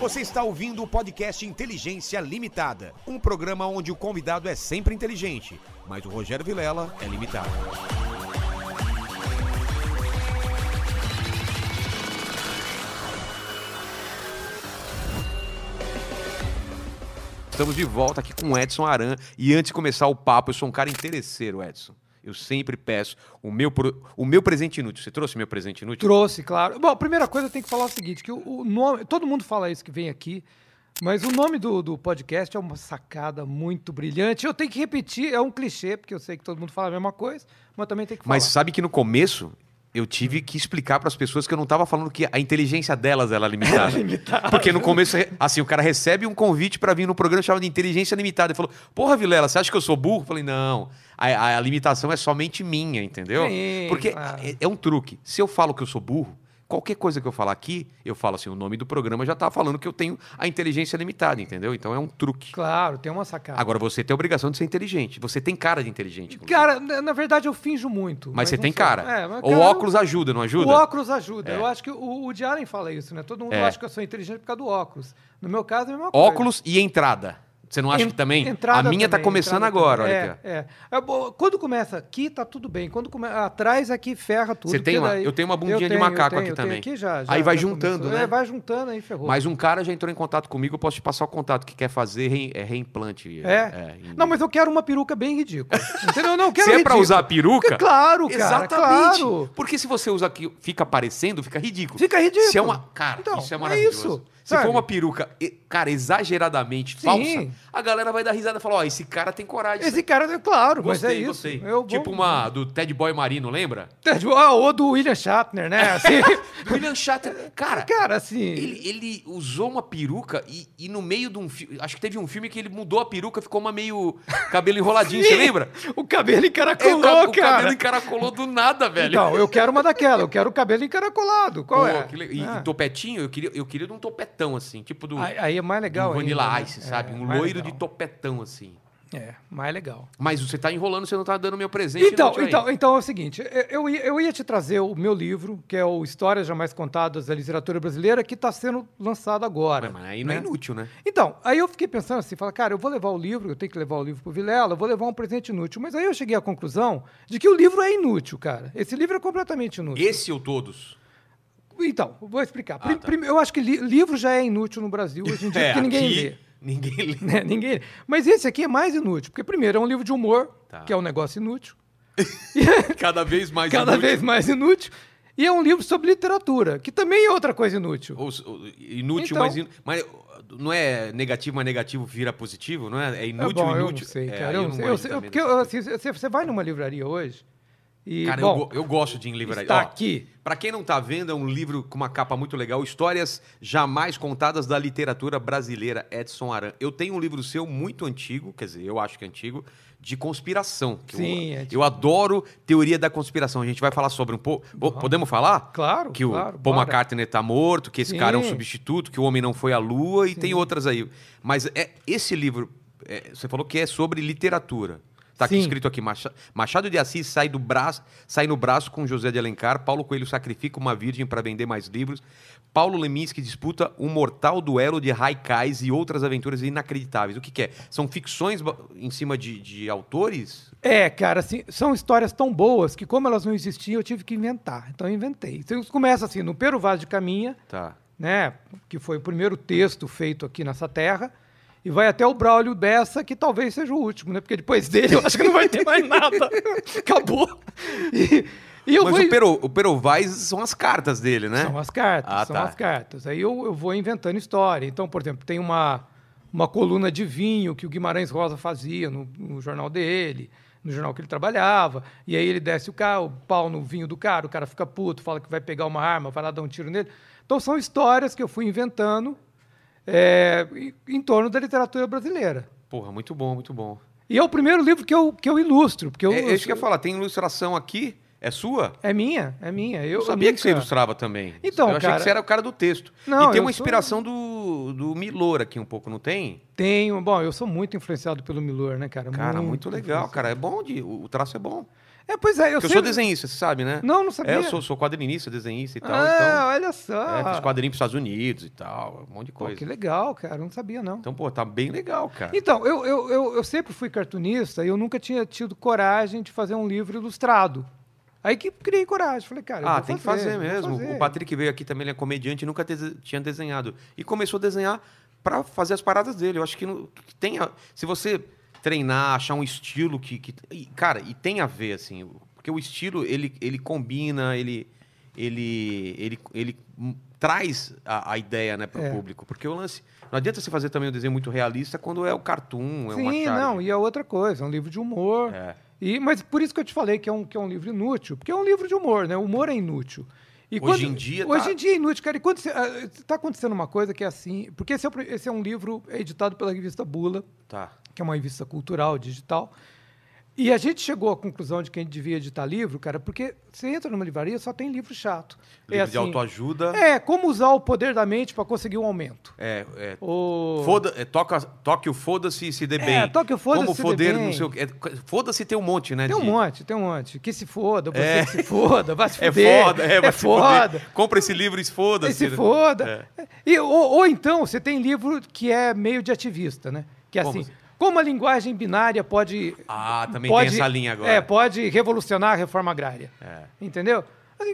Você está ouvindo o podcast Inteligência Limitada, um programa onde o convidado é sempre inteligente, mas o Rogério Vilela é limitado. Estamos de volta aqui com Edson Aran. E antes de começar o papo, eu sou um cara interesseiro, Edson. Eu sempre peço o meu, o meu presente inútil. Você trouxe meu presente inútil? Trouxe, claro. Bom, a primeira coisa eu tenho que falar o seguinte, que o, o nome, todo mundo fala isso que vem aqui, mas o nome do, do podcast é uma sacada muito brilhante. Eu tenho que repetir, é um clichê, porque eu sei que todo mundo fala a mesma coisa, mas também tem que falar. Mas sabe que no começo eu tive que explicar para as pessoas que eu não estava falando que a inteligência delas era limitada. Porque no começo, assim, o cara recebe um convite para vir no programa chamado de Inteligência Limitada. Ele falou: Porra, Vilela, você acha que eu sou burro? Eu falei: Não, a, a limitação é somente minha, entendeu? Sim, Porque claro. é, é um truque. Se eu falo que eu sou burro, qualquer coisa que eu falar aqui, eu falo assim: o nome do programa já tá falando que eu tenho a inteligência limitada, entendeu? Então é um truque. Claro, tem uma sacada. Agora você tem a obrigação de ser inteligente. Você tem cara de inteligente. inclusive. Cara, na na verdade eu finjo muito. mas você não tem sou. cara. É, mas, o cara, óculos ajuda, não ajuda? O óculos ajuda. É. Eu acho que o, o fala isso, né? Todo mundo É. acha que eu sou inteligente por causa do óculos. No meu caso é a mesma coisa. Óculos e entrada. Você não acha que também? entrada a minha tá começando agora, também. olha aqui. É, é. É, Quando começa aqui, tá tudo bem. Quando come... atrás aqui ferra tudo. Você tem porque uma- daí- eu tenho uma bundinha de tenho, macaco eu tenho, aqui também. Aqui já, já- Aí vai juntando, começou. né? É, vai juntando aí, ferrou. Mas um cara já entrou em contato comigo, eu posso te passar o contato que quer fazer re- é reimplante. É? em- Não, mas eu quero uma peruca bem ridícula. Entendeu? Não, eu quero Se é pra ridículo. usar a peruca? Claro, cara. Exatamente. Claro. Porque se você usa aqui, fica aparecendo, fica ridículo. Fica ridículo. Se é uma. Cara, Então, isso é é maravilhoso. Isso, Se sabe? for uma peruca, cara, exageradamente Sim. falsa, a galera vai dar risada e falar: ó, esse cara tem coragem. Esse cara, é claro, Gostei, mas é isso. gostei. Vou- Tipo uma do Ted Boy Marino, lembra? Ah, ou do William Shatner, né? Assim, Do William Shatner. Cara, cara, assim... Ele, ele usou uma peruca e, e no meio de um filme. Acho que teve um filme que ele mudou a peruca, ficou uma meio cabelo enroladinho, você lembra? O cabelo É, encaracolou, o, ca- o cara. cabelo encaracolou do nada, velho. Então, eu quero uma daquela. Eu quero o cabelo encaracolado. Qual Pô, é? que le- e, Ah. topetinho, eu queria, eu queria de um topetão, assim, tipo do, Aí, aí é mais do legal Vanilla ainda, né? Ice, sabe? É, um loiro legal. de topetão, assim. É, mais legal. Mas você tá enrolando, você não tá dando meu presente. Então, então, ainda. então é o seguinte, eu- eu ia, te trazer o meu livro, que é o Histórias Jamais Contadas da Literatura Brasileira, que está sendo lançado agora. Mas, mas aí não é né? inútil, né? Então, aí eu fiquei pensando assim, falar, cara, eu vou levar o livro, eu tenho que levar o livro pro Vilela, eu vou levar um presente inútil. Mas aí eu cheguei à conclusão de que o livro é inútil, cara. Esse livro é completamente inútil. Esse ou todos? Então, vou explicar. Prim- tá. eu acho que li- livro já é inútil no Brasil hoje em dia, porque ninguém É, aqui, lê. Ninguém lê. né? Ninguém lê. Mas esse aqui é mais inútil, porque primeiro é um livro de humor, Tá. que é um negócio inútil. Cada vez mais cada inútil. vez mais inútil. E é um livro sobre literatura, que também é outra coisa inútil. Ou- inútil, Então- mas, in- mas não é negativo, mas negativo vira positivo, não é? É inútil, é bom, eu inútil. não sei, É, cara. aí eu não não sei. Eu porque eu, coisa. assim, você vai numa livraria hoje e, Cara, bom, eu, eu gosto de em livraria. está Ó, aqui. Pra quem não tá vendo, é um livro com uma capa muito legal, Histórias Jamais Contadas da Literatura Brasileira, Edson Aran. Eu tenho um livro seu muito antigo, quer dizer, eu acho que é antigo, de conspiração. Sim, eu, é eu adoro teoria da conspiração. A gente vai falar sobre um pouco. Podemos falar? Claro, Que o claro, Paul bora. McCartney tá morto, que esse cara é um Sim. substituto, que o homem não foi à lua e tem outras aí. Mas é esse livro, é, você falou que é sobre literatura. Tá aqui Sim. escrito aqui, Macha- Machado de Assis sai do braço, sai no braço com José de Alencar, Paulo Coelho sacrifica uma virgem para vender mais livros, Paulo Leminski disputa um mortal duelo de Raikais e outras aventuras inacreditáveis. O que, que é? São ficções em cima de, de autores? É, cara, assim, são histórias tão boas que, como elas não existiam, eu tive que inventar. Então, eu inventei. Então, começa assim, no Pero Vaz de Caminha, Tá. né, que foi o primeiro texto feito aqui nessa terra, e vai até o Braulio Bessa, que talvez seja o último, né? Porque depois dele eu acho que não vai ter mais nada. Acabou. E, e eu Mas vou... o, Pero, o Perovais são as cartas dele, né? São as cartas, Ah, são tá. as cartas. Aí eu, eu vou inventando história. Então, por exemplo, tem uma, uma coluna de vinho que o Guimarães Rosa fazia no, no jornal dele, no jornal que ele trabalhava. E aí ele desce o, carro, o pau no vinho do cara, o cara fica puto, fala que vai pegar uma arma, vai lá dar um tiro nele. Então são histórias que eu fui inventando é, em, torno da literatura brasileira. Porra, muito bom, muito bom. E é o primeiro livro que eu, que eu ilustro. Porque eu, É, é isso que eu ia falar, tem ilustração aqui, é sua? É minha, é minha. Eu, Eu sabia que você nunca- ilustrava também. Então, eu achei cara- que você era o cara do texto. Não, e tem uma sou- inspiração do, do Milor aqui um pouco, não tem? Tenho. Bom, eu sou muito influenciado pelo Milor, né, cara? Cara, muito, legal, influenciado. cara. É bom, de, o traço é bom. É, pois é, eu, Porque eu sei... sou desenhista, você sabe, né? Não, não sabia. É, eu sou, sou quadrinista, desenhista e tal. ah, então, olha só. é, fiz quadrinho pros Estados Unidos e tal, um monte de Pô, coisa. que legal, cara. Não sabia, não. Então, pô, tá bem legal, cara. Então, eu, eu, eu, eu sempre fui cartunista e eu nunca tinha tido coragem de fazer um livro ilustrado. Aí que criei coragem. Falei, cara, eu Ah, tem que fazer, fazer vou mesmo. fazer. O Patrick veio aqui também, ele é comediante e nunca tinha desenhado. E começou a desenhar pra fazer as paradas dele. Eu acho que, não, que tem. a- se você treinar, achar um estilo que. que e, cara, e tem a ver, assim. Porque o estilo, ele, ele combina, ele. Ele, ele, ele traz a, a ideia né, para o É. público. Porque o lance. Não adianta você fazer também um desenho muito realista quando é o cartoon, é uma Sim, charge. não, e é outra coisa, é um livro de humor. É. E, mas por isso que eu te falei que é um, que é um livro inútil, porque é um livro de humor, né? O humor é inútil. E Hoje em dia Hoje tá- em dia é inútil, cara. E quando está acontecendo uma coisa que é assim. Porque esse é, esse é um livro editado pela revista Bula, Tá. Que é uma revista cultural, digital. E a gente chegou à conclusão de que a gente devia editar livro, cara, porque você entra numa livraria só tem livro chato. Livro é de autoajuda. É, como usar o poder da mente para conseguir um aumento. É, é, O... Foda, é, toca, toque o foda-se e se dê É, bem. toque o foda-se Como se dê foder, não sei o quê. É, Foda-se tem um monte, né? Tem um de- monte, tem um monte. Que se foda, você É. que se foda, vai se É fuder. foda, é, vai se foda. foder. Compra esse livro e se foda. E se foda. É. E, ou, ou então, você tem livro que é meio de ativista, né? Que é Como assim, assim? Como a linguagem binária pode... Ah, também pode, tem essa linha agora. É, pode revolucionar a reforma agrária. É. Entendeu?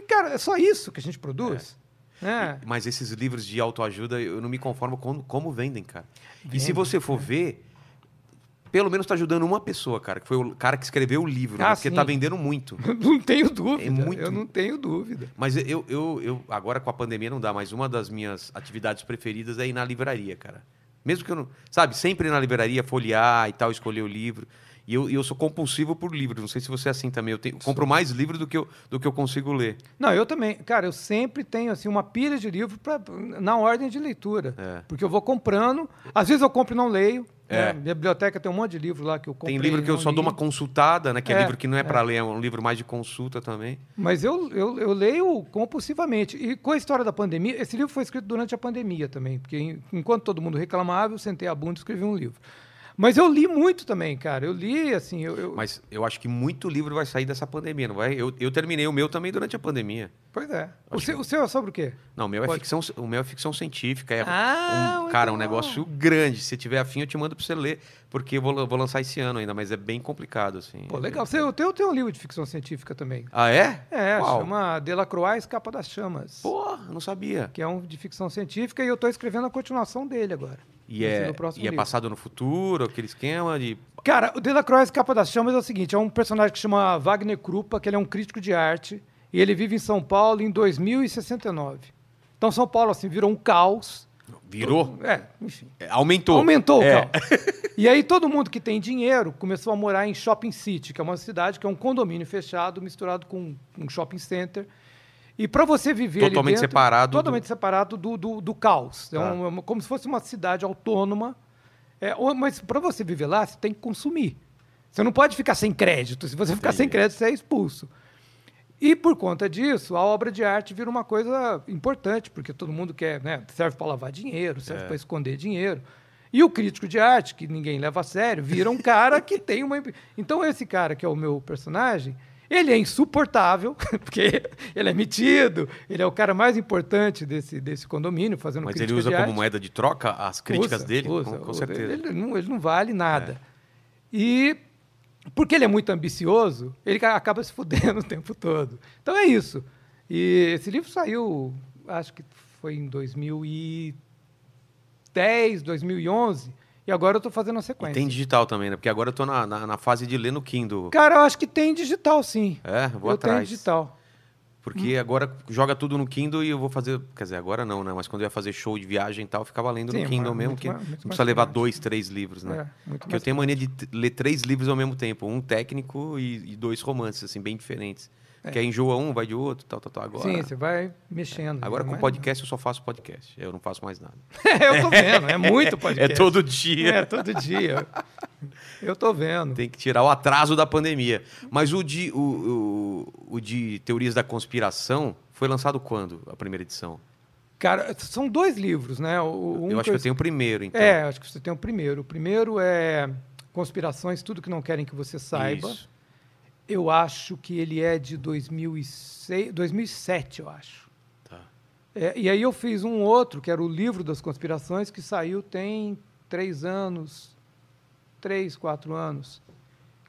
Cara, é só isso que a gente produz. É. Mas esses livros de autoajuda, eu não me conformo com como vendem, cara. E se você for ver, pelo menos tá ajudando uma pessoa, cara, que foi o cara que escreveu o livro, Ah, né? porque sim. tá vendendo muito. Não tenho dúvida. É muito- Eu não tenho dúvida. Mas eu, eu, eu, agora com a pandemia não dá, mas uma das minhas atividades preferidas é ir na livraria, cara. Mesmo que eu não. Sabe, sempre na livraria, folhear e tal, escolher o livro. E eu, eu sou compulsivo por livro. Não sei se você é assim também. Eu, tenho- compro mais livro do que, eu, do que eu consigo ler. Não, eu também. Cara, eu sempre tenho assim uma pilha de livros pra, na ordem de leitura. É. Porque eu vou comprando. Às vezes eu compro e não leio. É. né? Minha biblioteca tem um monte de livro lá que eu comprei. Tem livro que eu só li. dou uma consultada, né? Que é, É, livro que não é, é. pra ler, é um livro mais de consulta também. Mas eu, eu, eu leio compulsivamente. E com a história da pandemia, esse livro foi escrito durante a pandemia também. Porque en- enquanto todo mundo reclamava, eu sentei a bunda e escrevi um livro. Mas eu li muito também, cara. Eu li, assim. Eu, eu- Mas eu acho que muito livro vai sair dessa pandemia, não vai? Eu, eu terminei o meu também durante a pandemia. Pois é. O seu, o seu é sobre o quê? Não, o meu é ficção, o meu é ficção científica. É Ah, um, cara, um negócio grande. Se tiver afim, eu te mando pra você ler, porque eu vou, vou lançar esse ano ainda, mas é bem complicado, assim. Pô, legal. Você, eu tenho, eu tenho um livro de ficção científica também. Ah, é? É, Qual? chama Delacroix Escapa das Chamas. Pô, eu não sabia. Que é um de ficção científica e eu estou escrevendo a continuação dele agora. E é, no próximo e é passado no futuro, aquele esquema de. Cara, o Delacroix Capa das Chamas é o seguinte: é um personagem que chama Wagner Krupa, que ele é um crítico de arte, e ele vive em São Paulo em 2069. Então, São Paulo, assim, virou um caos. Virou? É, enfim. É, Aumentou. Aumentou É. o caos. E aí, todo mundo que tem dinheiro começou a morar em Shopping City, que é uma cidade que é um condomínio fechado misturado com um shopping center. E para você viver Totalmente dentro, separado do- Totalmente separado do, do, do caos. É Tá. é uma- como se fosse uma cidade autônoma. É, mas para você viver lá, você tem que consumir. Você não pode ficar sem crédito. Se você ficar sem Entendi. crédito, você é expulso. E por conta disso, a obra de arte vira uma coisa importante, porque todo mundo quer, né, serve para lavar dinheiro, serve É. para esconder dinheiro. E o crítico de arte, que ninguém leva a sério, vira um cara que tem uma. Então, esse cara, que é o meu personagem, ele é insuportável, porque ele é metido, ele é o cara mais importante desse, desse condomínio, fazendo Mas ele usa como moeda de troca as críticas Usa, dele? usa, com, com usa. certeza. É. Ele não, ele não vale nada. E porque ele é muito ambicioso, ele ca- acaba se fudendo o tempo todo. Então é isso. E esse livro saiu, acho que foi em 2010, 2011, e agora eu estou fazendo a E sequência. tem digital também, né? Porque agora eu tô na, na, na fase de ler no Kindle. Cara, eu acho que tem digital, sim. É, vou eu atrás. tenho digital. Porque Hum. agora joga tudo no Kindle e eu vou fazer. Quer dizer, agora não, né? Mas quando eu ia fazer show de viagem e tal, eu ficava lendo Sim, no Kindle mesmo, que mais- não mais precisa levar dois, três livros, né? É, muito Porque eu tenho mania de ler três livros ao mesmo tempo, um técnico e, e dois romances, assim, bem diferentes. É. Que aí enjoa um, vai de outro, tal, tal, tal. Agora, Sim, você vai mexendo. agora com Mas- podcast eu só faço podcast. Eu não faço mais nada. eu tô vendo, é muito podcast. É todo dia. É, todo dia. Eu tô vendo. Tem que tirar o atraso da pandemia. Mas o de, o, o, o de Teorias da Conspiração foi lançado quando, a primeira edição? Cara, são dois livros, né? Um eu acho que eu tenho o primeiro, então. É, acho que você tem o primeiro. O primeiro é Conspirações, tudo que não querem que você saiba. Isso. Eu acho que ele é de 2006, 2007, eu acho. Tá. É, e aí eu fiz um outro, que era o Livro das Conspirações, que saiu tem três anos, três, quatro anos.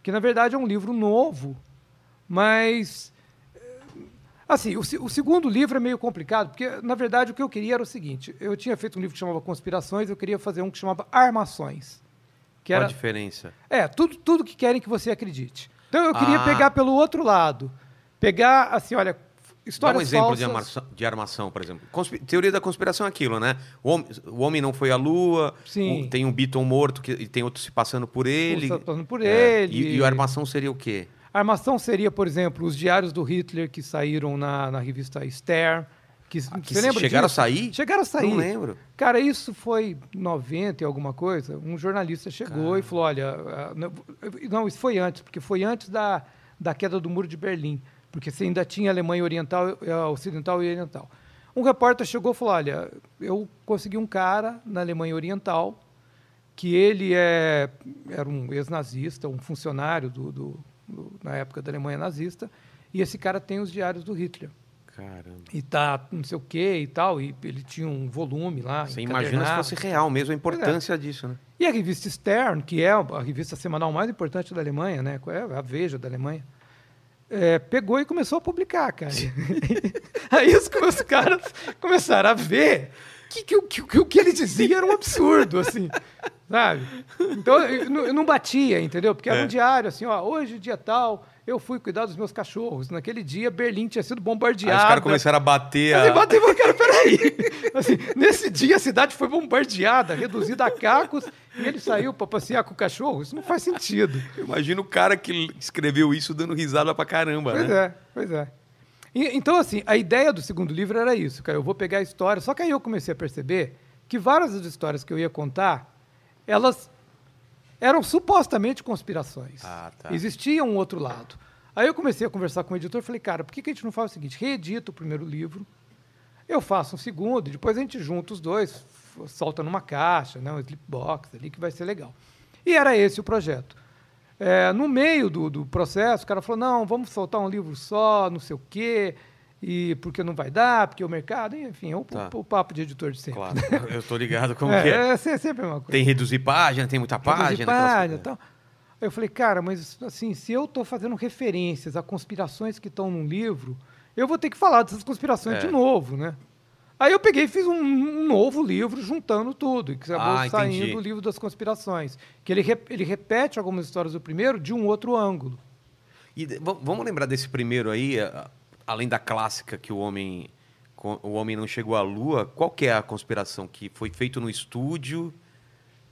Que, na verdade, é um livro novo, mas... eh, Assim, o, o segundo livro é meio complicado, porque, na verdade, o que eu queria era o seguinte. Eu tinha feito um livro que chamava Conspirações, eu queria fazer um que chamava Armações. Que Qual era, a diferença? é, tudo, tudo que querem que você acredite. Então eu queria Ah. pegar pelo outro lado. Pegar, assim, olha, Dá histórias um exemplo de, armação, de armação, por exemplo. Conspi- Teoria da conspiração é aquilo, né? O homem, o homem não foi à lua, Sim. o- tem um Beatle morto que, e tem outro se passando por ele. Passando por É, ele. E, e a armação seria o quê? A armação seria, por exemplo, os diários do Hitler que saíram na, na revista Stern. Que, Ah, que você lembra chegaram disso? a sair? Chegaram a sair. Não lembro. Cara, isso foi 90 e alguma coisa. Um jornalista chegou e falou: olha, ah, não, não, isso foi antes, porque foi antes da, da queda do muro de Berlim, porque você ainda tinha Alemanha Oriental, eh, Ocidental e Oriental. Um repórter chegou e falou: olha, eu consegui um cara na Alemanha Oriental que ele é, era um ex-nazista, um funcionário do, do- do- na época da Alemanha nazista, e esse cara tem os diários do Hitler Caramba. e tá não sei o que e tal, e ele tinha um volume lá. Você imagina se fosse real mesmo a importância disso, né? E a revista Stern, que é a revista semanal mais importante da Alemanha, né? É a Veja da Alemanha. é, pegou e começou a publicar, cara. Aí os, os caras começaram a ver que, que, o- que, que o que ele dizia era um absurdo, assim, sabe? Então, eu não, eu não batia, entendeu? Porque era É. um diário, assim, ó, hoje, dia tal, eu fui cuidar dos meus cachorros. Naquele dia, Berlim tinha sido Aí bombardeada. os caras começaram a bater. Assim, A... bateu, mas, cara, peraí. Assim, nesse dia a cidade foi bombardeada, reduzida a cacos, e ele saiu para passear com o cachorro. Isso não faz sentido. Imagina o cara que escreveu isso dando risada pra caramba, Pois né? é, pois é. E- então, assim, a ideia do segundo livro era isso, cara. Eu vou pegar a história. Só que aí eu comecei a perceber que várias das histórias que eu ia contar, elas eram supostamente conspirações. Ah, tá. Existia um outro lado. Aí eu comecei a conversar com o editor e falei, cara, por que, que a gente não faz o seguinte? Reedita o primeiro livro, eu faço um segundo, e depois a gente junta os dois, solta numa caixa, né, um slipbox ali, que vai ser legal. E era esse o projeto. É, no meio do, do processo, o cara falou, não, vamos soltar um livro só, não sei o quê, e porque não vai dar, porque o mercado, enfim, é o, Tá. o- o papo de editor de sempre. Claro, eu tô ligado como é, que é. é se- sempre a mesma coisa. Tem reduzir página, tem muita Reduzir página. página e tal. Eu falei, cara, mas assim, se eu estou fazendo referências a conspirações que estão num livro, eu vou ter que falar dessas conspirações É. de novo, né? Aí eu peguei e fiz um, um novo livro juntando tudo, que acabou Ah, saindo o livro das conspirações. Que ele, rep- ele repete algumas histórias do primeiro de um outro ângulo. E vamos lembrar desse primeiro aí, além da clássica que o homem o homem não chegou à lua, qual que é a conspiração que foi feito no estúdio?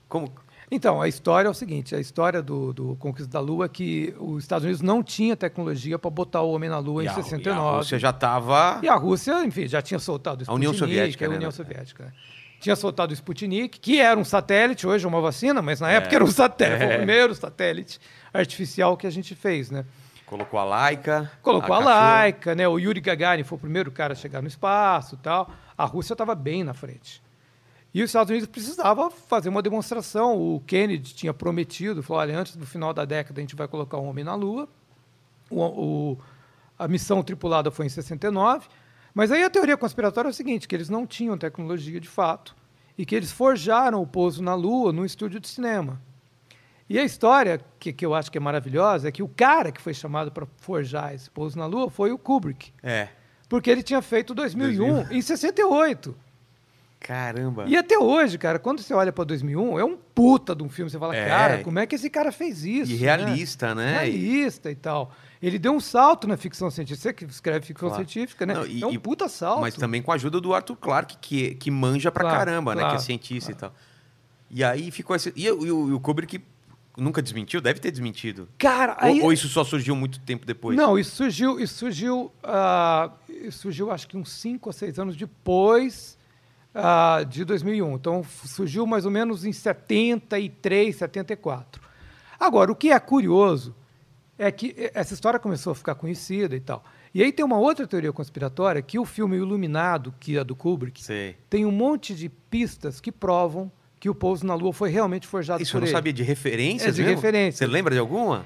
Como Então, a história é o seguinte: a história do, do Conquista da Lua é que os Estados Unidos não tinha tecnologia para botar o homem na Lua e em a, 69. E a Rússia já estava E a Rússia, enfim, já tinha soltado o A União Sputnik, Soviética, a né, União né? Soviética. né? Tinha soltado o Sputnik, que era um satélite, hoje é uma vacina, mas na época era um satélite, foi É. o primeiro satélite artificial que a gente fez, né? colocou a Laika, Colocou a, cachorra. Laika, né? O Yuri Gagarin foi o primeiro cara a chegar no espaço e tal. A Rússia estava bem na frente. E os Estados Unidos precisava fazer uma demonstração. O Kennedy tinha prometido, falou, olha, antes do final da década a gente vai colocar um homem na Lua. O- o- a missão tripulada foi em 69. Mas aí a teoria conspiratória é o seguinte, que eles não tinham tecnologia de fato e que eles forjaram o pouso na Lua num estúdio de cinema. E a história que, que eu acho que é maravilhosa é que o cara que foi chamado para forjar esse pouso na Lua foi o Kubrick. É. Porque ele tinha feito 2001 em 68. Caramba. E até hoje, cara, quando você olha para 2001, é um puta de um filme. Você fala, É. cara, como é que esse cara fez isso? E né? realista, né? Realista e tal. Ele deu um salto na ficção científica. Você que escreve ficção Claro. científica, né? Não, e- é um puta salto. Mas também com a ajuda do Arthur Clarke, que, que manja pra Claro, caramba, né? Que é claro, cientista e tal. E aí ficou esse. E, o- e e o Kubrick nunca desmentiu? Deve ter desmentido. Cara, aí... Ou, ou isso só surgiu muito tempo depois? Não, isso surgiu, isso surgiu, ah, isso surgiu acho que uns 5 ou 6 anos depois ah, de 2001. Então surgiu mais ou menos em 73, 74. Agora, o que é curioso é que eh, essa história começou a ficar conhecida e tal. E aí tem uma outra teoria conspiratória que o filme Iluminado, que é do Kubrick, Sei. tem um monte de pistas que provam que o pouso na Lua foi realmente forjado Isso por eu não ele. sabia de referências É de mesmo? referência. Você lembra de alguma?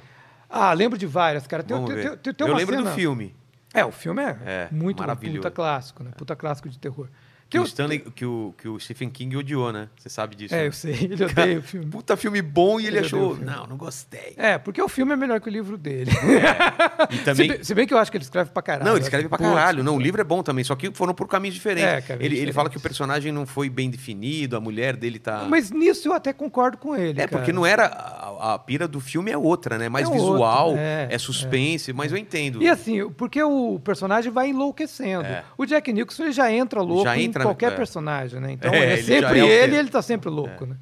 Ah, lembro de várias, cara. Tem, Vamos tem- tem- Eu uma lembro cena- do filme. É, o filme é, É, muito maravilhoso. puta clássico, né? Puta clássico de terror. Que o, Stanley, que, o, que o Stephen King odiou, né? Você sabe disso. É, né? eu sei, ele odeia o filme. Puta filme bom e ele, Ele achou. Não, não gostei. É, porque o filme é melhor que o livro dele. E Se, também. bem, se bem que eu acho que ele escreve pra caralho. Não, ele escreve pra putz, caralho. Não, o livro é bom também, só que foram por caminhos diferentes. É, caminhos ele, ele fala que o personagem não foi bem definido, a mulher dele tá. Mas nisso eu até concordo com ele. é, cara. porque não era. A, a pira do filme é outra, né? Mais É visual, outra, é, é, suspense, mas eu entendo. E assim, porque o personagem vai enlouquecendo. É. O Jack Nicholson ele já entra louco Já entra- qualquer é. personagem, né? Então É, é, ele sempre é ele que- e ele tá sempre louco, né?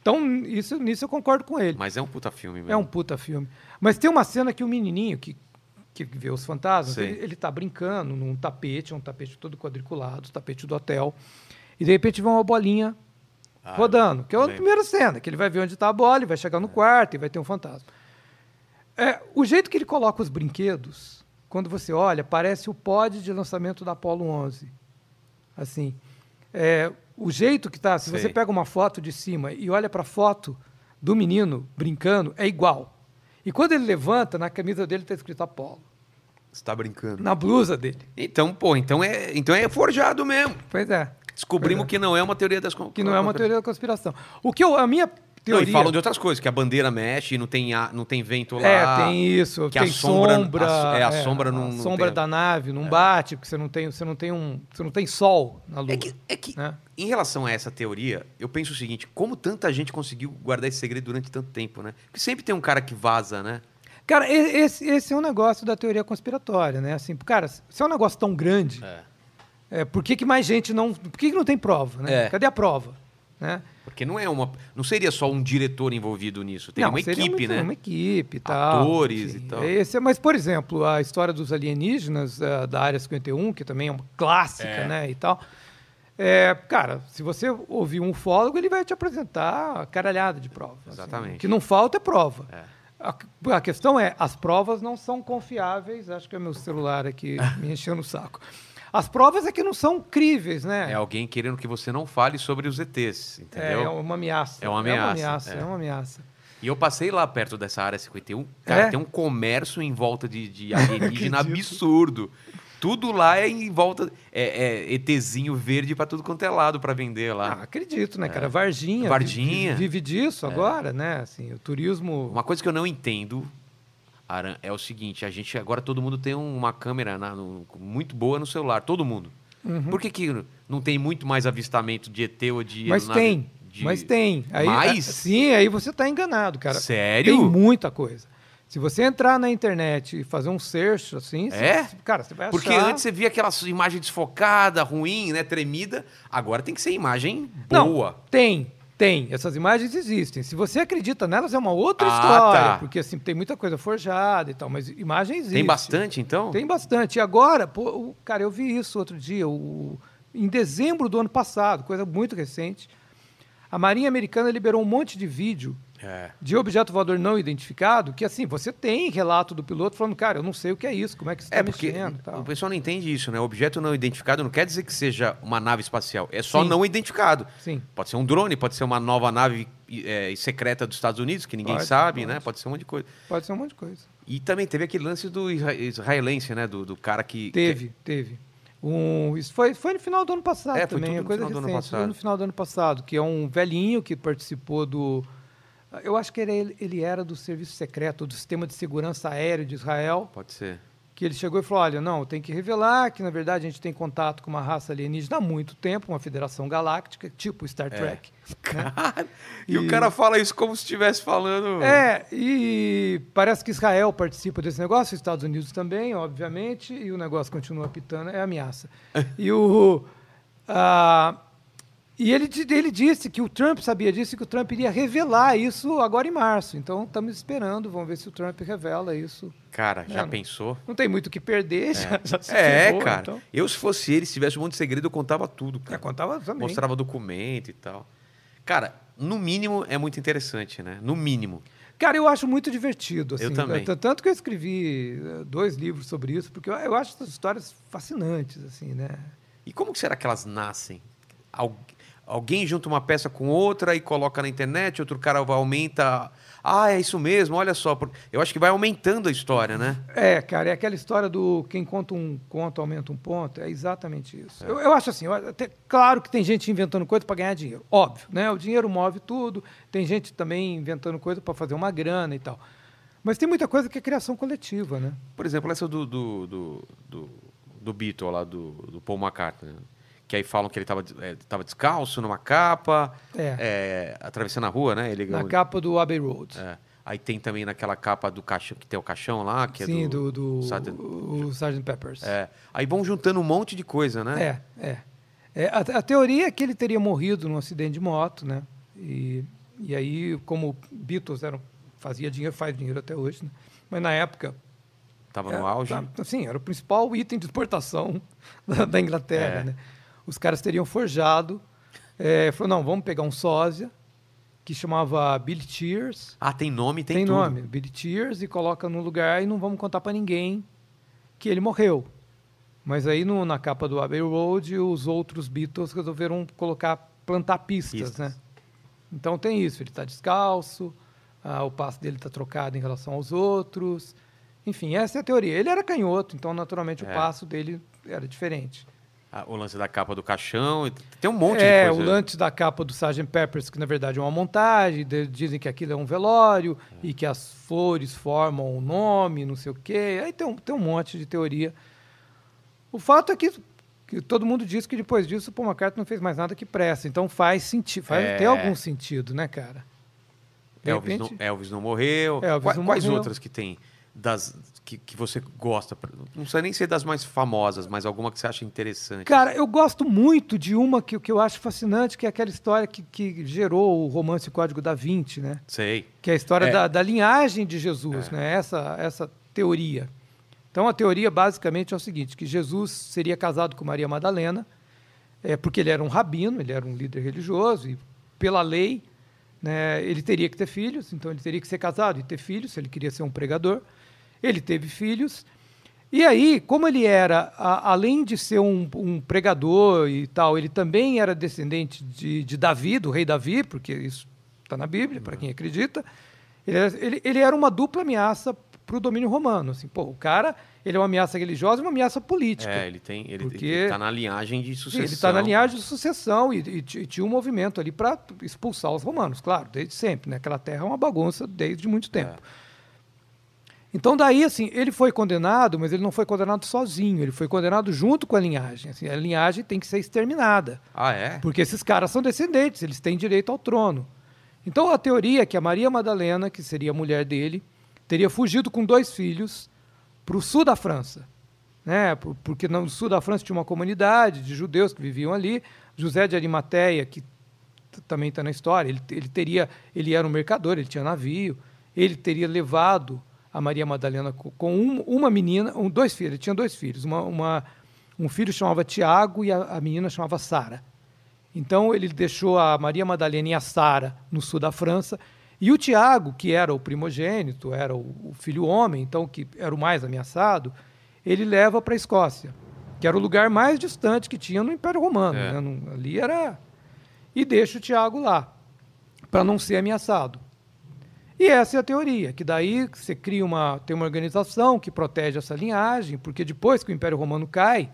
Então, isso, nisso eu concordo com ele. Mas é um puta filme mesmo. É um puta filme. Mas tem uma cena que o menininho que, que vê os fantasmas, ele, ele tá brincando num tapete, um tapete todo quadriculado, tapete do hotel. E de repente vê uma bolinha Ah, rodando, que é a lembro. primeira cena, que ele vai ver onde está a bola, ele vai chegar no quarto e vai ter um fantasma. É, o jeito que ele coloca os brinquedos, quando você olha, parece o pod de lançamento da Apollo 11. Assim, é, o jeito que tá, se Sei. você pega uma foto de cima e olha para a foto do menino brincando, é igual. E quando ele levanta, na camisa dele está escrito Apollo. Você tá brincando. Na blusa dele. Então, pô, então é, então é forjado mesmo. Pois é. Descobrimos Pois é. que não é uma teoria das Que não é uma teoria da conspiração. O que eu, a minha Não, teoria... e falam de outras coisas, que a bandeira mexe, não tem, a- não tem vento lá. É, tem isso, que a tem sombra- sombra, a- é, a sombra não- a não sombra tem- É. da nave não bate, porque você não tem, você não tem um, você não tem sol na lua. É que, é que né? em relação a essa teoria, eu penso o seguinte: como tanta gente conseguiu guardar esse segredo durante tanto tempo, né? Porque sempre tem um cara que vaza, né? Cara, esse, esse é um negócio da teoria conspiratória, né? Assim, cara, se é um negócio tão grande, é, por que, que mais gente não, por que, que não tem prova, né? É. Cadê a prova, né? Porque não é uma. Não seria só um diretor envolvido nisso. Tem Não, uma equipe, uma, né? Uma equipe tal. Atores e tal. Esse é- mas, por exemplo, a história dos alienígenas eh, da Área 51, que também é uma clássica, É. né, e tal. É, cara, se você ouvir um ufólogo, ele vai te apresentar a caralhada de provas. assim. Exatamente. O que não falta é prova. É. A, a questão é, as provas não são confiáveis. Acho que é meu celular aqui me enchendo o saco. As provas é que não são críveis, né? É alguém querendo que você não fale sobre os ETs, É, entendeu? é uma ameaça. É uma É uma ameaça, ameaça. é. É uma ameaça. E eu passei lá perto dessa área 51. Cara, É? tem um comércio em volta de, de alienígena absurdo. Tudo lá é em volta. É, é ETzinho verde pra tudo quanto é lado pra vender Ah, lá. acredito, né, cara? Varginha. Varginha. Vive, vive disso agora, né? Assim, o turismo. Uma coisa que eu não entendo, Aran, é o seguinte: a gente agora todo mundo tem uma câmera na- no- muito boa no celular, todo mundo. Uhum. Por que, que não tem muito mais avistamento de ET ou de. Mas nave- tem. de- Mas tem. Aí, Mais? Sim, aí você está enganado, cara. Sério? Tem muita coisa. Se você entrar na internet e fazer um search assim, É? você- cara, você vai Porque achar... antes você via aquelas imagens desfocada, ruim, né, tremida. Agora tem que ser imagem Não, boa. tem, tem. Essas imagens existem. Se você acredita nelas, é uma outra Ah, história. tá. Porque assim, tem muita coisa forjada e tal, mas imagem existe. Tem bastante, então? Tem bastante. E agora, pô, cara, eu vi isso outro dia, o- em dezembro do ano passado, coisa muito recente. A Marinha Americana liberou um monte de vídeo É. de objeto voador não identificado, que assim, você tem relato do piloto falando, cara, eu não sei o que é isso, como é que você está É, porque mexendo tal. o pessoal não entende isso, né? Objeto não identificado não quer dizer que seja uma nave espacial. É só Sim. não identificado. Sim. Pode ser um drone, pode ser uma nova nave é, secreta dos Estados Unidos, que ninguém Pode, sabe, pode. né? Pode ser um monte de coisa. Pode ser um monte de coisa. E também teve aquele lance do isra- israelense, né? Do, do cara que. Teve, teve. Um, isso foi, foi no final do ano passado É, foi também, tudo é no coisa final do ano recente, foi passado. no final do ano passado, que é um velhinho que participou do. Eu acho que ele, ele era do Serviço Secreto, do Sistema de Segurança Aéreo de Israel, pode ser. que ele chegou e falou: olha, não, tem que revelar que, na verdade, a gente tem contato com uma raça alienígena há muito tempo, uma federação galáctica, tipo Star Trek. né? E, o E- cara fala isso como se estivesse falando. É, e parece que Israel participa desse negócio, os Estados Unidos também, obviamente, e o negócio continua pitando, é ameaça. E o. ah, e ele, ele disse que o Trump sabia disso e que o Trump iria revelar isso agora em março. Então estamos esperando, vamos ver se o Trump revela isso. Cara, já É, pensou? Não tem muito o que perder, já, já se É, ferrou, cara. Então. Eu, se fosse ele, se tivesse um monte de segredo, eu contava tudo, É, cara. contava também. Mostrava documento e tal. Cara, no mínimo é muito interessante, né? No mínimo. Cara, eu acho muito divertido. Assim, Eu também. T- Tanto que eu escrevi eh, dois livros sobre isso, porque eu, eu acho essas histórias fascinantes, assim, né? E como que será que elas nascem? Alguém junta uma peça com outra e coloca na internet, outro cara aumenta. Ah, é isso mesmo, olha só. Eu acho que vai aumentando a história, né? É, cara, é aquela história do quem conta um conto aumenta um ponto. É exatamente isso. Eu, eu acho assim, eu até- claro que tem gente inventando coisa para ganhar dinheiro, óbvio, né? O dinheiro move tudo. Tem gente também inventando coisa para fazer uma grana e tal. Mas tem muita coisa que é criação coletiva, né? Por exemplo, essa do, do, do, do, do Beatle lá, do, do Paul McCartney. Que aí falam que ele estava tava descalço numa capa, É. é, atravessando a rua, né? Ele, Na capa do Abbey Road. É. Aí tem também naquela capa do caixão, que tem o caixão lá, que Sim, é do, do, Sgt. o Sgt. Peppers. É. Aí vão juntando um monte de coisa, né? É, é. É, a, a teoria é que ele teria morrido num acidente de moto, né? E, e aí, como Beatles eram, fazia dinheiro, faz dinheiro até hoje, né? Mas na época. Tava é, no auge. tá- Sim, era o principal item de exportação da, da Inglaterra, É. né? Os caras teriam forjado. É, falou, não, vamos pegar um sósia que chamava Billy Tears. Ah, tem nome, tem, Tem, tudo. nome, Billy Tears, e coloca no lugar e não vamos contar para ninguém que ele morreu. Mas aí no- na capa do Abbey Road, os outros Beatles resolveram colocar, plantar pistas, Pistas. né? Então tem isso, ele está descalço, ah, o passo dele está trocado em relação aos outros. Enfim, essa é a teoria. Ele era canhoto, então naturalmente É. o passo dele era diferente. O lance da capa do caixão. Tem um monte é, de o coisa. lance da capa do Sgt. Peppers, que na verdade é uma montagem, dizem que aquilo é um velório e que as flores formam o nome, não sei o quê. Aí tem um, tem um monte de teoria. O fato é que, que todo mundo diz que depois disso o Paul McCartney não fez mais nada que presta. Então faz sentido, faz É. ter algum sentido, né, cara? Elvis, repente- não, Elvis não morreu. Elvis não Quais morreu. outras que tem das que, que você gosta? Não sei nem ser das mais famosas, mas alguma que você acha interessante. Cara, eu gosto muito de uma que, que eu acho fascinante, que é aquela história que, que gerou o romance Código da Vinci, né? Sei. que é a história É. da, da linhagem de Jesus, né? Essa essa teoria. Então a teoria basicamente é o seguinte, que Jesus seria casado com Maria Madalena, é, porque ele era um rabino, ele era um líder religioso e pela lei, né, ele teria que ter filhos, então ele teria que ser casado e ter filhos, se ele queria ser um pregador. Ele teve filhos. E aí, como ele era, a- além de ser um, um pregador e tal, ele também era descendente de, de Davi, do rei Davi, porque isso está na Bíblia, para quem acredita. Ele era, ele, ele era uma dupla ameaça para o domínio romano. Assim, pô, o cara ele é uma ameaça religiosa e uma ameaça política. É, ele tem. Ele, Porque- ele tá na linhagem de Sim, sucessão. ele está na linhagem de sucessão e, e ti- tinha um movimento ali para expulsar os romanos, claro, desde sempre. Né? Aquela terra é uma bagunça desde muito tempo. Então, daí, assim, ele foi condenado, mas ele não foi condenado sozinho, ele foi condenado junto com a linhagem. Assim, a linhagem tem que ser exterminada, Ah, é? porque esses caras são descendentes, eles têm direito ao trono. Então, a teoria é que a Maria Madalena, que seria a mulher dele, teria fugido com dois filhos para o sul da França. Né? Por- Porque no sul da França tinha uma comunidade de judeus que viviam ali. José de Arimateia, que também está na história, ele, ele teria, ele era um mercador, ele tinha navio, ele teria levado a Maria Madalena co- com um- uma menina, um, dois filhos, ele tinha dois filhos, uma, uma- um filho chamava Tiago e a, a menina chamava Sara. Então ele deixou a Maria Madalena e a Sara no sul da França e o Tiago, que era o primogênito, era o, o filho homem, então que era o mais ameaçado, ele leva para a Escócia, que era o lugar mais distante que tinha no Império Romano. É. né? Ali era e deixa o Tiago lá para não ser ameaçado. E essa é a teoria, que daí você cria uma, tem uma organização que protege essa linhagem, porque depois que o Império Romano cai,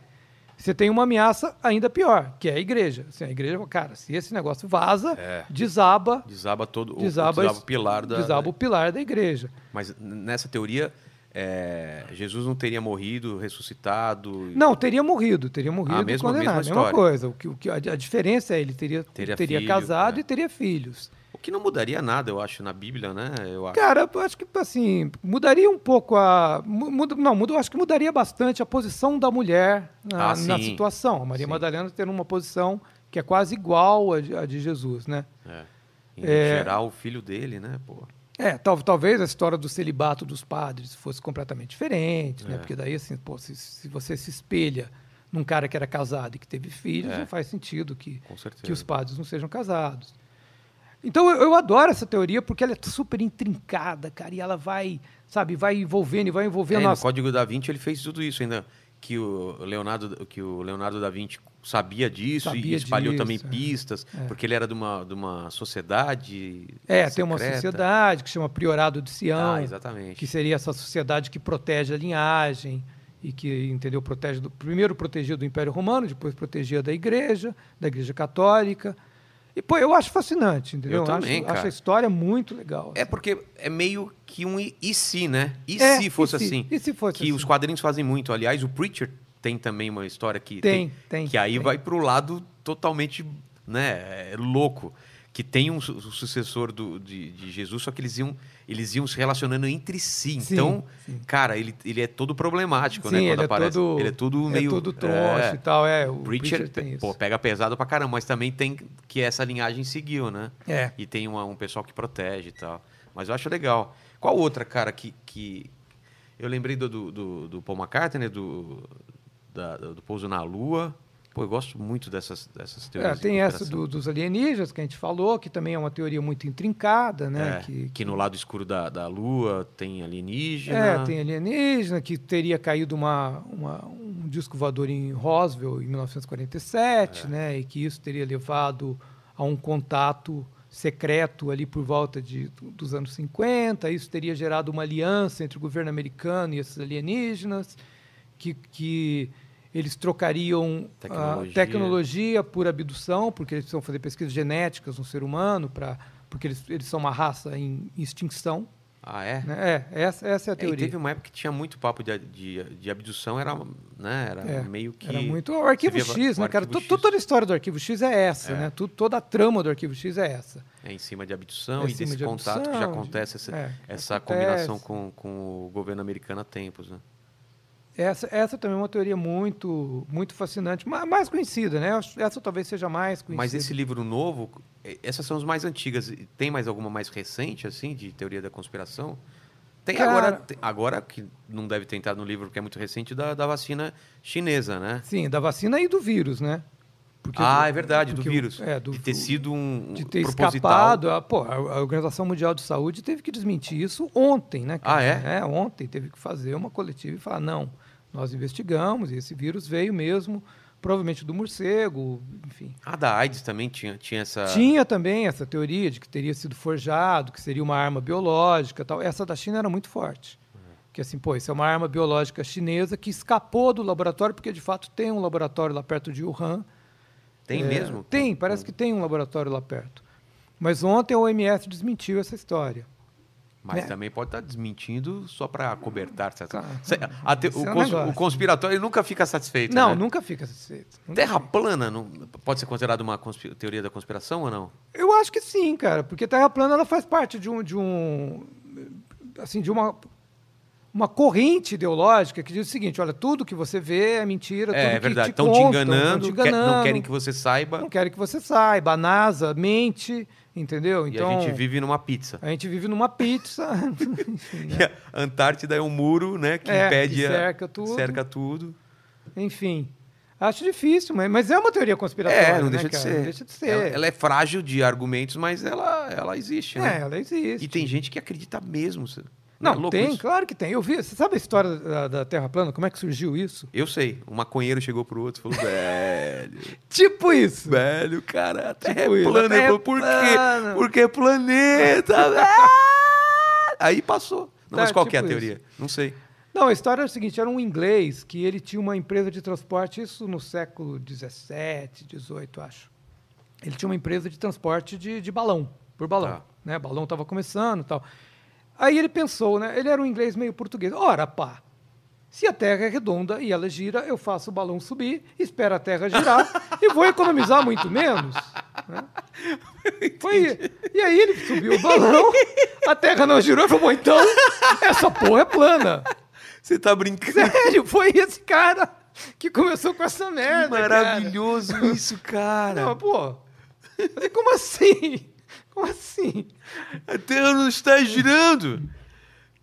você tem uma ameaça ainda pior, que é a igreja. Assim, a igreja, cara, se esse negócio vaza, É. desaba, Desaba todo o- desaba, desaba o pilar da. desaba o pilar da igreja. Mas nessa teoria, é, Jesus não teria morrido, ressuscitado. Não, teria morrido, teria morrido A e mesma- condenado. mesma Mesma história. coisa. O que, o que, a, diferença é ele teria, Teria teria filho, casado é. e teria filhos. Que não mudaria nada, eu acho, na Bíblia, né? Eu acho. Cara, eu acho que assim, mudaria um pouco a. mu- Muda, não, muda, eu acho que mudaria bastante a posição da mulher na, Ah, na situação. A Maria Sim. Madalena tendo uma posição que é quase igual à de, à de Jesus, né? É. Em É. geral, o filho dele, né? Pô. É, tal, talvez a história do celibato dos padres fosse completamente diferente, né? É. Porque daí, assim, pô, se, se você se espelha num cara que era casado e que teve filhos, É. não faz sentido que, que os padres não sejam casados. Então eu, eu adoro essa teoria porque ela é super intrincada, cara, e ela vai, sabe, vai envolvendo e vai É, envolvendo no Código da Vinci ele fez tudo isso ainda que o Leonardo que o Leonardo da Vinci sabia disso Sabia e espalhou disso, também é. pistas, porque ele era de uma, de uma sociedade. É, tem uma secreta. sociedade que chama Priorado de Sião, Ah, exatamente. que seria essa sociedade que protege a linhagem e que, entendeu, protege do, primeiro protegia do Império Romano, depois protegia da Igreja, da Igreja Católica. E, pô, eu acho fascinante, entendeu? Eu também, acho, cara. acho a história muito legal. É assim. porque é meio que um e, e se, né? E É, se fosse e se? assim? E se fosse que assim? os quadrinhos fazem muito. Aliás, o Preacher tem também uma história que Tem, tem, que aí tem. vai pro lado totalmente, né, é, louco, que tem um, su- sucessor do, de, de Jesus, só que eles iam eles iam se relacionando entre si. Sim, então, sim. cara, ele, ele é todo problemático, Sim, né, quando ele é aparece. todo, ele é todo é meio todo troncho é, e tal. É, o Preacher, Preacher pô, pega pesado pra caramba, mas também tem que essa linhagem seguiu, né? É. E tem uma- um pessoal que protege e tal. Mas eu acho legal. Qual outra, cara, que. que... Eu lembrei do, do, do, do Paul McCartney, do, da- do Pouso na Lua. Pô, eu gosto muito dessas, dessas É, teorias. de tem essa conspiração. do- dos alienígenas que a gente falou, que também é uma teoria muito intrincada, né? É, que, que no lado escuro da, da Lua tem alienígena. É, tem alienígena, que teria caído uma, uma- um disco voador em Roswell em 1947, né? E que isso teria levado a um contato secreto ali por volta de, dos anos 50. Isso teria gerado uma aliança entre o governo americano e esses alienígenas, que, que eles trocariam a Tecnologia. tecnologia por abdução, porque eles precisam fazer pesquisas genéticas no ser humano, pra, porque eles, eles são uma raça em extinção. Ah, é? né? É, essa, essa é a É, e teoria. teve uma época que tinha muito papo de, de, de abdução, era, né, era É, meio que. Era muito o Arquivo via X, o né, cara? Arquivo X. Toda a história do Arquivo X é essa, É. né? Tu- toda a trama do Arquivo X é essa. É em cima de abdução É e desse de contato que já abdução, acontece, essa, é, essa acontece. combinação com, com o governo americano há tempos, né? Essa, essa também é uma teoria muito, muito fascinante, ma- mais conhecida, né? Essa talvez seja mais conhecida. Mas esse livro novo, eh, essas são as mais antigas. Tem mais alguma mais recente, assim, de teoria da conspiração? Tem Cara- agora, agora, que não deve ter entrado no livro porque é muito recente, da, da vacina chinesa, né? Sim, da vacina e do vírus, né? Porque ah, do- é verdade, do vírus. é, do- de ter sido um de ter proposital. escapado. A, pô, a Organização Mundial de Saúde teve que desmentir isso ontem, né? cara? Ah, é? É, ontem teve que fazer uma coletiva e falar, não, nós investigamos e esse vírus veio mesmo, provavelmente do morcego, enfim. Ah, da AIDS também tinha, tinha essa... Tinha também essa teoria de que teria sido forjado, que seria uma arma biológica tal. Essa da China era muito forte. Que assim, pô, isso é uma arma biológica chinesa que escapou do laboratório, porque de fato tem um laboratório lá perto de Wuhan. Tem É, mesmo? Tem, parece que tem um laboratório lá perto. Mas ontem a OMS desmentiu essa história. Mas né? também pode estar desmentindo só para cobertar. certo? Tá. Cê- a te- Esse o, é um cons- o conspiratório nunca fica satisfeito, Não, né? nunca fica satisfeito. Nunca Terra fica. plana não, pode ser considerada uma teoria da conspiração ou não? Eu acho que sim, cara, porque Terra plana ela faz parte de um, de um assim, de uma uma corrente ideológica que diz o seguinte, olha, tudo que você vê é mentira, É, tudo é que verdade. te Estão te, enganando, não querem que você saiba. não querem que você saiba. A NASA mente, entendeu? Então e a gente vive numa pizza. a gente vive numa pizza. enfim, né? A Antártida é um muro, né, que É, impede que a- cerca tudo. cerca tudo. Enfim. Acho difícil, mas, mas é uma teoria conspiratória. É, não né, deixa de cara? ser. Não deixa de ser. Ela, ela é frágil de argumentos, mas ela, ela existe, É, né? ela existe. E tem gente que acredita mesmo. Não, é tem, isso? claro que tem. Eu vi. Você sabe a história da, da Terra plana? Como é que surgiu isso? Eu sei. Um maconheiro chegou pro outro e falou, velho, Tipo isso. velho, cara, a Terra Tipo é isso, a plana. Terra é falou, por quê? Porque é planeta. velho." Aí passou. Não, Tá, mas qual que é a tipo teoria? Não sei. Não, a história é o seguinte: era um inglês que ele tinha uma empresa de transporte, isso no século XVII, XVIII, acho. Ele tinha uma empresa de transporte de, de balão, por balão. Tá. Né? Balão estava começando e tal. Aí ele pensou, né? Ele era um inglês meio português. Ora, pá, se a Terra é redonda e ela gira, eu faço o balão subir, espero a Terra girar e vou economizar muito menos. né? Foi, e aí ele subiu o balão, a Terra não girou, ele falou, bom, então essa porra é plana. Você tá brincando? Sério, foi esse cara que começou com essa Que merda. maravilhoso isso, Cara. cara. Não, pô. Falei, como assim? Como assim? A Terra não está girando.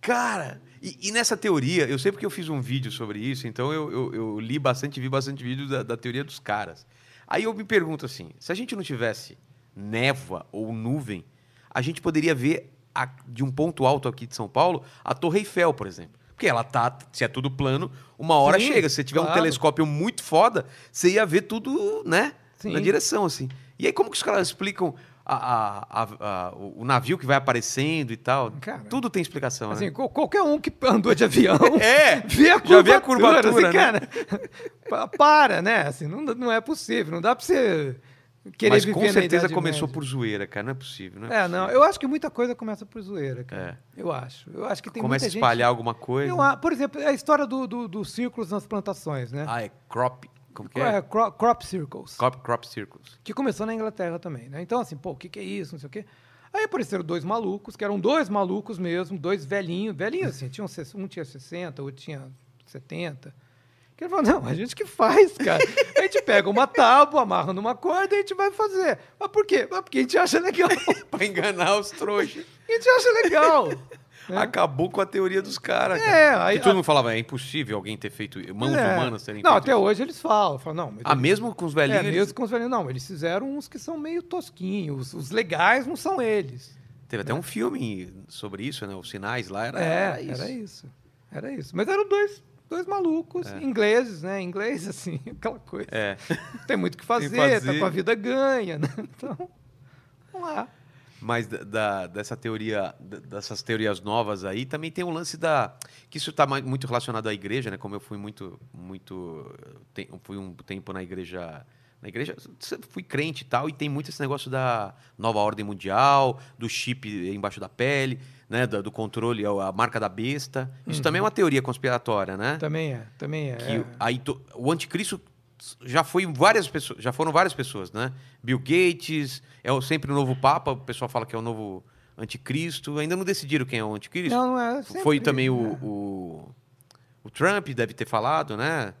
Cara, e, e nessa teoria, eu sei porque eu fiz um vídeo sobre isso, então eu, eu, eu li bastante, vi bastante vídeo da, da teoria dos caras. Aí eu me pergunto assim: se a gente não tivesse névoa ou nuvem, a gente poderia ver a- de um ponto alto aqui de São Paulo a Torre Eiffel, por exemplo. Porque ela tá, se é tudo plano, uma hora Sim, chega. Se você tiver um claro. telescópio muito foda, você ia ver tudo, né? Sim. Na direção, assim. E aí, como que os caras explicam a- a- a- o navio que vai aparecendo e tal? Cara, tudo tem explicação, Assim, né? qual- qualquer um que andou de avião É! vê a Já vê a curvatura, curvatura, assim, né? cara, pa- para, né? Assim, não, não é possível, não dá pra você querer Mas viver com na certeza começou Média. por zoeira, cara. Não é possível, né? É, não, eu acho que muita coisa começa por zoeira, cara. É. Eu acho. Eu acho que tem Começa a muita gente... espalhar alguma coisa. Eu por exemplo, a história do, do- dos círculos nas plantações, né? Ah, é crop. Como que É, é? cro- crop circles. Crop, crop circles. que começou na Inglaterra também, né? Então, assim, pô, o que, que é isso, não sei o quê. Aí apareceram dois malucos, que eram dois malucos mesmo, dois velhinhos, velhinhos assim, tinham, um tinha 60, outro tinha 70. Que ele falou, não, a gente que faz, cara. A gente pega uma tábua, amarra numa corda e a gente vai fazer. Mas por quê? Mas porque a gente acha legal. pra enganar os trouxas. A gente acha legal. Né? Acabou com a teoria dos caras. É, cara. aí- E todo mundo falava, é impossível alguém ter feito. Mãos É. humanas terem Não, até isso. hoje eles falam. falam não, Ah, eles- mesmo com os velhinhos? É, eles- mesmo com os velhinhos. Não, eles fizeram uns que são meio tosquinhos. Os legais não são eles. Teve até um filme sobre isso, né? Os sinais lá era, É, era isso. era isso. Era isso. Mas eram dois, dois malucos, ingleses, né? Inglês, assim, aquela coisa. É. Tem muito o que fazer, fazer. tá com a vida ganha, né? Então, vamos lá. Mas da, da- dessa teoria, dessas teorias novas aí, também tem o lance da. Que isso está muito relacionado à igreja, né? Como eu fui muito. muito fui um tempo na igreja. Na igreja, fui crente e tal, e tem muito esse negócio da nova ordem mundial, do chip embaixo da pele, né? Do, do controle, a marca da besta. Isso também é uma teoria conspiratória, né? Também é, também é. que é. aí to- o anticristo já foi várias pessoas, já foram várias pessoas, né? Bill Gates, é o, sempre o novo papa, o pessoal fala que é o novo anticristo, ainda não decidiram quem é o anticristo. Não, não é. sempre, foi também o, né? o, o Trump deve ter falado, né?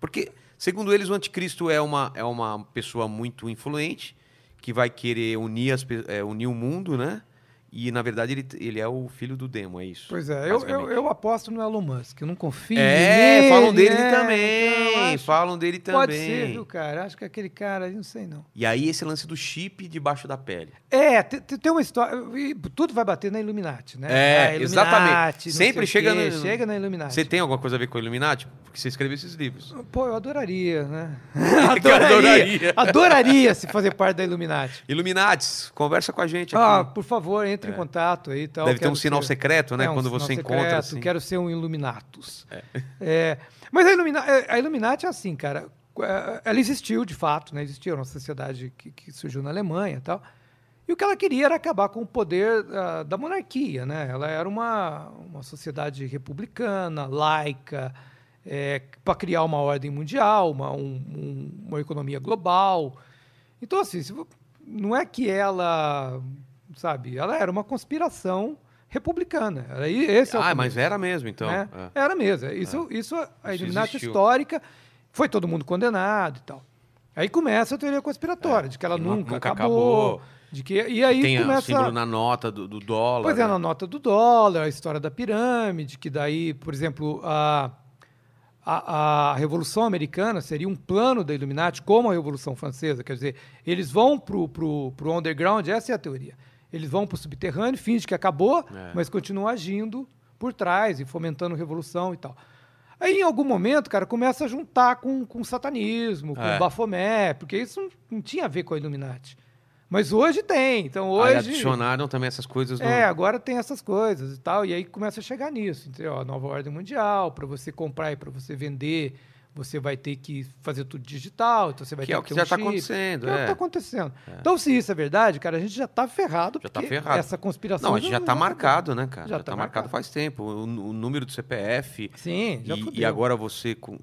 Porque segundo eles o anticristo é uma é uma pessoa muito influente que vai querer unir as, é, unir o mundo, né? E na verdade ele, ele é o filho do demo, é isso. Pois é, eu, eu, eu aposto no Elon Musk, eu não confio É, nele, falam dele é, também. então acho- falam dele também. Pode ser, viu, cara? Acho que aquele cara, não sei não. E aí esse lance do chip debaixo da pele. É, te- te- tem uma história. e Tudo vai bater na Illuminati, né? É, Ah, Illuminati, exatamente. Sempre chega quê, no- chega na Illuminati. Você tem alguma coisa a ver com o Illuminati? Porque você escreveu esses livros. Pô, eu adoraria, né? adoraria. adoraria se fazer parte da Illuminati. Illuminatis, conversa com a gente aqui. Ah, por favor, entre em contato aí. Tal. Deve ter um sinal ser- secreto, né? É, um Quando você secreto, encontra assim. Quero ser um Illuminatus. É, mas a, Illumina, a Illuminati é assim, cara. é, Ela existiu de fato, né? Existiu uma sociedade que, que surgiu na Alemanha e tal. E o que ela queria era acabar com o poder ah, da monarquia, né? Ela era uma, uma sociedade republicana, laica, para criar uma ordem mundial, uma, um- um- uma economia global. Então, assim, não é que ela, sabe, ela era uma conspiração republicana. Era, esse é o Ah, começo mas era mesmo, então. né? É. Era mesmo. Isso, isso a Illuminati histórica foi todo mundo condenado e tal. Aí começa a teoria conspiratória, de que ela É, que nu- nunca, nunca acabou, acabou. De que, e aí Tem o começa. símbolo na nota do, do dólar. Pois é, né? na nota do dólar, a história da pirâmide, que daí, por exemplo, a, a, a Revolução Americana seria um plano da Illuminati, como a Revolução Francesa. Quer dizer, eles vão para o underground, essa é a teoria. Eles vão para o subterrâneo, fingem que acabou, É. mas continuam agindo por trás e fomentando revolução e tal. Aí, em algum momento, cara, começa a juntar com, com satanismo, com É. Bafomé, porque isso não, não tinha a ver com a Illuminati. Mas hoje tem. Então, Aí hoje. adicionaram também essas coisas. no- É, agora tem essas coisas e tal, e aí começa a chegar nisso, entendeu? A nova ordem mundial, para você comprar e para você vender, você vai ter que fazer tudo digital, então você vai Que ter é o que já está acontecendo. que é o que É. está acontecendo. Então, se isso é verdade, cara, a gente já tá ferrado, Já tá porque ferrado. essa conspiração... Não, a gente já está marcado, né, cara? Já Já tá está marcado marcado. faz tempo. O, o número do CPF. Sim, já e, e agora você, com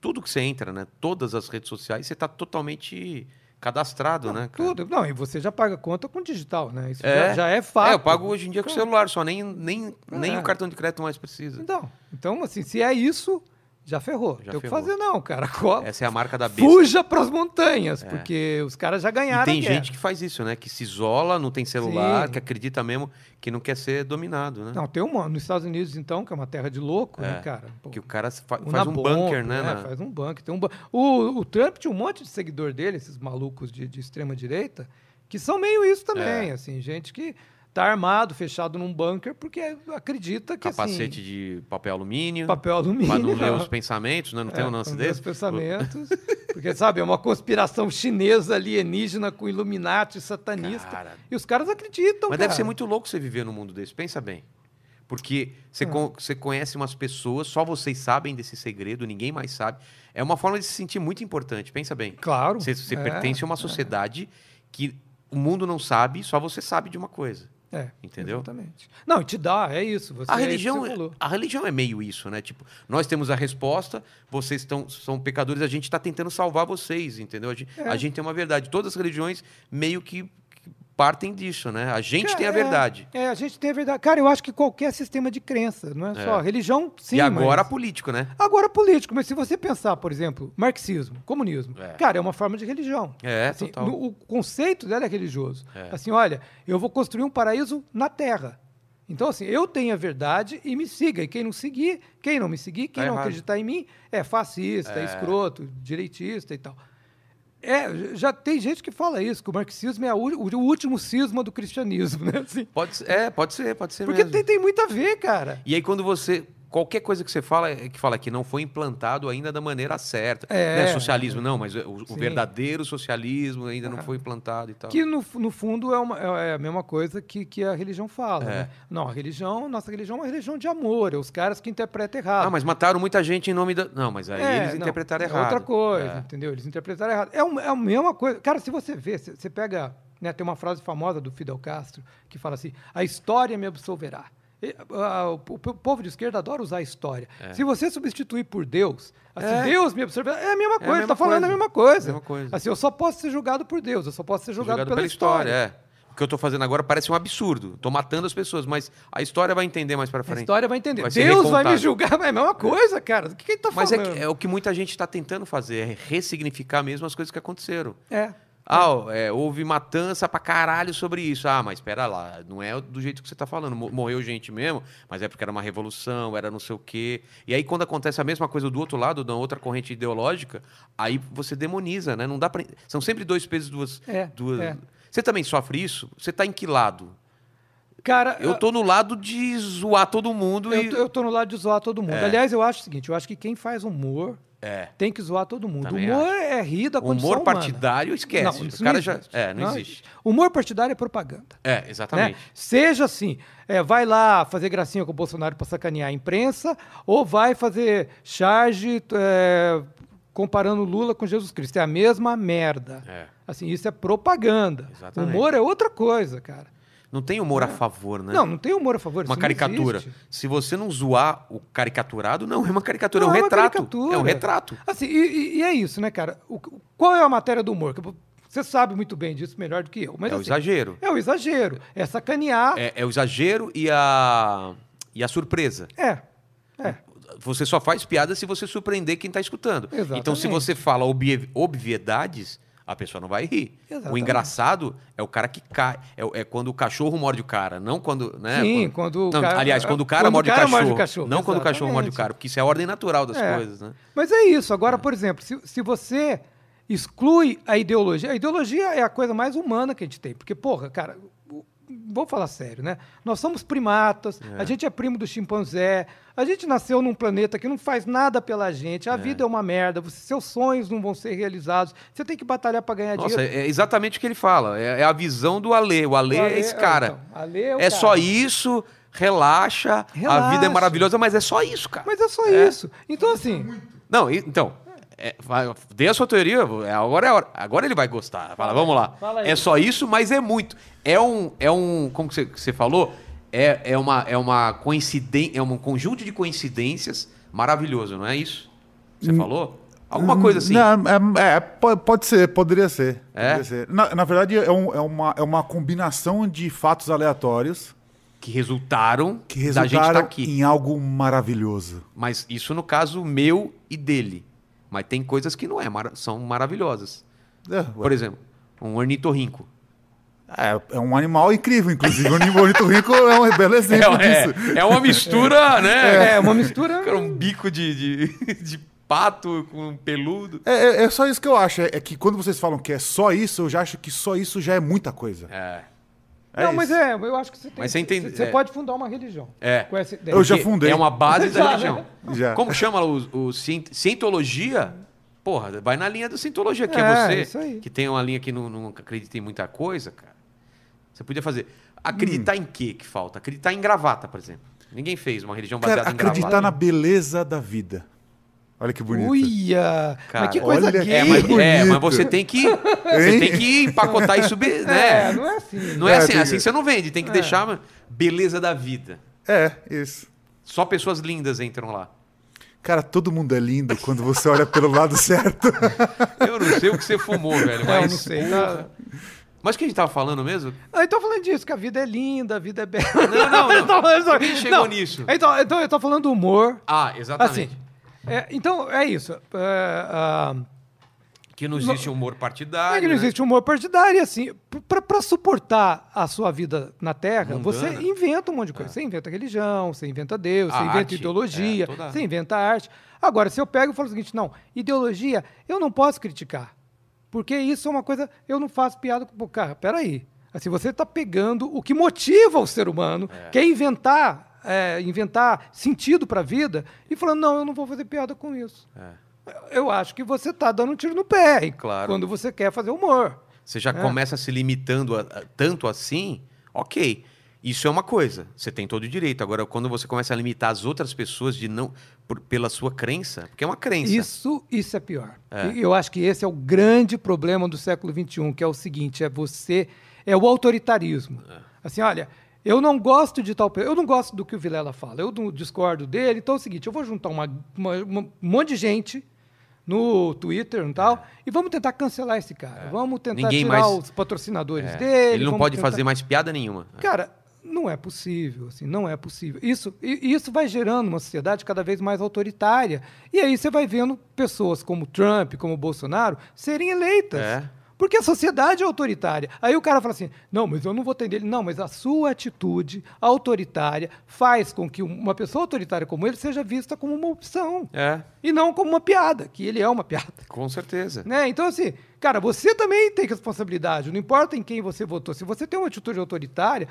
tudo que você entra, né? Todas as redes sociais, você está totalmente cadastrado, né, cara? Tudo. Não, e você já paga conta com digital, né? Isso É. já, já é fato. É, eu pago hoje em dia com o celular, só nem, nem, nem É. o cartão de crédito mais precisa. Então, então, assim, se é isso, já ferrou. Já tem o que fazer não, cara. Essa é a marca da besta. Fuja pras montanhas, porque os caras já ganharam E tem gente que faz isso, né? Que se isola, não tem celular, Sim. que acredita mesmo que não quer ser dominado, né? Não, tem uma nos Estados Unidos, então, que é uma terra de louco, né, É, cara? Pô, Que o cara fa- o faz um Nabombo, bunker, né? é, na- Faz um bunker. Tem um bu- o, o Trump tinha um monte de seguidor dele, esses malucos de, de extrema direita, que são meio isso também, É. assim, gente que tá armado, fechado num bunker, porque acredita que Capacete assim, de papel alumínio. papel alumínio. Pra não ler os pensamentos, né? Não tem É, um lance não desse? Os pensamentos. Porque, sabe, é uma conspiração chinesa alienígena com Illuminati satanista. Cara. E os caras acreditam, Mas cara. deve ser muito louco você viver num mundo desse. Pensa bem. Porque você, Ah. con- você conhece umas pessoas, só vocês sabem desse segredo, ninguém mais sabe. É uma forma de se sentir muito importante. Pensa bem. Claro. Você, você é, pertence a uma sociedade que o mundo não sabe, só você sabe de uma coisa. É, Entendeu? Exatamente. Não, te dá, é isso. Você, A é religião, falou. a religião é meio isso, né? Tipo, nós temos a resposta, vocês estão, são pecadores, a gente está tentando salvar vocês, entendeu? A gente, É. a gente tem uma verdade. Todas as religiões meio que partem disso, né? A gente Cara, tem a é, verdade. É, a gente tem a verdade. Cara, eu acho que qualquer sistema de crença, não é, só. Religião, sim. e agora mas... político, né? Agora político, mas se você pensar, por exemplo, marxismo, comunismo, É. cara, é uma forma de religião. É, Assim, total. no- o conceito dela é religioso. É. Assim, olha, eu vou construir um paraíso na Terra. Então, assim, eu tenho a verdade e me siga. E quem não seguir, quem não me seguir, quem Tá não errado. acreditar em mim, é fascista, é. É. escroto, direitista e tal. É, já tem gente que fala isso, que o marxismo é a o último cisma do cristianismo, né? Assim, Pode ser, é, pode ser, pode ser porque mesmo. tem, tem muito a ver, cara. E aí quando você qualquer coisa que você fala é que fala que não foi implantado ainda da maneira certa, É. né? Socialismo não, mas o, o verdadeiro socialismo ainda não foi implantado e tal. Que no, no fundo é, uma- é a mesma coisa que, que a religião fala. É. né? Não, a religião, nossa religião é uma religião de amor, é os caras que interpretam errado. Ah, mas mataram muita gente em nome da. Não, mas aí É, eles não, interpretaram é errado. outra coisa, É. entendeu? Eles interpretaram errado. É, um- é a mesma coisa. Cara, se você vê, você você pega. Né, tem uma frase famosa do Fidel Castro que fala assim: a história me absolverá. O, povo de esquerda adora usar a história. Se você substituir por Deus, assim, É. Deus me absolverá, é a mesma coisa, mesma tá falando a mesma coisa. Mesma coisa. Assim, eu só posso ser julgado por Deus, eu só posso ser julgado, Jogado pela, história. é. O que eu tô fazendo agora parece um absurdo. Tô matando as pessoas, mas a história vai entender mais pra A frente. história vai entender. Vai Deus vai me julgar, mas é a mesma coisa, cara. O que, que ele tá Mas é, falando? que- é o que muita gente está tentando fazer, é ressignificar mesmo as coisas que aconteceram. É. Ah, é, houve matança pra caralho sobre isso. Ah, mas espera lá, não é do jeito que você tá falando. Mo- Morreu gente mesmo, mas é porque era uma revolução, era não sei o quê. E aí, quando acontece a mesma coisa do outro lado, da outra corrente ideológica, aí você demoniza, né? Não dá pra... São sempre dois pesos, duas... É, duas... é. Você também sofre isso? Você tá em que lado? Cara, Eu tô no lado de zoar todo mundo eu, e... eu tô no lado de zoar todo mundo. É. Aliás, eu acho o seguinte: eu acho que quem faz humor É. tem que zoar todo mundo. Também humor é rir da condição Humor humana. partidário, esquece. Não, o cara não já... É, não, existe. Humor partidário é propaganda. É, né? exatamente. Seja assim, é, vai lá fazer gracinha com o Bolsonaro para sacanear a imprensa, ou vai fazer charge é, comparando Lula com Jesus Cristo. É a mesma merda. É. Assim, isso é propaganda. Exatamente. Humor é outra coisa, cara. Não tem humor a favor, né? Não, não tem humor a favor. uma não caricatura. Se você não zoar o caricaturado, não é uma caricatura, Não, é um é retrato. caricatura. É um retrato. Assim, e, e- é isso, né, cara? O- qual é a matéria do humor? Você sabe muito bem disso melhor do que eu. Mas, é o assim, exagero. É o exagero. É sacanear. É, é o exagero e a, e a surpresa. É. É. Você só faz piada se você surpreender quem está escutando. Exatamente. Então, se você fala obvi- obviedades, a pessoa não vai rir. O Exatamente. engraçado é o cara que cai. É, é quando o cachorro morde o cara, não quando. Né? Sim, quando o Não, cara- aliás, quando o cara, quando o morde, cara o cachorro, morde o cachorro, Não quando o cachorro morde o exatamente. cara, porque isso é a ordem natural das É. coisas, né? Mas é isso. Agora, por exemplo, se, se você exclui a ideologia, a ideologia é a coisa mais humana que a gente tem. Porque, porra, cara, vamos falar sério, né? Nós somos primatas, a gente é primo do chimpanzé, a gente nasceu num planeta que não faz nada pela gente, a vida é uma merda, você- seus sonhos não vão ser realizados, você tem que batalhar para ganhar Nossa, dinheiro. é exatamente o que ele fala. É, é a visão do Alê. O Alê é esse cara. então, Ale é o é cara. só isso, relaxa, a Relaxa. vida é maravilhosa, mas é só isso, cara. Mas é só É. isso. Então, assim, Não, e- então, é, vai- dê a sua teoria, é, agora é a hora. Agora ele vai gostar. Fala, vamos lá. fala aí. É só isso, mas é muito. É um, é um como que você, que você falou? É, é, uma, é uma coincidência, é um conjunto de coincidências maravilhoso, não é isso? Você falou? Alguma coisa assim. Não, é, é, po- pode ser, poderia ser. É? poderia ser. Na, na verdade, é, um- é uma, é uma combinação de fatos aleatórios Que resultaram, que da gente estar resultaram aqui. em algo maravilhoso. Mas isso no caso meu e dele. Mas tem coisas que não é, mara- são maravilhosas. É, Por exemplo, um ornitorrinco. é, é um animal incrível, inclusive. O ornitorrinco é um belo exemplo É, disso. é, é uma mistura, né? é uma mistura. Cara, um bico de, de, de pato com peludo. É, é- é só isso que eu acho. É, é que quando vocês falam que é só isso, eu já acho que só isso já é muita coisa. É. É não, mas isso. é, eu acho que você tem. Mas você entende- Você é. pode fundar uma religião. É. Com essa ideia. Eu já fundei. É uma base da Já, religião. né? Já. Como chama o, o cien- cientologia? Porra, vai na linha da cientologia, que é, É, você isso aí. que tem uma linha que não, não acredita em muita coisa, cara. Você podia fazer. Acreditar em quê que falta? Acreditar em gravata, por exemplo. Ninguém fez uma religião baseada Cara, em acreditar gravata. na beleza da vida. Olha que bonito. Uia! Cara, mas que coisa olha- gay! É mas, é, mas você tem que. Você tem que empacotar isso, É, né? não é assim. Não é É, assim, tem assim você não vende, tem que deixar mano, beleza da vida. É, isso. Só pessoas lindas entram lá. Cara, todo mundo é lindo quando você olha pelo lado certo. Eu não sei o que você fumou, velho, É, eu mas. não sei. tá? Mas o que a gente tava falando mesmo? Ah, então falando disso, que a vida é linda, a vida é bela. Não, não, não. Eu tô falando. Quem chegou Não, nisso? Então, então eu tô falando do humor. Ah, Assim, exatamente. É, então é isso. É, ah, Que não existe humor partidário. é que não né? existe humor partidário, e assim, para suportar a sua vida na Terra, Mundana. você inventa um monte de coisa. Você inventa religião, você inventa Deus, A você inventa arte, ideologia, é, toda- você inventa arte. Agora, se eu pego e falo o seguinte, não, ideologia eu não posso criticar, porque isso é uma coisa, eu não faço piada com... Cara, peraí. Assim, você está pegando o que motiva o ser humano, que é inventar, é, inventar sentido para a vida, e falando, não, eu não vou fazer piada com isso. Eu acho que você está dando um tiro no pé, Claro. quando você quer fazer humor. Você já É. começa se limitando a- a- tanto assim, ok. Isso é uma coisa, você tem todo o direito. Agora, quando você começa a limitar as outras pessoas de não por- pela sua crença, porque é uma crença. Isso, isso é pior. É. Eu acho que esse é o grande problema do século XXI, que é o seguinte: é você, é o autoritarismo. Assim, olha, eu não gosto de tal, eu não gosto do que o Vilela fala, eu não discordo dele. Então é o seguinte: eu vou juntar uma, uma- uma- um monte de gente no Twitter e tal, e vamos tentar cancelar esse cara. Vamos tentar É. Ninguém tirar mais- os patrocinadores É, dele. Ele não pode tentar- fazer mais piada nenhuma. Cara, não é possível, assim, não é possível. Isso, e- isso vai gerando uma sociedade cada vez mais autoritária. E aí você vai vendo pessoas como Trump, como Bolsonaro, serem eleitas. É. Porque a sociedade é autoritária. Aí o cara fala assim: não, mas eu não vou ele. Não, mas a sua atitude autoritária faz com que uma pessoa autoritária como ele seja vista como uma opção. É, E não como uma piada, que ele é uma piada. com certeza. Né? Então, assim, cara, você também tem responsabilidade. Não importa em quem você votou. Se você tem uma atitude autoritária,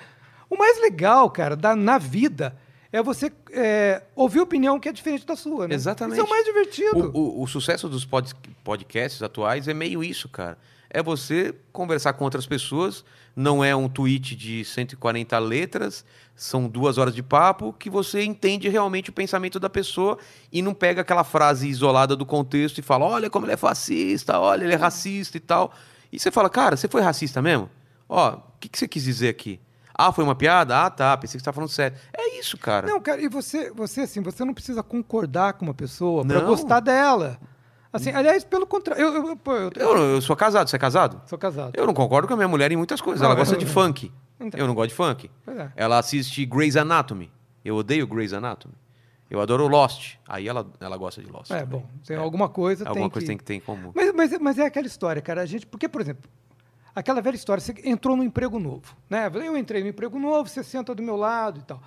o mais legal, cara, da, na vida é você é, ouvir opinião que é diferente da sua. Né? Exatamente. Isso é o mais divertido. O, o- o sucesso dos pod- podcasts atuais é meio isso, cara. É você conversar com outras pessoas, não é um tweet de 140 letras, são duas horas de papo, que você entende realmente o pensamento da pessoa e não pega aquela frase isolada do contexto e fala: olha como ele é fascista, olha, ele é racista e tal. E você fala, cara, você foi racista mesmo? Ó, o que, que você quis dizer aqui? Ah, foi uma piada? Ah, tá, pensei que você estava falando sério. É isso, cara. Não, cara, e você, você assim, você não precisa concordar com uma pessoa para gostar dela. Assim, aliás, pelo contrário, eu, eu, eu- Eu, eu sou casado, você é casado? sou casado. Eu não concordo com a minha mulher em muitas coisas. Não, ela gosta de funk. Então. Eu não gosto de funk. Pois é. Ela assiste Grey's Anatomy. Eu odeio Grey's Anatomy. Eu adoro Lost. Aí ela, ela gosta de Lost. É, também. bom, tem alguma coisa Alguma tem coisa que... tem que ter em comum. Mas, mas, mas é aquela história, cara. A gente, porque, por exemplo, aquela velha história, você entrou num emprego novo, né? Eu entrei num emprego novo, você senta do meu lado e tal.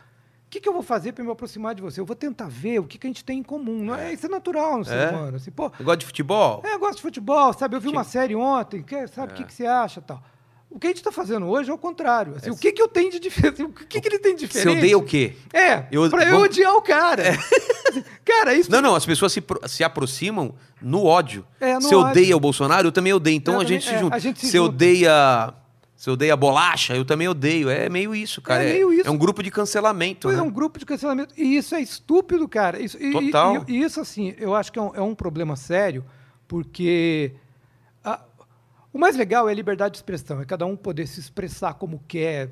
O que, que eu vou fazer para me aproximar de você? Eu vou tentar ver o que, que a gente tem em comum. Não é, isso é natural no ser É. humano. Assim, pô, Eu gosto de futebol? é, eu gosto de futebol, sabe? Eu vi uma série ontem, que, sabe? O É. que, que você acha tal? O que a gente está fazendo hoje é o contrário. Assim, O que, que eu tenho de diferente? O que, que ele tem de Você diferente? odeia o quê? É, Eu- pra eu vamos- odiar o cara. cara, isso Não, não, as pessoas se, se aproximam no ódio. É, no Você ódio. odeia o Bolsonaro, eu também odeio. Então Eu a também- gente se é, junta. a gente se Você junta. odeia. Você odeia bolacha, eu também odeio. É meio isso, cara. É meio isso. é um grupo de cancelamento. Né? é um grupo de cancelamento. E isso é estúpido, cara. Isso, e- e- Total. E, e isso, assim, eu acho que é um, é um problema sério, porque a- o mais legal é a liberdade de expressão, é cada um poder se expressar como quer.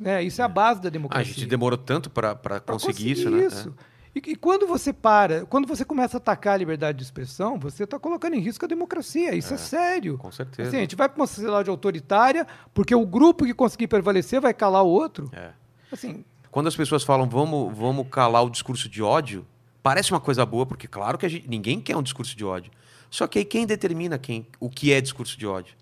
Né? Isso é a base da Ah, a democracia. gente demorou tanto pra Pra conseguir, isso, né? isso. E, e quando você para, quando você começa a atacar a liberdade de expressão, você está colocando em risco a democracia. Isso é, sério. com certeza. Assim, a gente vai para uma sociedade autoritária, porque o grupo que conseguir prevalecer vai calar o outro. É. Assim, Quando as pessoas falam vamos, vamos calar o discurso de ódio, parece uma coisa boa, porque claro que gente- ninguém quer um discurso de ódio. Só que aí quem determina quem, o que é discurso de ódio?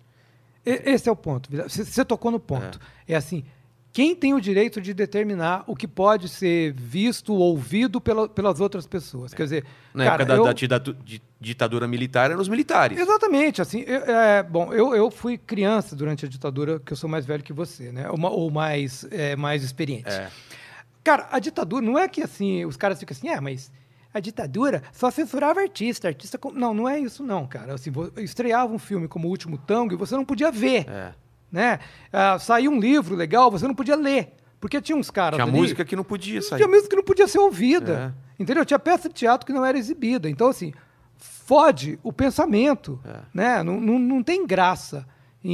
Esse é o ponto. Você você tocou no ponto. É, assim, quem tem o direito de determinar o que pode ser visto ou ouvido pela- pelas outras pessoas? Quer dizer, Na cara, época da, eu- da di- ditadura militar, eram os militares. Exatamente, assim, eu- é, bom, eu, eu fui criança durante a ditadura, que eu sou mais velho que você, né? Ou, ou mais, é, mais experiente. É. Cara, a ditadura não é que assim, os caras ficam assim, ah, mas a ditadura só censurava artista, artista. com-" Não, não é isso, não, cara. Assim, estreava um filme como O Último Tango e você não podia ver. É. Né? Ah, saiu um livro legal, você não podia ler. Porque tinha uns caras. Tinha ali- música que não podia sair. tinha música que não podia ser ouvida. É. Entendeu? Tinha peça de teatro que não era exibida. Então, assim, fode o pensamento. É. Né? Não, não, não tem graça em,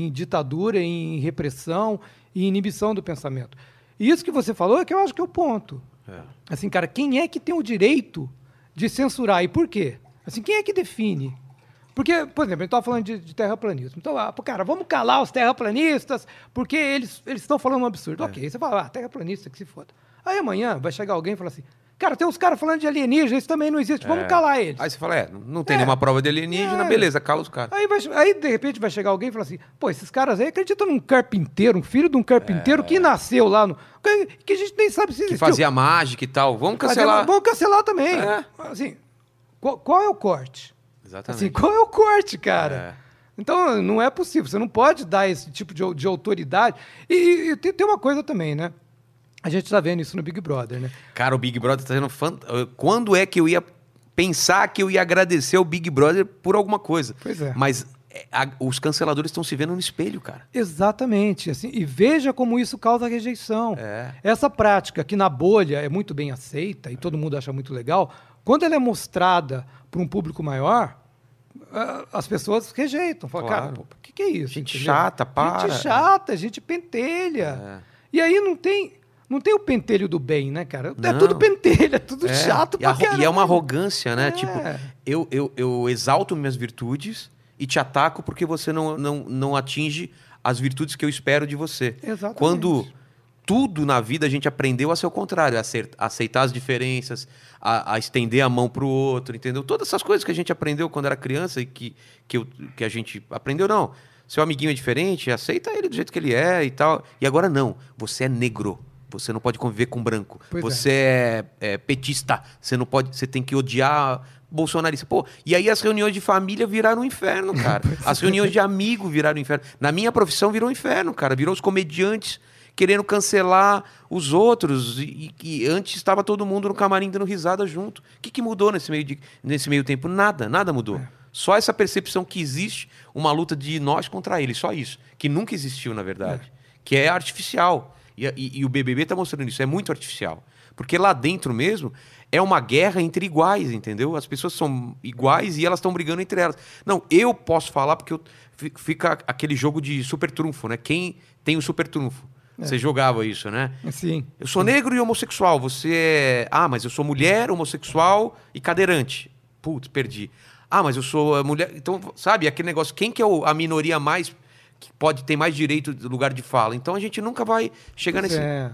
em- em ditadura, em repressão e inibição do pensamento. E isso que você falou é que eu acho que é o ponto. É. Assim, cara, quem é que tem o direito de censurar e por quê? Assim, quem é que define? Porque, por exemplo, a gente estava falando de, de terraplanismo. Então, ah, cara, vamos calar os terraplanistas porque eles eles estão falando um absurdo. Ok, você fala, ah, terraplanista, que se foda. Aí amanhã vai chegar alguém e falar assim, cara, tem uns caras falando de alienígena, isso também não existe, vamos É. calar eles. Aí você fala, é, não tem É. nenhuma prova de alienígena, É. beleza, cala os caras. Aí, vai, aí, de repente, vai chegar alguém e falar assim: pô, esses caras aí acreditam num carpinteiro, um filho de um carpinteiro que nasceu lá no. que- Que a gente nem sabe se É. Que existiu. fazia mágica e tal. Vamos cancelar. Vamos cancelar também. É. Assim, qual, qual é o corte? Exatamente. Assim, qual é o corte, cara? É. Então, não é possível. Você não pode dar esse tipo de, de autoridade. E, e tem, tem uma coisa também, né? A gente está vendo isso no Big Brother, né? Cara, o Big Brother tá sendo fantástico. Quando é que eu ia pensar que eu ia agradecer ao Big Brother por alguma coisa? Pois é. Mas é, a- os canceladores estão se vendo no espelho, cara. Exatamente. Assim, e veja como isso causa rejeição. É. Essa prática que na bolha é muito bem aceita e todo mundo acha muito legal, quando ela é mostrada para um público maior, as pessoas rejeitam. Falam, Claro. cara, o que, que é isso? Gente Entendeu? chata, para. Gente chata, gente pentelha. E aí não tem, não tem o pentelho do bem, né, cara? É Não. tudo pentelho, é tudo É. chato e, pra arro- e é uma arrogância, né? É. Tipo, eu, eu, eu exalto minhas virtudes e te ataco porque você não, não, não atinge as virtudes que eu espero de você. Exatamente. Quando tudo na vida a gente aprendeu a ser o contrário, a, ser- a aceitar as diferenças, a, a estender a mão pro outro, entendeu? Todas essas coisas que a gente aprendeu quando era criança e que, que, eu- que a gente aprendeu, não. Seu amiguinho é diferente, aceita ele do jeito que ele é e tal. E agora não, você é negro. Você não pode conviver com branco. Pois é. você é. é petista. Você não pode. Você tem que odiar bolsonarista. Pô, e aí as reuniões de família viraram um inferno, cara. as reuniões de amigo viraram um inferno. Na minha profissão virou um inferno, cara. Virou os comediantes querendo cancelar os outros. E, e antes estava todo mundo no camarim dando risada junto. O que, que mudou nesse meio, de, nesse meio tempo? Nada, nada mudou. Só essa percepção que existe uma luta de nós contra eles, só isso. Que nunca existiu, na verdade. Que é artificial. E, e- e o BBB está mostrando isso, é muito artificial. Porque lá dentro mesmo é uma guerra entre iguais, entendeu? As pessoas são iguais e elas estão brigando entre elas. Não, eu posso falar porque eu, fi- fica aquele jogo de super trunfo, né? Quem tem o super trunfo? Você jogava isso, né? Sim. Eu sou negro e homossexual. Você é. Ah, mas eu sou mulher, homossexual e cadeirante. Putz, perdi. Ah, mas eu sou eh, mulher. Então, sabe, aquele negócio, quem que é a minoria mais. que pode ter mais direito de lugar de fala? Então a gente nunca vai chegar Pois nesse. é.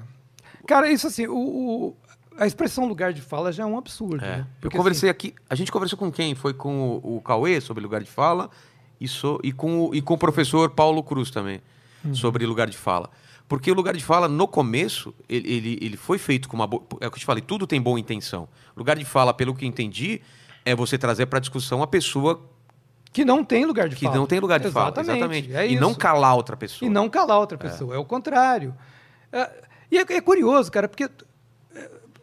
Cara, isso assim, o, o- a expressão lugar de fala já é um absurdo. É. né? Eu Porque, conversei aqui. A gente conversou com quem? Foi com o, o Cauê sobre lugar de fala e, so- e, com, o, e com o professor Paulo Cruz também sobre lugar de fala. Porque o lugar de fala, no começo, ele, ele, ele foi feito com uma boa. É o que eu te falei, tudo tem boa intenção. Lugar de fala, pelo que entendi, é você trazer para discussão a pessoa que não tem lugar de que fala. não tem lugar de Exatamente, fala. Exatamente. É e isso. não calar outra pessoa. E não calar outra pessoa, é, o contrário. É, e é, é curioso, cara, porque é,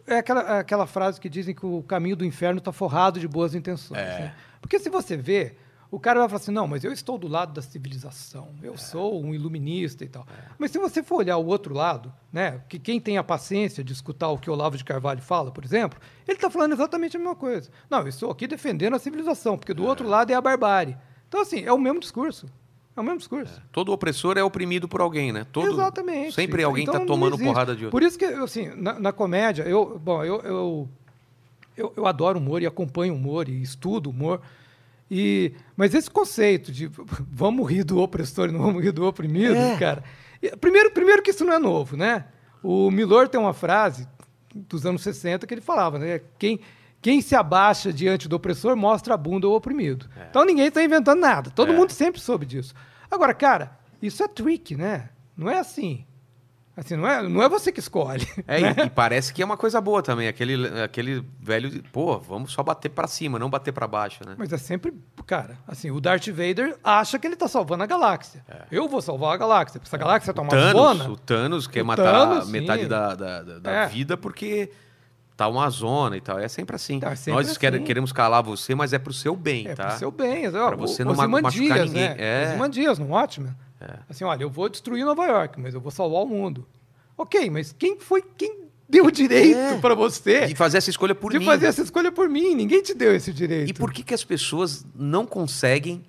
é aquela, é aquela frase que dizem que o caminho do inferno está forrado de boas intenções. É. né? Porque se você vê, o cara vai falar assim, não, mas eu estou do lado da civilização, eu É. sou um iluminista e tal. Mas se você for olhar o outro lado, né, que quem tem a paciência de escutar o que Olavo de Carvalho fala, por exemplo, ele está falando exatamente a mesma coisa. Não, eu estou aqui defendendo a civilização, porque do outro lado é a barbárie. Então, assim, é o mesmo discurso. É o mesmo discurso. Todo opressor é oprimido por alguém, né? Todo, Exatamente. Sempre alguém Então, está não tomando existe. porrada de outro. Por isso que, assim, na, na comédia, eu, bom, eu, eu, eu, eu adoro humor e acompanho humor e estudo humor. E, mas esse conceito de vamos rir do opressor e não vamos rir do oprimido, É. cara. e, Primeiro, primeiro que isso não é novo, né? O Milor tem uma frase dos anos 60 que ele falava, né? Quem, quem se abaixa diante do opressor mostra a bunda ao oprimido. Então ninguém está inventando nada. Todo É. mundo sempre soube disso. Agora, cara, isso é trick, né? Não é assim. Assim, não é, não é você que escolhe. É, e, e parece que é uma coisa boa também. Aquele, aquele velho, pô, vamos só bater pra cima, não bater pra baixo, né? Mas é sempre, cara, assim, o Darth Vader acha que ele tá salvando a galáxia. Eu vou salvar a galáxia. Essa galáxia tá uma É. Thanos, zona. o Thanos quer O matar Thanos, metade da, da, da- É. vida porque tá uma zona e tal. É sempre assim. Tá, é sempre Nós assim. queremos calar você, mas é pro seu bem, É, tá? pro seu bem. Pra Ó, você o- não ma- machucar ninguém. Né? É. Ozymandias no Watchmen. Assim, olha, eu vou destruir Nova York, mas eu vou salvar o mundo. Ok, mas quem foi quem deu o direito É. pra você De fazer essa escolha por de mim. fazer essa escolha por mim? Ninguém te deu esse direito. E por que, que as pessoas não conseguem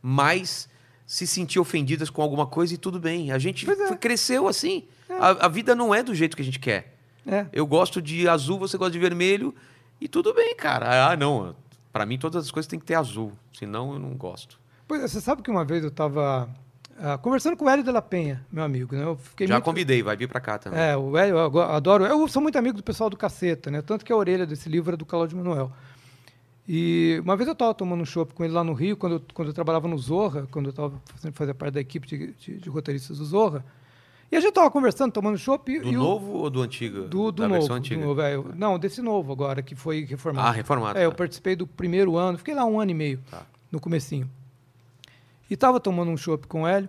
mais se sentir ofendidas com alguma coisa e tudo bem? A gente é. cresceu assim. A, a vida não é do jeito que a gente quer. É. Eu gosto de azul, você gosta de vermelho e tudo bem, cara. Ah, não. Pra mim todas as coisas têm que ter azul, senão eu não gosto. Pois é, você sabe que uma vez eu estava conversando com o Hélio de la Penha, meu amigo, né? Eu fiquei Já muito... convidei, vai vir pra cá também. É, o Hélio, eu adoro. Eu sou muito amigo do pessoal do Caceta, né? Tanto que a orelha desse livro é do Cláudio Manuel. E uma vez eu estava tomando um chopp com ele lá no Rio, quando eu, quando eu trabalhava no Zorra, quando eu estava fazendo fazia parte da equipe de, de- de roteiristas do Zorra. E a gente estava conversando, tomando chopp. Do e o- novo ou do antigo? Do, do da novo. versão do antiga? novo, é, eu- não, desse novo agora, que foi reformado. Ah, reformado. É, eu tá. participei do primeiro ano, fiquei lá um ano e meio, Tá. no comecinho. E tava tomando um chopp com o Hélio,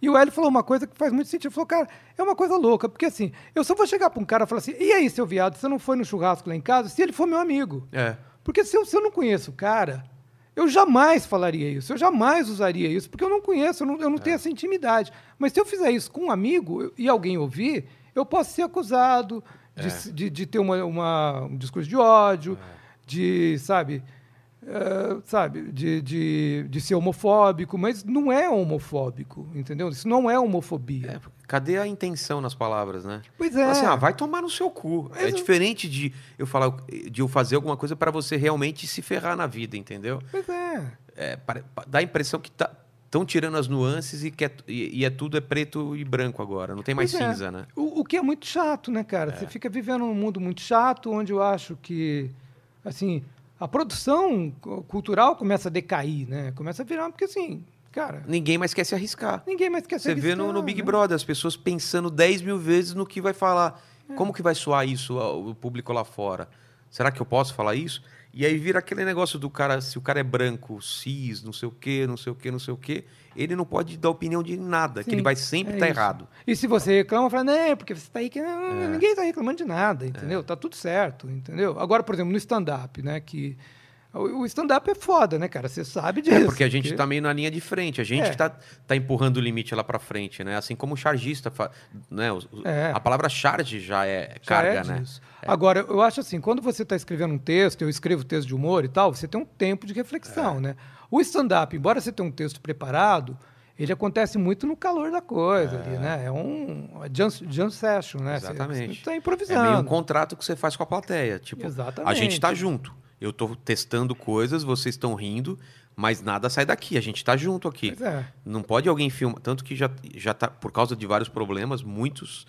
e o Hélio falou uma coisa que faz muito sentido. Ele falou, cara, é uma coisa louca, porque assim, eu só vou chegar para um cara e falar assim, e aí, seu viado, você não foi no churrasco lá em casa? Se ele for meu amigo. É. Porque se eu, se eu não conheço o cara, eu jamais falaria isso, eu jamais usaria isso, porque eu não conheço, eu não, eu não tenho essa intimidade. Mas se eu fizer isso com um amigo e alguém ouvir, eu posso ser acusado de, se- de, de ter uma, uma- um discurso de ódio, de, sabe, eh, sabe, de, de, de ser homofóbico, mas não é homofóbico, entendeu? Isso não é homofobia. É, Cadê a intenção nas palavras, né? Pois Fala é. Assim, ah, vai tomar no seu cu. É Mas- diferente de eu falar, de eu fazer alguma coisa para você realmente se ferrar na vida, entendeu? Pois é. É, dá a impressão que estão tirando as nuances e que é, e, e é tudo é preto e branco agora. Não tem mais Pois é. cinza, né? O, o que é muito chato, né, cara? Você fica vivendo num mundo muito chato, onde eu acho que, assim, a produção cu- cultural começa a decair, né? Começa a virar, porque assim, cara, Ninguém mais quer se arriscar. ninguém mais quer Você ser vê no, no arriscar, Big né? Brother as pessoas pensando 10 mil vezes no que vai falar. É. Como que vai soar isso ao público lá fora? Será que eu posso falar isso? E aí vira aquele negócio do cara, se o cara é branco, cis, não sei o quê, não sei o quê, não sei o quê, ele não pode dar opinião de nada, que Sim, ele vai sempre é estar isso. errado. E se você reclama, fala, não, porque você está aí que não, É. ninguém está reclamando de nada, entendeu? Tá tudo certo, entendeu? Agora, por exemplo, no stand-up, né, que o o stand-up é foda, né, cara? Você sabe disso. É porque a gente tá meio na linha de frente, a gente É. que tá, tá empurrando o limite lá pra frente, né? Assim como o chargista, né? Os- É. A palavra charge já é Já carga, é né? disso. Agora, eu acho assim, quando você está escrevendo um texto, eu escrevo texto de humor e tal, você tem um tempo de reflexão, É. né? O stand-up, embora você tenha um texto preparado, ele acontece muito no calor da coisa ali, né? É um a jam, jam session, né? Você- Exatamente. Você está É improvisando. meio um contrato que você faz com a plateia. Tipo, a Exatamente. gente tá junto. Eu tô testando coisas, vocês estão rindo, mas nada sai daqui. A gente tá junto aqui. Pois é. Não pode alguém filmar. Tanto que já, já tá, por causa de vários problemas, muitos.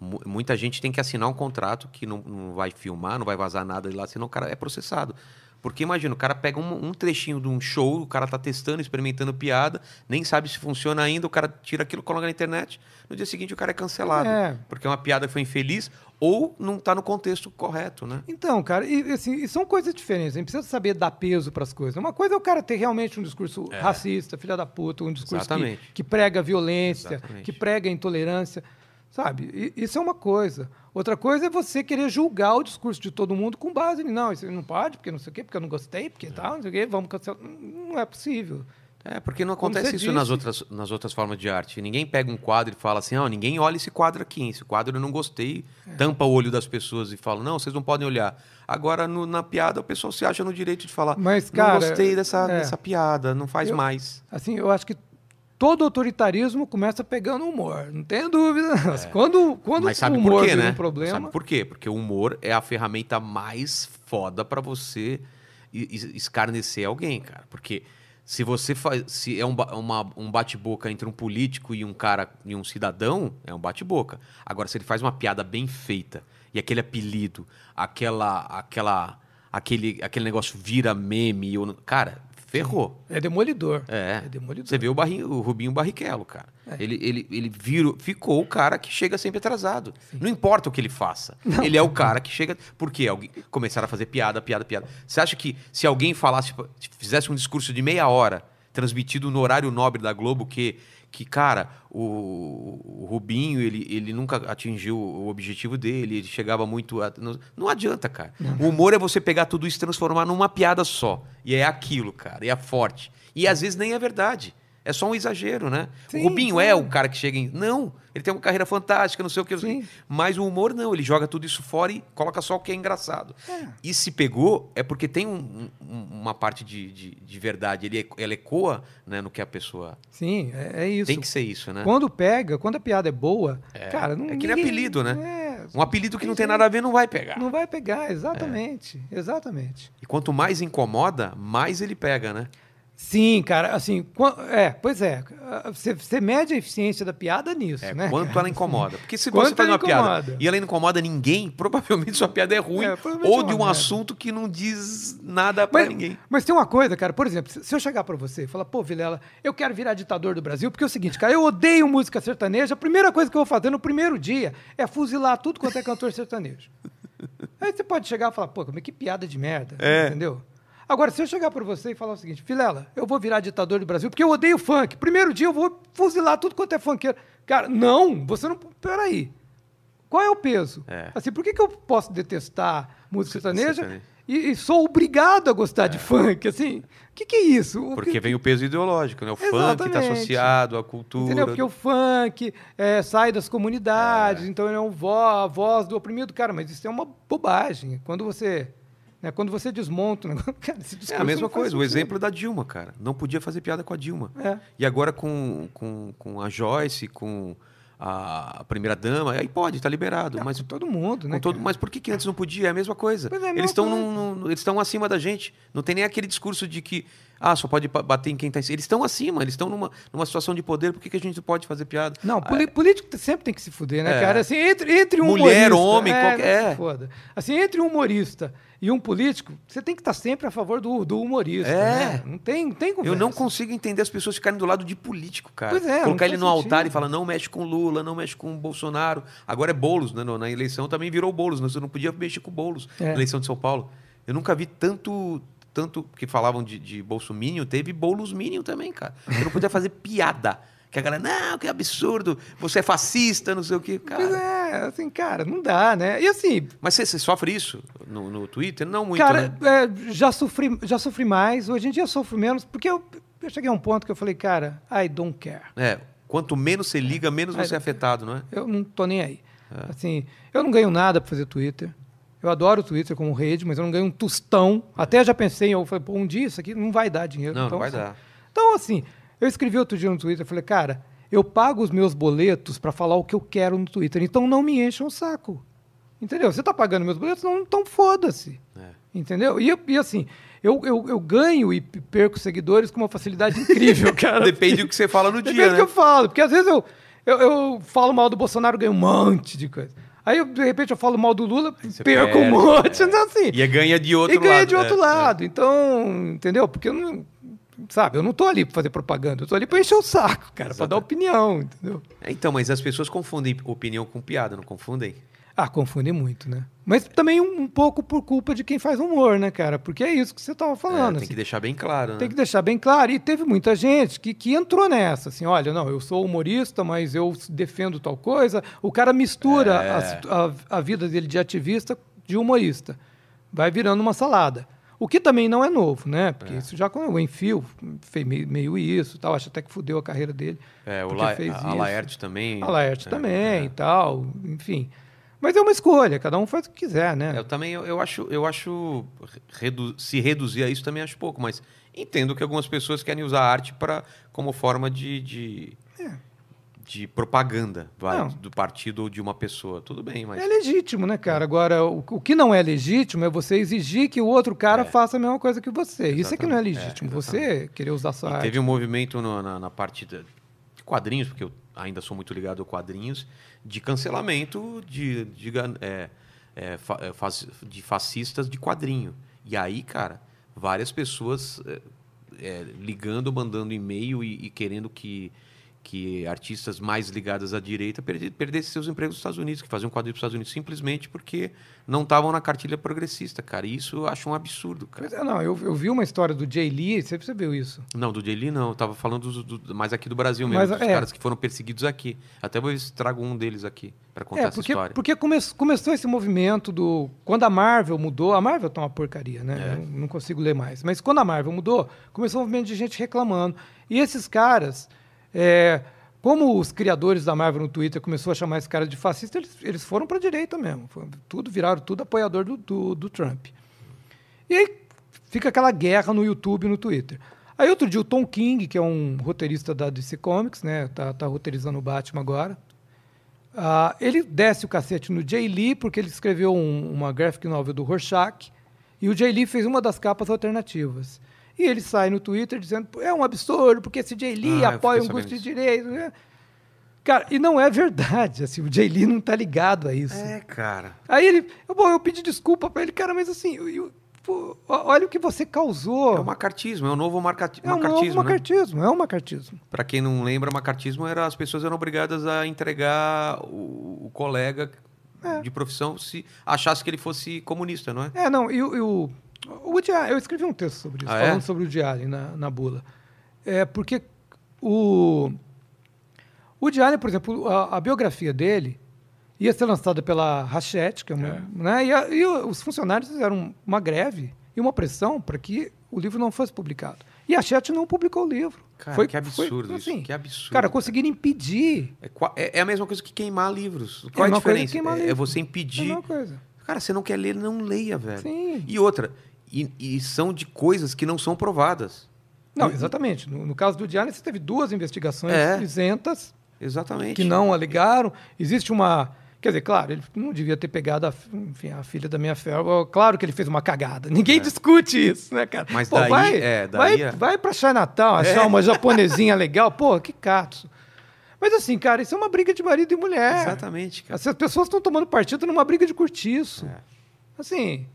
mu- Muita gente tem que assinar um contrato que não, não vai filmar, não vai vazar nada de lá, senão o cara é processado. Porque imagina, o cara pega um, um trechinho de um show, o cara tá testando, experimentando piada, nem sabe se funciona ainda, o cara tira aquilo, coloca na internet, no dia seguinte o cara é cancelado. É. Porque é uma piada que foi infeliz ou não tá no contexto correto, né? Então, cara, e, assim, e são coisas diferentes. A gente precisa saber dar peso para as coisas. Uma coisa é o cara ter realmente um discurso racista, filha da puta, um discurso que, É. Que prega violência, Exatamente. que prega intolerância, sabe? E- isso é uma coisa. Outra coisa é você querer julgar o discurso de todo mundo com base em não, isso não pode, porque não sei o quê, porque eu não gostei, porque tal, não sei o quê, vamos cancelar. Não é possível. É, porque não acontece isso nas outras, nas outras formas de arte. Ninguém pega um quadro e fala assim, ó, ninguém olha esse quadro aqui, esse quadro eu não gostei, É. tampa o olho das pessoas e fala, não, vocês não podem olhar. Agora, no- na piada, o pessoal se acha no direito de falar, Mas, cara, não gostei dessa, é. dessa piada, não faz Eu- mais. Assim, eu acho que todo autoritarismo começa pegando humor, não tenha dúvida. Quando, quando É. Mas sabe o humor por quê, né? um problema, Sabe por quê? Porque o humor é a ferramenta mais foda pra você escarnecer alguém, cara. Porque se você faz. Se é um, uma- um bate-boca entre um político e um cara e um cidadão, é um bate-boca. Agora, se ele faz uma piada bem feita e aquele apelido, aquela. aquela aquele, aquele negócio vira meme, ou, cara, ferrou. É demolidor. É. É demolidor. Você vê o, Barri- o Rubinho Barrichello, cara. É. Ele, ele, ele virou, ficou o cara que chega sempre atrasado. Não importa o que ele faça. Ele é o cara que chega. Por quê? Alguém, começaram a fazer piada, piada, piada. Você acha que se alguém falasse, fizesse um discurso de meia hora, transmitido no horário nobre da Globo, que, que cara, o, o Rubinho, ele, ele nunca atingiu o objetivo dele, ele chegava muito. a- não, não adianta, cara. O humor é você pegar tudo isso e transformar numa piada só. E é aquilo, cara. E é forte. E às vezes nem é verdade. É só um exagero, né? Sim, o Rubinho sim. é o cara que chega em. Não, ele tem uma carreira fantástica, não sei o que. Sim. Mas o humor não, ele joga tudo isso fora e coloca só o que é engraçado. É. E se pegou, é porque tem um- um- uma parte de, de, de verdade. Ele, ela ecoa né, no que a pessoa. Sim, é, é isso. Tem que ser isso, né? Quando pega, quando a piada é boa, cara, não É que nem apelido, né? É, Um apelido que não Tem tem nada a ver não vai pegar. não vai pegar, exatamente. Exatamente. E quanto mais incomoda, mais ele pega, né? Sim, cara, assim, é, pois é. ah, Você, você mede a eficiência da piada nisso, É, né? quanto cara? ela incomoda. Porque se Quanto você faz uma piada incomoda. e ela não incomoda ninguém, provavelmente sua piada é ruim. É, ou é de um merda. assunto que não diz nada pra Mas, ninguém. mas tem uma coisa, cara, por exemplo, se eu chegar pra você e falar, pô, Vilela, eu quero virar ditador do Brasil, porque é o seguinte, cara, eu odeio música sertaneja, a primeira coisa que eu vou fazer no primeiro dia é fuzilar tudo quanto é cantor sertanejo. Aí você pode chegar e falar, pô, como é que piada de merda, É. entendeu? Agora, se eu chegar pra você e falar o seguinte, Vilela, eu vou virar ditador do Brasil porque eu odeio funk. Primeiro dia eu vou fuzilar tudo quanto é funkeiro. Cara, não, você não. Peraí. Qual é o peso? É. Assim, por que, que eu posso detestar música sertaneja e, e sou obrigado a gostar de funk? Assim, o que, que é isso? O Porque que- vem o peso ideológico, né? O funk está Exatamente. associado à cultura. Entendeu? Porque o funk é, sai das comunidades, então ele é um vo a voz do oprimido. Cara, mas isso é uma bobagem. Quando você, né, quando você desmonta o negócio, cara, É a mesma não coisa, o sentido. exemplo da Dilma, cara. Não podia fazer piada com a Dilma. É. E agora com, com, com a Joyce, com a primeira-dama, aí pode, tá liberado. mas Com todo mundo, né? Todo, mas por que, que antes não podia? É a mesma coisa. É, eles estão acima da gente. Não tem nem aquele discurso de que ah, só pode bater em quem está em cima. Eles estão acima, eles estão numa, numa situação de poder. Por que, que a gente não pode fazer piada? Não, poli- político sempre tem que se fuder, né, É. cara? Assim, entre, entre um Mulher, humorista, homem, é, qualquer- não é. foda. Assim, entre um humorista e um político, você tem que estar sempre a favor do, do humorista, É. né? Não tem, não tem conversa. Eu não consigo entender as pessoas ficarem do lado de político, cara. Pois é, Colocar ele no altar sentido. e falar, não mexe com Lula, não mexe com Bolsonaro. Agora é Boulos, né? Na eleição também virou Boulos, né? Você não podia mexer com Boulos É. na eleição de São Paulo. Eu nunca vi tanto. Tanto que falavam de, de Bolsominion, teve Boulos Minion também, cara. Você não podia fazer piada. Que a galera, não, que absurdo, você é fascista, não sei o quê. Pois Cara, é, assim, cara, não dá, né? E assim, mas você, você sofre isso no, no Twitter? Não muito, cara, né? é, já, sofri, já sofri mais, hoje em dia sofro menos, porque eu, eu cheguei a um ponto que eu falei, cara, I don't care. É, quanto menos você liga, menos você é afetado, não é? Eu não tô nem aí. Assim, eu não ganho nada pra fazer Twitter. Eu adoro o Twitter como rede, mas eu não ganho um tostão. Até já pensei, eu falei, pô, um dia isso aqui não vai dar dinheiro. Não, não Então, vai assim, dar. Então, assim, eu escrevi outro dia no Twitter, falei, cara, eu pago os meus boletos pra falar o que eu quero no Twitter, então não me encham o saco. Entendeu? Você tá pagando meus boletos, não, então foda-se. É. Entendeu? E, e assim, eu, eu, eu ganho e perco seguidores com uma facilidade incrível, cara. Depende do que você fala no Depende dia, do né? que eu falo, porque às vezes eu, eu, eu falo mal do Bolsonaro, ganho um monte de coisa. Aí, eu, de repente, eu falo mal do Lula, você perco um perde, monte. é. Então, assim, E ganha de outro e ganha lado. de outro é, lado. Então, entendeu? Porque eu não. Sabe, eu não tô ali pra fazer propaganda, eu tô ali pra encher o saco, cara, pra dar opinião, entendeu? é. Então, mas as pessoas confundem opinião com piada, não confundem? Ah, confunde muito, né? Mas também um, um pouco por culpa de quem faz humor, né, cara? Porque é isso que você tava É, falando. tem assim. que deixar bem claro, né? Tem que deixar bem claro. E teve muita gente que, que entrou nessa, assim, olha, não, eu sou humorista, mas eu defendo tal coisa. O cara mistura É. a a, a vida dele de ativista de humorista. Vai virando uma salada. O que também não é novo, né? Porque isso já com o Enfio fez meio, meio isso, tal. Acho até que fudeu a carreira dele. É, o La, fez a. Laerte também. A Laerte é, também é. e tal, enfim. Mas é uma escolha, cada um faz o que quiser, né? Eu também, eu, eu acho, eu acho redu- se reduzir a isso também acho pouco, mas entendo que algumas pessoas querem usar a arte para como forma de, de, de propaganda, vai, É. Não. do partido ou de uma pessoa. Tudo bem, mas É legítimo, né, cara? Agora, o, o que não é legítimo é você exigir que o outro cara É. faça a mesma coisa que você. Isso é que não é Exatamente. É, legítimo. você querer usar sua E arte. teve um movimento no- na, na parte de quadrinhos, porque eu ainda sou muito ligado a quadrinhos, de cancelamento de, de, é, é, é, faz- de fascistas de quadrinho. E aí, cara, várias pessoas é, é, ligando, mandando e-mail e, e querendo que, que artistas mais ligados à direita perde- perdessem seus empregos nos Estados Unidos, que faziam quadrinhos para os Estados Unidos simplesmente porque não estavam na cartilha progressista, cara. E isso eu acho um absurdo, cara. Pois é, não, eu, eu vi uma história do Jay Lee, você percebeu isso? Não, do Jay Lee não. Eu tava falando dos- do, mais aqui do Brasil mesmo, Mas, dos é. caras que foram perseguidos aqui. Até vou trago um deles aqui para contar É, essa porque, história. porque come- começou esse movimento do. Quando a Marvel mudou, a Marvel tá uma porcaria, né? É. Não consigo ler mais. Mas quando a Marvel mudou, começou um movimento de gente reclamando. E esses caras, é, como os criadores da Marvel no Twitter começou a chamar esse cara de fascista, eles, eles foram para a direita mesmo. Foi- tudo viraram tudo apoiador do, do, do Trump. E aí fica aquela guerra no YouTube e no Twitter. Aí outro dia o Tom King, que é um roteirista da DC Comics, né? Tá, tá roteirizando o Batman agora. Ah, ele desce o cacete no Jay Lee, porque ele escreveu um- uma graphic novel do Rorschach, e o Jay Lee fez uma das capas alternativas. E ele sai no Twitter dizendo, "Pô, é um absurdo, porque esse Jay Lee Ah, apoia um sabendo de direito. né?" Cara, e não é verdade, assim, o Jay Lee não tá ligado a isso. É, cara. Aí ele, bom, eu pedi desculpa pra ele, cara, mas assim, eu- eu- pô, olha o que você causou. É o macartismo, é o novo marcati É um novo macartismo, né? macartismo, é um macartismo. Para quem não lembra, macartismo era as pessoas eram obrigadas a entregar o, o colega É. de profissão se achasse que ele fosse comunista, não é? É, não, e, o- o, Woody eu escrevi um texto sobre isso, Ah, é? falando sobre o Woody Allen na, na bula. É, porque o, o Woody Allen, por exemplo, a, a biografia dele ia ser lançada pela Hachette, que é uma, né, e, a- e os funcionários fizeram uma greve e uma pressão para que o livro não fosse publicado. E a Hachette não publicou o livro. Cara, que absurdo isso, que absurdo, Cara, conseguiram impedir. É, é- é a mesma coisa que queimar livros. É Qual é a que diferença? queimar É- é, livro. você É a impedir. mesma coisa. Cara, você não quer ler, não leia, velho. Sim. E outra, e, e são de coisas que não são provadas. Não, exatamente. No, no caso do Allen, você teve duas investigações É. isentas Exatamente. que não alegaram. Existe uma. Quer dizer, claro, ele não devia ter pegado a, enfim, a filha da minha fé. Claro que ele fez uma cagada. Ninguém discute isso, né, cara? É. Mas daí- vai, é, daí vai, é- vai pra Chinatown achar uma japonesinha legal. Pô, que cato. Mas assim, cara, isso é uma briga de marido e mulher. Exatamente, cara. As pessoas estão tomando partido numa briga de cortiço. É. Assim.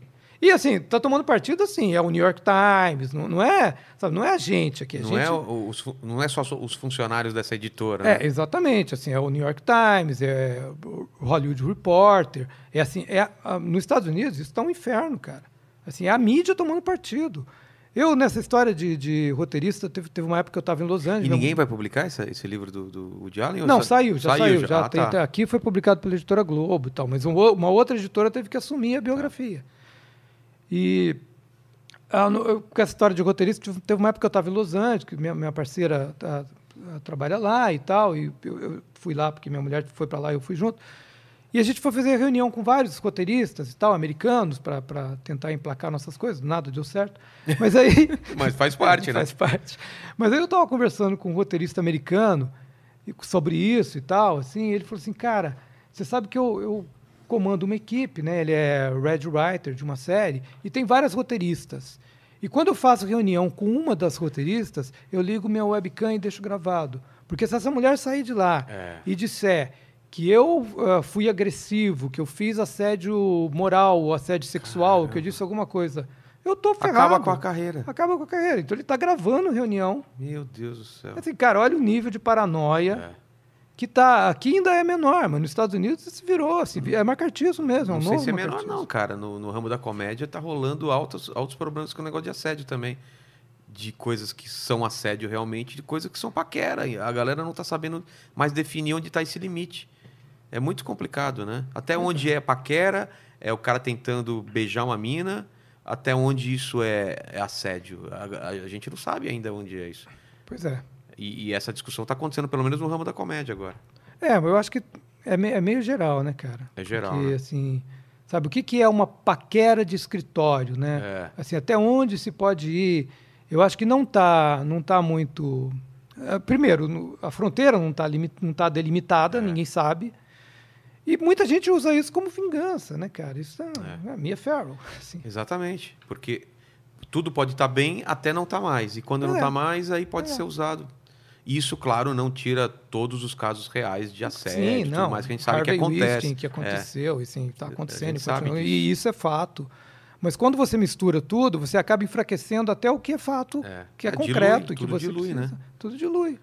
E assim, tá tomando partido assim, é o New York Times, não, não é, sabe, não é a gente aqui. A Não, gente, é, os não é só os funcionários dessa editora. né? é, exatamente, assim, é o New York Times, é o Hollywood Reporter, é assim, é a- nos Estados Unidos isso tá um inferno, cara. Assim, é a mídia tomando partido. Eu, nessa história de, de roteirista, teve, teve uma época que eu estava em Los Angeles. E ninguém vai publicar essa- esse livro do, do Woody Allen? Não, sa- saiu, já saiu. Já Ah, tem- tá. aqui foi publicado pela editora Globo e tal, mas um uma outra editora teve que assumir a biografia. E ah, no- com essa história de roteirista, tive- teve uma época que eu estava em Los Angeles, que minha, minha parceira tá- ah, trabalha lá e tal, e eu, eu fui lá porque minha mulher foi para lá e eu fui junto. E a gente foi fazer reunião com vários roteiristas e tal, americanos, para tentar emplacar nossas coisas. Nada deu certo. Mas aí. Mas faz parte, né? Faz parte. Mas aí eu estava conversando com um roteirista americano sobre isso e tal, assim, e ele falou assim, cara, você sabe que eu, eu comando uma equipe, né? Ele é red writer de uma série e tem várias roteiristas. E quando eu faço reunião com uma das roteiristas, eu ligo minha webcam e deixo gravado. Porque se essa mulher sair de lá É. e disser que eu ah, fui agressivo, que eu fiz assédio moral, ou assédio sexual, que eu disse alguma coisa, eu tô ferrado. Acaba com a carreira. Acaba com a carreira. Então ele está gravando reunião. Meu Deus do céu. Assim, cara, olha o nível de paranoia É. que tá. Aqui ainda é menor, mas nos Estados Unidos isso virou, assim, é macartismo mesmo. é um Não sei novo se é menor, não, cara. No, no ramo da comédia tá rolando altos, altos problemas com o negócio de assédio também. De coisas que são assédio realmente, de coisas que são paquera. A galera não tá sabendo mais definir onde tá esse limite. É muito complicado, né? Até onde é paquera, é o cara tentando beijar uma mina, até onde isso é, é assédio. A, a- a gente não sabe ainda onde é isso. Pois é. E, e essa discussão tá acontecendo, pelo menos no ramo da comédia agora. É, mas eu acho que é, me- é meio geral, né, cara? É geral, Porque, né? assim, sabe, o que, que é uma paquera de escritório, né? É. Assim, até onde se pode ir? Eu acho que não tá, não tá muito... é, Primeiro, a fronteira não está não tá delimitada, É. ninguém sabe. E muita gente usa isso como vingança, né, cara? Isso é, é. Mia Farrow. Assim. Exatamente, porque tudo pode estar bem até não estar mais. E quando não É. está mais, aí pode É. ser usado. Isso, claro, não tira todos os casos reais de assédio Sim, e tudo não. mais que a gente sabe Harvey que acontece. Weinstein, que aconteceu, e sim, está acontecendo. e e isso é fato. Mas quando você mistura tudo, você acaba enfraquecendo até o que é fato, É. que é, É, dilui, concreto, que tudo você dilui, precisa. né? Tudo dilui.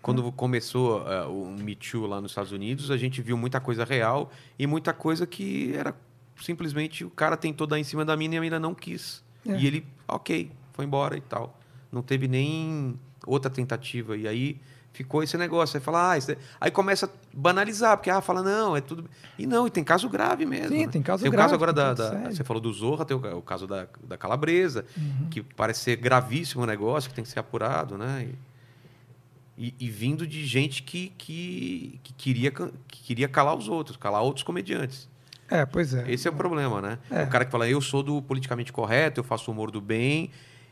Quando começou eh, o Me Too lá nos Estados Unidos, a gente viu muita coisa real e muita coisa que era simplesmente o cara tentou dar em cima da mina e a mina não quis. É. E ele, ok, foi embora e tal. Não teve nem outra tentativa. E aí ficou esse negócio. Aí fala, ah, isso é- aí começa a banalizar, porque ah, fala, não, é tudo. E não, e tem caso grave mesmo. Sim, né? tem caso tem o grave, caso agora tem da. caso da- sério. você falou do Zorra, tem o, o caso da, da Calabresa, Uhum. que parece ser gravíssimo o negócio, que tem que ser apurado, né? E, e- e vindo de gente que, que, que queria, que queria calar os outros, calar outros comediantes. É, pois é. Esse é o problema, né? É. O cara que fala, eu sou do politicamente correto, eu faço humor do bem.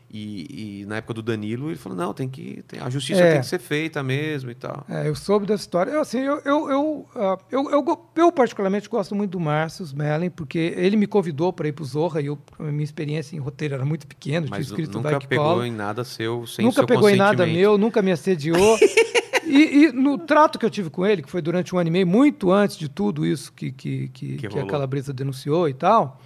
E, e na época do Danilo, ele falou, não, tem que. Tem, a justiça É. tem que ser feita mesmo e tal. É, eu soube dessa história. Eu, assim, eu, eu, eu, ah, eu, eu, eu particularmente gosto muito do Márcio Smelling, porque ele me convidou para ir para o Zorra e eu, a minha experiência em roteiro era muito pequena, eu tinha Mas escrito nunca pegou Cola. em nada seu, sem nunca seu pegou em nada meu, nunca me assediou. e, e no trato que eu tive com ele, que foi durante um ano e meio, muito antes de tudo isso que, que, que, Que que a. Calabresa denunciou e tal,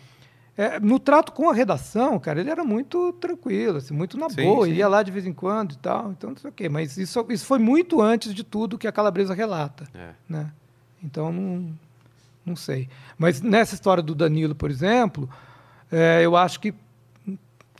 é, no trato com a redação, cara, ele era muito tranquilo, assim, muito na Sim, boa, sim. ia lá de vez em quando e tal, então não sei o quê. Mas isso, isso foi muito antes de tudo que a Calabresa relata É. né? Então não, não sei. Mas nessa história do Danilo, por exemplo, é, eu acho que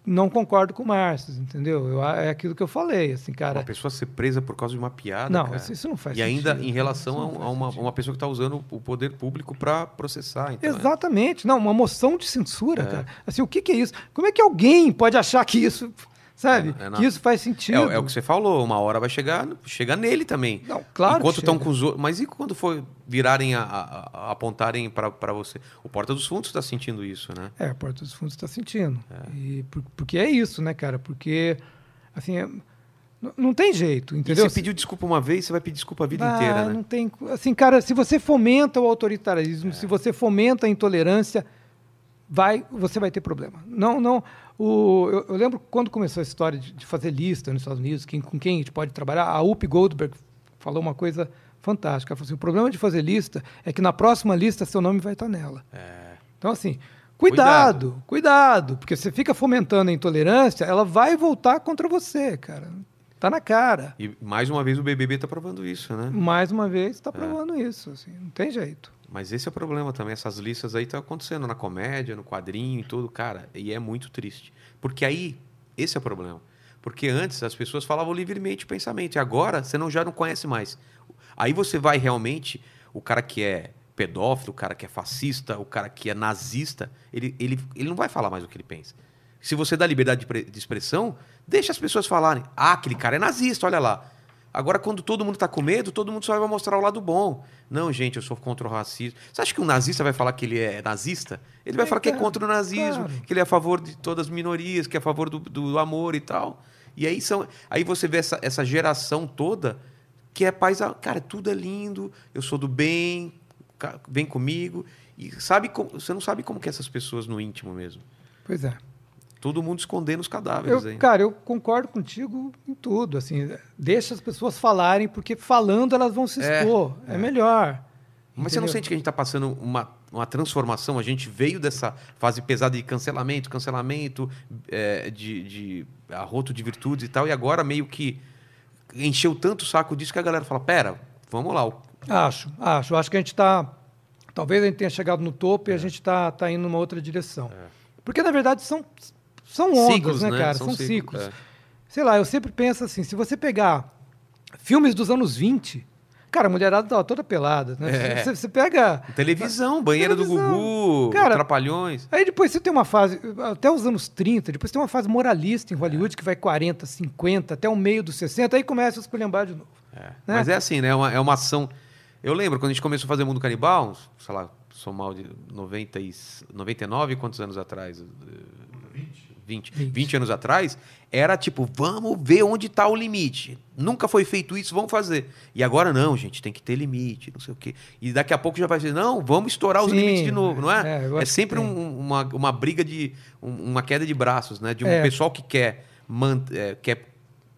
não concordo com o Márcio, entendeu? Eu é aquilo que eu falei, assim, cara. Uma pessoa ser presa por causa de uma piada. Não, isso, isso não faz E ainda sentido, em relação a, a uma, uma pessoa que está usando o poder público para processar. Então, é. Exatamente. Não, uma moção de censura, É. cara. Assim, o que, que é isso? Como é que alguém pode achar que isso, sabe? É, é na- que isso faz É, sentido? o- é o que você falou, uma hora vai chegar, chega nele também. Não, claro Enquanto estão com os outros. Mas e quando for virarem a, a- a- apontarem para você? O Porta dos Fundos está sentindo isso, né? É, a Porta dos Fundos está sentindo. E por- porque é isso, né, cara? Porque, assim, é- não tem jeito, E entendeu? você pediu desculpa uma vez, você vai pedir desculpa a vida Ah, inteira, né? Não tem, assim, cara, se você fomenta o autoritarismo, se você fomenta a intolerância, vai, você vai ter problema. Não, não. O, eu, eu lembro quando começou a história de, de fazer lista nos Estados Unidos, quem, com quem a gente pode trabalhar, a Up Goldberg falou uma coisa fantástica. Ela falou assim: o problema de fazer lista é que na próxima lista seu nome vai estar nela. É. Então, assim, cuidado, cuidado, porque você fica fomentando a intolerância, ela vai voltar contra você, cara. Tá na cara. E mais uma vez o BBB está provando isso, né? Mais uma vez, É. está provando isso. Assim, não tem jeito. Mas esse é o problema também. Essas listas aí estão acontecendo na comédia, no quadrinho e tudo, cara. E é muito triste. Porque aí, esse é o problema. Porque antes as pessoas falavam livremente o pensamento. E agora você não, já não conhece mais. Aí você vai realmente. O cara que é pedófilo, o cara que é fascista, o cara que é nazista, ele, ele, ele não vai falar mais o que ele pensa. Se você dá liberdade de, de expressão, deixa as pessoas falarem. Ah, aquele cara é nazista, olha lá. Agora, quando todo mundo está com medo, todo mundo só vai mostrar o lado bom. Não, gente, eu sou contra o racismo. Você acha que um nazista vai falar que ele é nazista? Ele vai É, falar que é contra o nazismo, claro. que ele é a favor de todas as minorias, que é a favor do, do amor e tal. E aí, são, aí você vê essa, essa geração toda que é paz. Cara, tudo é lindo, eu sou do bem, vem comigo. E sabe como, você não sabe como que é essas pessoas no íntimo mesmo. Pois é. Todo mundo escondendo os cadáveres Eu, aí. cara, eu concordo contigo em tudo. Assim, deixa as pessoas falarem, porque falando elas vão se É, expor. É, melhor. Mas você não sente que a gente está passando uma, uma transformação? A gente veio dessa fase pesada de cancelamento, cancelamento, é, de, de arroto de virtudes e tal, e agora meio que encheu tanto o saco disso que a galera fala: pera, vamos lá. Acho, acho. Acho que a gente está. Talvez a gente tenha chegado no topo e a gente está tá indo numa outra direção. Porque, na verdade, são, são ondas, Ciclos, né, né? cara? São São, ciclos, ciclos. é. Sei lá, eu sempre penso assim: se você pegar filmes dos anos 20, cara, a mulherada tava toda pelada. Né? É. Você, você pega. Televisão, banheira do Televisão. Gugu, Cara, Trapalhões. Aí depois você tem uma fase, até os anos 30, depois tem uma fase moralista em Hollywood que vai 40, 50, até o meio dos 60, aí começa a esculhambar de novo. É. Né? Mas é assim, né? É uma, é uma ação. Eu lembro quando a gente começou a fazer Mundo Canibal, sei lá, sou mal de 90 e, 99, quantos anos atrás? 20. 20. 20 anos atrás, era tipo, vamos ver onde está o limite. Nunca foi feito isso, vamos fazer. E agora não, gente, tem que ter limite, não sei o quê. E daqui a pouco já vai dizer, não, vamos estourar os Sim, limites de novo, não é, é? É, sempre um- uma, uma briga de. um- uma queda de braços, né? De um É. pessoal que quer, man- é, quer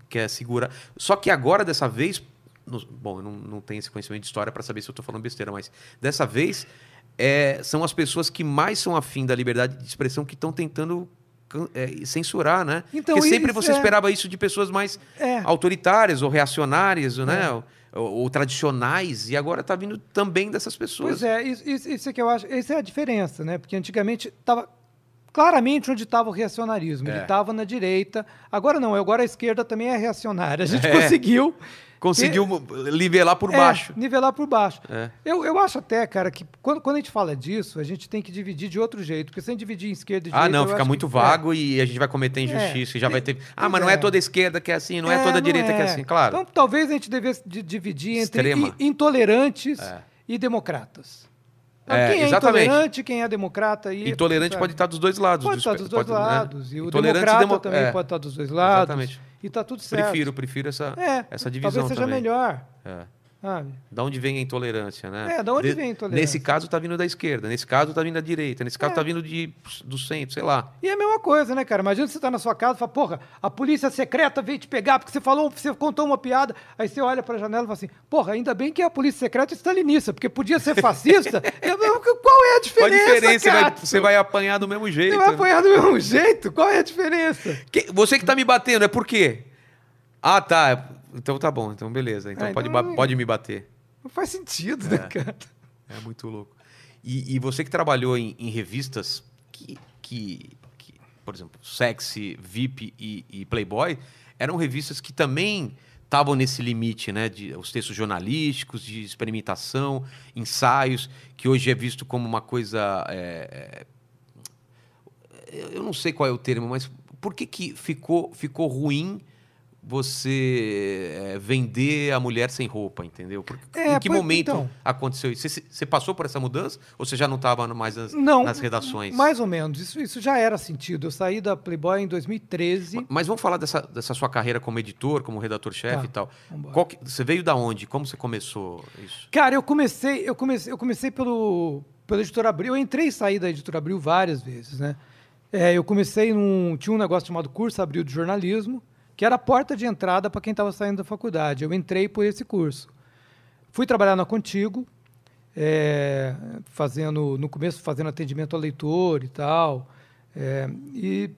quer segurar. Só que agora, dessa vez, bom, eu não, não tenho esse conhecimento de história para saber se eu estou falando besteira, mas dessa vez é, são as pessoas que mais são afim da liberdade de expressão que estão tentando é, censurar, né? Então, Porque sempre isso você é- esperava isso de pessoas mais É. autoritárias ou reacionárias, né? Ou, ou tradicionais, e agora está vindo também dessas pessoas. Pois é, isso, isso, é que eu acho, essa é a diferença, né? Porque antigamente estava claramente onde estava o reacionarismo, ele É. estava na direita. Agora não, agora a esquerda também é reacionária. A gente É. conseguiu Conseguiu nivelar por é, baixo. nivelar por baixo. É. Eu, eu acho até, cara, que quando, quando a gente fala disso, a gente tem que dividir de outro jeito, porque se a gente dividir em esquerda e direita. Ah, não, fica muito que- vago e a gente vai cometer injustiça. É. e já vai ter. Ah, mas não é é. toda esquerda que é assim, não é, toda direita que é assim, claro. Então, talvez a gente devesse di- dividir entre Extrema. intolerantes e democratas. É, quem é exatamente. intolerante, quem é democrata. E, Intolerante sabe? pode estar dos dois lados. Pode estar dos dois pode, né? lados. E o Intolerante e democrata demo- também é, pode estar dos dois lados. Exatamente. E tá tudo certo. Prefiro, prefiro essa, É, essa divisão talvez seja também. melhor. É. Sabe? Da onde vem a intolerância, né? É, da onde vem a intolerância? Nesse caso tá vindo da esquerda, nesse caso tá vindo da direita, nesse caso É. tá vindo de, do centro, sei lá. E é a mesma coisa, né, cara? Imagina você tá na sua casa e fala, porra, a polícia secreta veio te pegar porque você falou, você contou uma piada. Aí você olha pra janela e fala assim, porra, ainda bem que é a polícia secreta stalinista, porque podia ser fascista. Eu, qual é a Qual a diferença, diferença? Você vai, você vai apanhar do mesmo jeito. Você vai né? apanhar do mesmo jeito? Qual é a diferença? Que- você que tá me batendo, é por quê? Ah, tá. Então tá bom, então beleza. Então, Ah, pode, então- ba- pode me bater. Não faz sentido, né, cara? É muito louco. E, e você que trabalhou em, em revistas que, que, que, por exemplo, Sexy, VIP e, e Playboy, eram revistas que também estavam nesse limite, né? De, os textos jornalísticos, de experimentação, ensaios, que hoje é visto como uma coisa. é, é, eu não sei qual é o termo, mas por que, que ficou, ficou ruim você é, vender a mulher sem roupa, entendeu? Por- É, em que pois- momento então. aconteceu isso? Você, você passou por essa mudança ou você já não estava mais nas, Não, nas redações? mais ou menos. Isso, isso já era sentido. Eu saí da Playboy em 2013. Mas vamos falar dessa, dessa sua carreira como editor, como redator-chefe Tá, e tal. que- você veio da onde? Como você começou isso? Cara, eu comecei, eu comecei, eu comecei pelo, pela editora Abril. Eu entrei e saí da editora Abril várias vezes, né? É, eu comecei num. Tinha um negócio chamado Curso Abril de Jornalismo, que era a porta de entrada para quem estava saindo da faculdade. Eu entrei por esse curso. Fui trabalhar na Contigo, é, fazendo, no começo, fazendo atendimento ao leitor e tal. É, e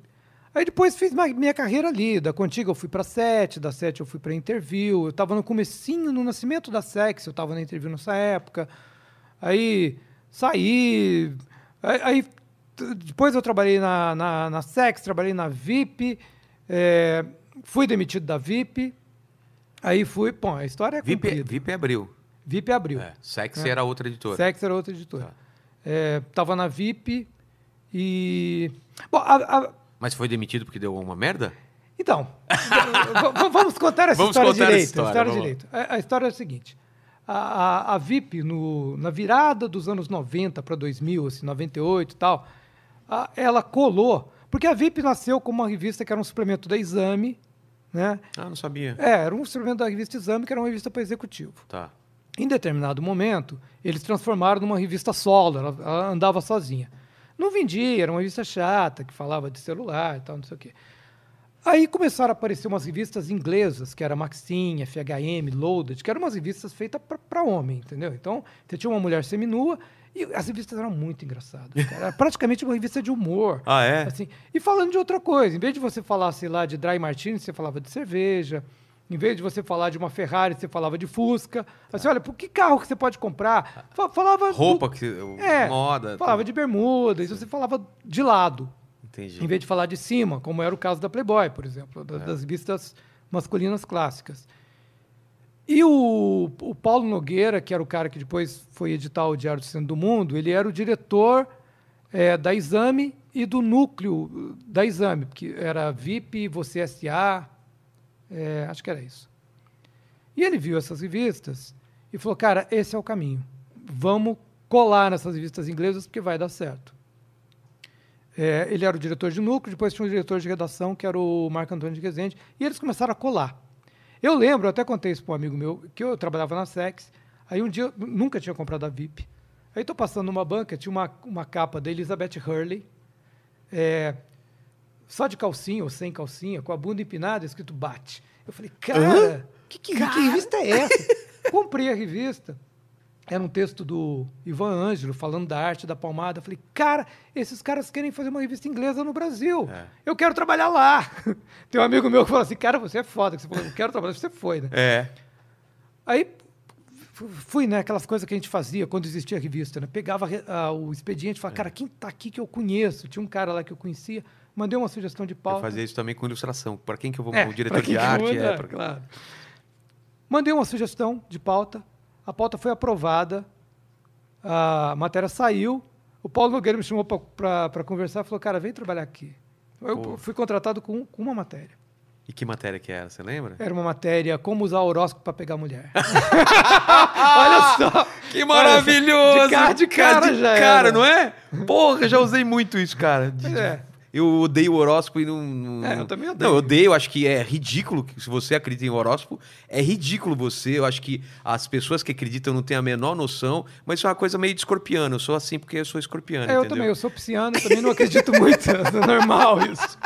aí depois fiz minha carreira ali. Da Contigo eu fui para Sete, da Sete eu fui para Interview. Eu estava no comecinho, no nascimento da Sex, eu estava na Interview nessa época. Aí saí. Aí, depois eu trabalhei na, na, na Sex, trabalhei na VIP. é, fui demitido da VIP. Aí fui. Bom, a história é VIP, comprida. VIP abriu. VIP abriu. É, Sexy É. era outra editora. Sex era outra editora. Tá. É, tava na VIP e. Bom, a- a- Mas foi demitido porque deu uma merda? então, vamos contar essa Vamos história contar essa direito. história, a história lá. direito. A, a história é a seguinte: a, a- VIP, no, na virada dos anos 90 para 2000, assim, 98 e tal, ela colou. Porque a VIP nasceu como uma revista que era um suplemento da Exame, né? Ah, não sabia. É, era um suplemento da revista Exame, que era uma revista para executivo. Tá. Em determinado momento, eles transformaram numa revista solo, ela, ela andava sozinha. Não vendia, era uma revista chata, que falava de celular e tal, não sei o quê. Aí começaram a aparecer umas revistas inglesas, que era Maxim, FHM, Loaded, que eram umas revistas feitas para homem, entendeu? Então, você tinha uma mulher seminua e as revistas eram muito engraçadas. cara. Era praticamente uma revista de humor. Ah, é? Assim, e falando de outra coisa, em vez de você falar, sei lá, de dry martini, você falava de cerveja. Em vez de você falar de uma Ferrari, você falava de Fusca. Assim, olha, por que carro que você pode comprar? Fa- Falava do- Roupa, que, é, moda. falava de bermuda, isso você falava de lado, Entendi. em vez de falar de cima, como era o caso da Playboy, por exemplo, É. da- das revistas masculinas clássicas. E o, o Paulo Nogueira, que era o cara que depois foi editar o Diário do Centro do Mundo, ele era o diretor eh, da Exame e do núcleo da Exame, que era VIP, Você S.A., eh, acho que era isso. E ele viu essas revistas e falou, cara, esse é o caminho. Vamos colar nessas revistas inglesas porque vai dar certo. É, ele era o diretor de núcleo, depois tinha um diretor de redação, que era o Marco Antônio de Rezende, e eles começaram a colar. Eu lembro, eu até contei isso para um amigo meu, que eu trabalhava na Sex, aí um dia, eu nunca tinha comprado a VIP, aí estou passando numa banca, tinha uma, uma capa da Elizabeth Hurley, é, só de calcinha ou sem calcinha, com a bunda empinada, escrito bate. Eu falei, cara, que, que, que revista é essa? Comprei a revista. Era um texto do Ivan Ângelo falando da arte da palmada. Eu falei, cara, esses caras querem fazer uma revista inglesa no Brasil. É. Eu quero trabalhar lá. Tem um amigo meu que falou assim, cara, você é foda. Que você falou, eu quero trabalhar, você foi, né? É. Aí fu- fui, né? Aquelas coisas que a gente fazia quando existia a revista, né? Pegava ah, o expediente e É. falava, cara, quem tá aqui que eu conheço? Tinha um cara lá que eu conhecia, mandei uma sugestão de Eu pauta. fazia isso também com ilustração. Para quem que eu vou? É, o diretor de arte. É, pra- claro. Mandei uma sugestão de pauta, a pauta foi aprovada, a matéria saiu, o Paulo Nogueira me chamou para conversar e falou, cara, vem trabalhar aqui. Eu Pô. fui contratado com, com uma matéria. E que matéria que era? Você lembra? Era uma matéria como usar horóscopo para pegar mulher. Olha só! Que maravilhoso! De cara, de cara de cara, era. não é? Porra, já usei muito isso, cara. De- é. Eu odeio horóscopo e não. não- É, eu também odeio. Não, eu odeio, acho que é ridículo. Se você acredita em horóscopo, é ridículo você. Eu acho que as pessoas que acreditam não têm a menor noção, mas isso é uma coisa meio de escorpiano. Eu sou assim porque eu sou escorpiano. É, eu também, eu sou pisciano, também não acredito muito, é normal isso.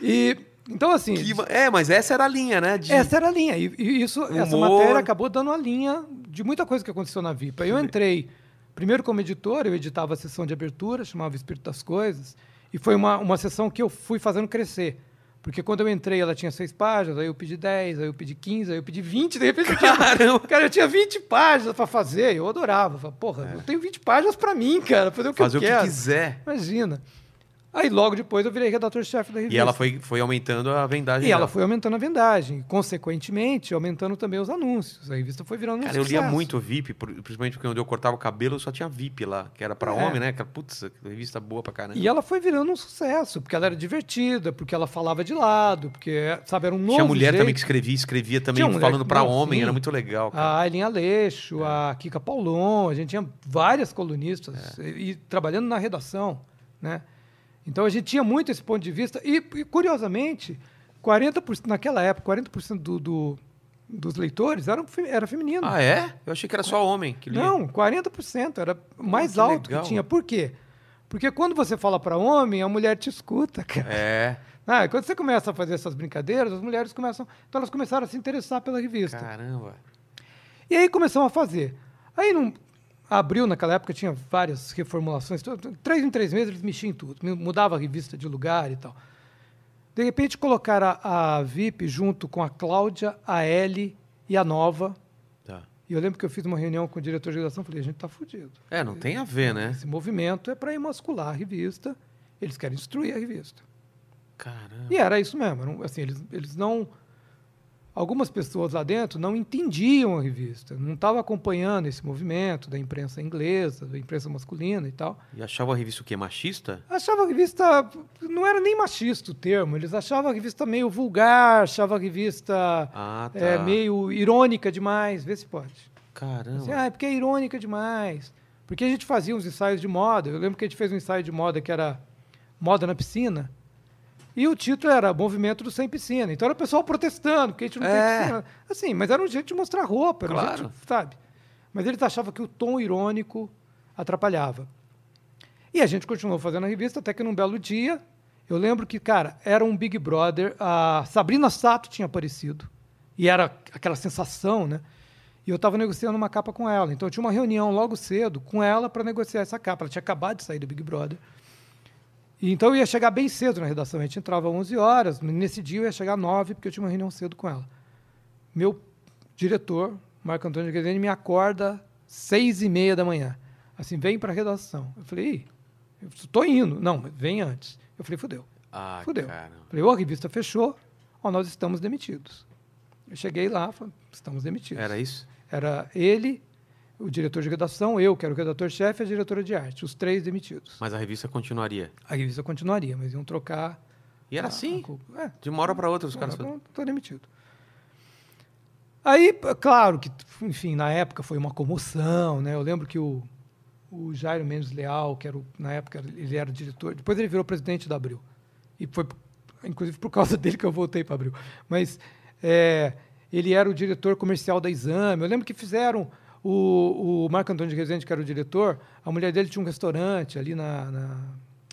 E, então assim, Que É, mas essa era a linha, né? De... essa era a linha, e, e isso, essa matéria acabou dando a linha de muita coisa que aconteceu na VIPA. Eu entrei, primeiro como editor, eu editava a sessão de abertura, chamava Espírito das Coisas, e foi uma, uma sessão que eu fui fazendo crescer. Porque quando eu entrei, ela tinha seis páginas, aí eu pedi 10, aí eu pedi 15, aí eu pedi 20, de repente eu Caramba! cara, eu tinha 20 páginas para fazer, eu adorava. Falei, Porra, eu tenho 20 páginas para mim, cara, fazer o que É. Fazer eu o que quero. quiser. Imagina. Aí logo depois eu virei redator-chefe da revista. E ela foi, foi aumentando a vendagem. E ela dela. foi aumentando a vendagem, consequentemente, aumentando também os anúncios. A revista foi virando um Cara, eu sucesso. lia muito VIP, principalmente porque onde eu cortava o cabelo só tinha VIP lá, que era pra É. homem, né? Putz, revista boa pra caramba. E ela foi virando um sucesso, porque ela era divertida, porque ela falava de lado, porque, sabe, era um novo Tinha mulher jeito. também que escrevia, escrevia também mulher falando não, homem, sim. era muito legal, cara. A Aileen Aleixo, a Kika Paulon, a gente tinha várias colunistas É. e, e trabalhando na redação, né? Então a gente tinha muito esse ponto de vista e, e, curiosamente, 40%, naquela época, 40% do, do, dos leitores eram, era feminino. Ah, é? Eu achei que era só homem que lia. Não, 40%, era o mais que alto legal. que tinha. Por quê? Porque quando você fala para homem, a mulher te escuta, cara. É, Ah, quando você começa a fazer essas brincadeiras, as mulheres começam. Então elas começaram a se interessar pela revista. caramba. E aí começamos a fazer. Aí não. Abril, naquela época, tinha várias reformulações. Três em três meses eles mexiam em tudo. Mudava a revista de lugar e tal. De repente colocaram a, a VIP junto com a Cláudia, a Ellie e a Nova. Tá. E eu lembro que eu fiz uma reunião com o diretor de redação e falei, a gente tá fudido. É, não tem a ver, né? Esse movimento é para emascular a revista. Eles querem destruir a revista. Caramba. E era isso mesmo. assim, eles, eles não. Algumas pessoas lá dentro não entendiam a revista, não estavam acompanhando esse movimento da imprensa inglesa, da imprensa masculina e tal. E achava a revista o quê? Machista? Achavam a revista. Não era nem machista o termo, eles achavam a revista meio vulgar, achavam a revista Ah, tá. é, meio irônica demais. Vê se pode. Caramba. Assim, ah, é porque é irônica demais. Porque a gente fazia uns ensaios de moda. Eu lembro que a gente fez um ensaio de moda que era moda na piscina. E o título era Movimento do Sem Piscina. Então era o pessoal protestando, porque a gente não É. tem piscina. Assim, mas era um jeito de mostrar roupa, era um Claro. jeito, sabe? Mas eles achavam que o tom irônico atrapalhava. E a gente continuou fazendo a revista até que num belo dia, eu lembro que, cara, era um Big Brother, a Sabrina Sato tinha aparecido. E era aquela sensação, né? E eu estava negociando uma capa com ela. Então eu tinha uma reunião logo cedo com ela para negociar essa capa. Ela tinha acabado de sair do Big Brother. E então eu ia chegar bem cedo na redação. A gente entrava às 11 horas. Nesse dia eu ia chegar às 9, porque eu tinha uma reunião cedo com ela. Meu diretor, Marco Antônio de Guedeni, me acorda seis e meia da manhã. Assim, vem para a redação. Eu falei, estou indo. Não, vem antes. Eu falei, fudeu. Ah, Fudeu. caramba. Falei, ô, a revista fechou, ó, nós estamos demitidos. Eu cheguei lá, falei, estamos demitidos. Era isso? Era ele, o diretor de redação, eu, que era o redator-chefe, e a diretora de arte, os três demitidos. Mas a revista continuaria. A revista continuaria, mas iam trocar. E era a- assim? a. É, De uma hora pra outra os caras Estou demitido. Aí, claro que, enfim, na época foi uma comoção, né? Eu lembro que o, o Jairo Mendes Leal, que era o, na época ele era o diretor, depois ele virou presidente da Abril. E foi, inclusive, por causa dele que eu voltei para Abril. Mas é, ele era o diretor comercial da Exame. Eu lembro que fizeram o, o Marco Antônio de Rezende, que era o diretor, a mulher dele tinha um restaurante ali na, na,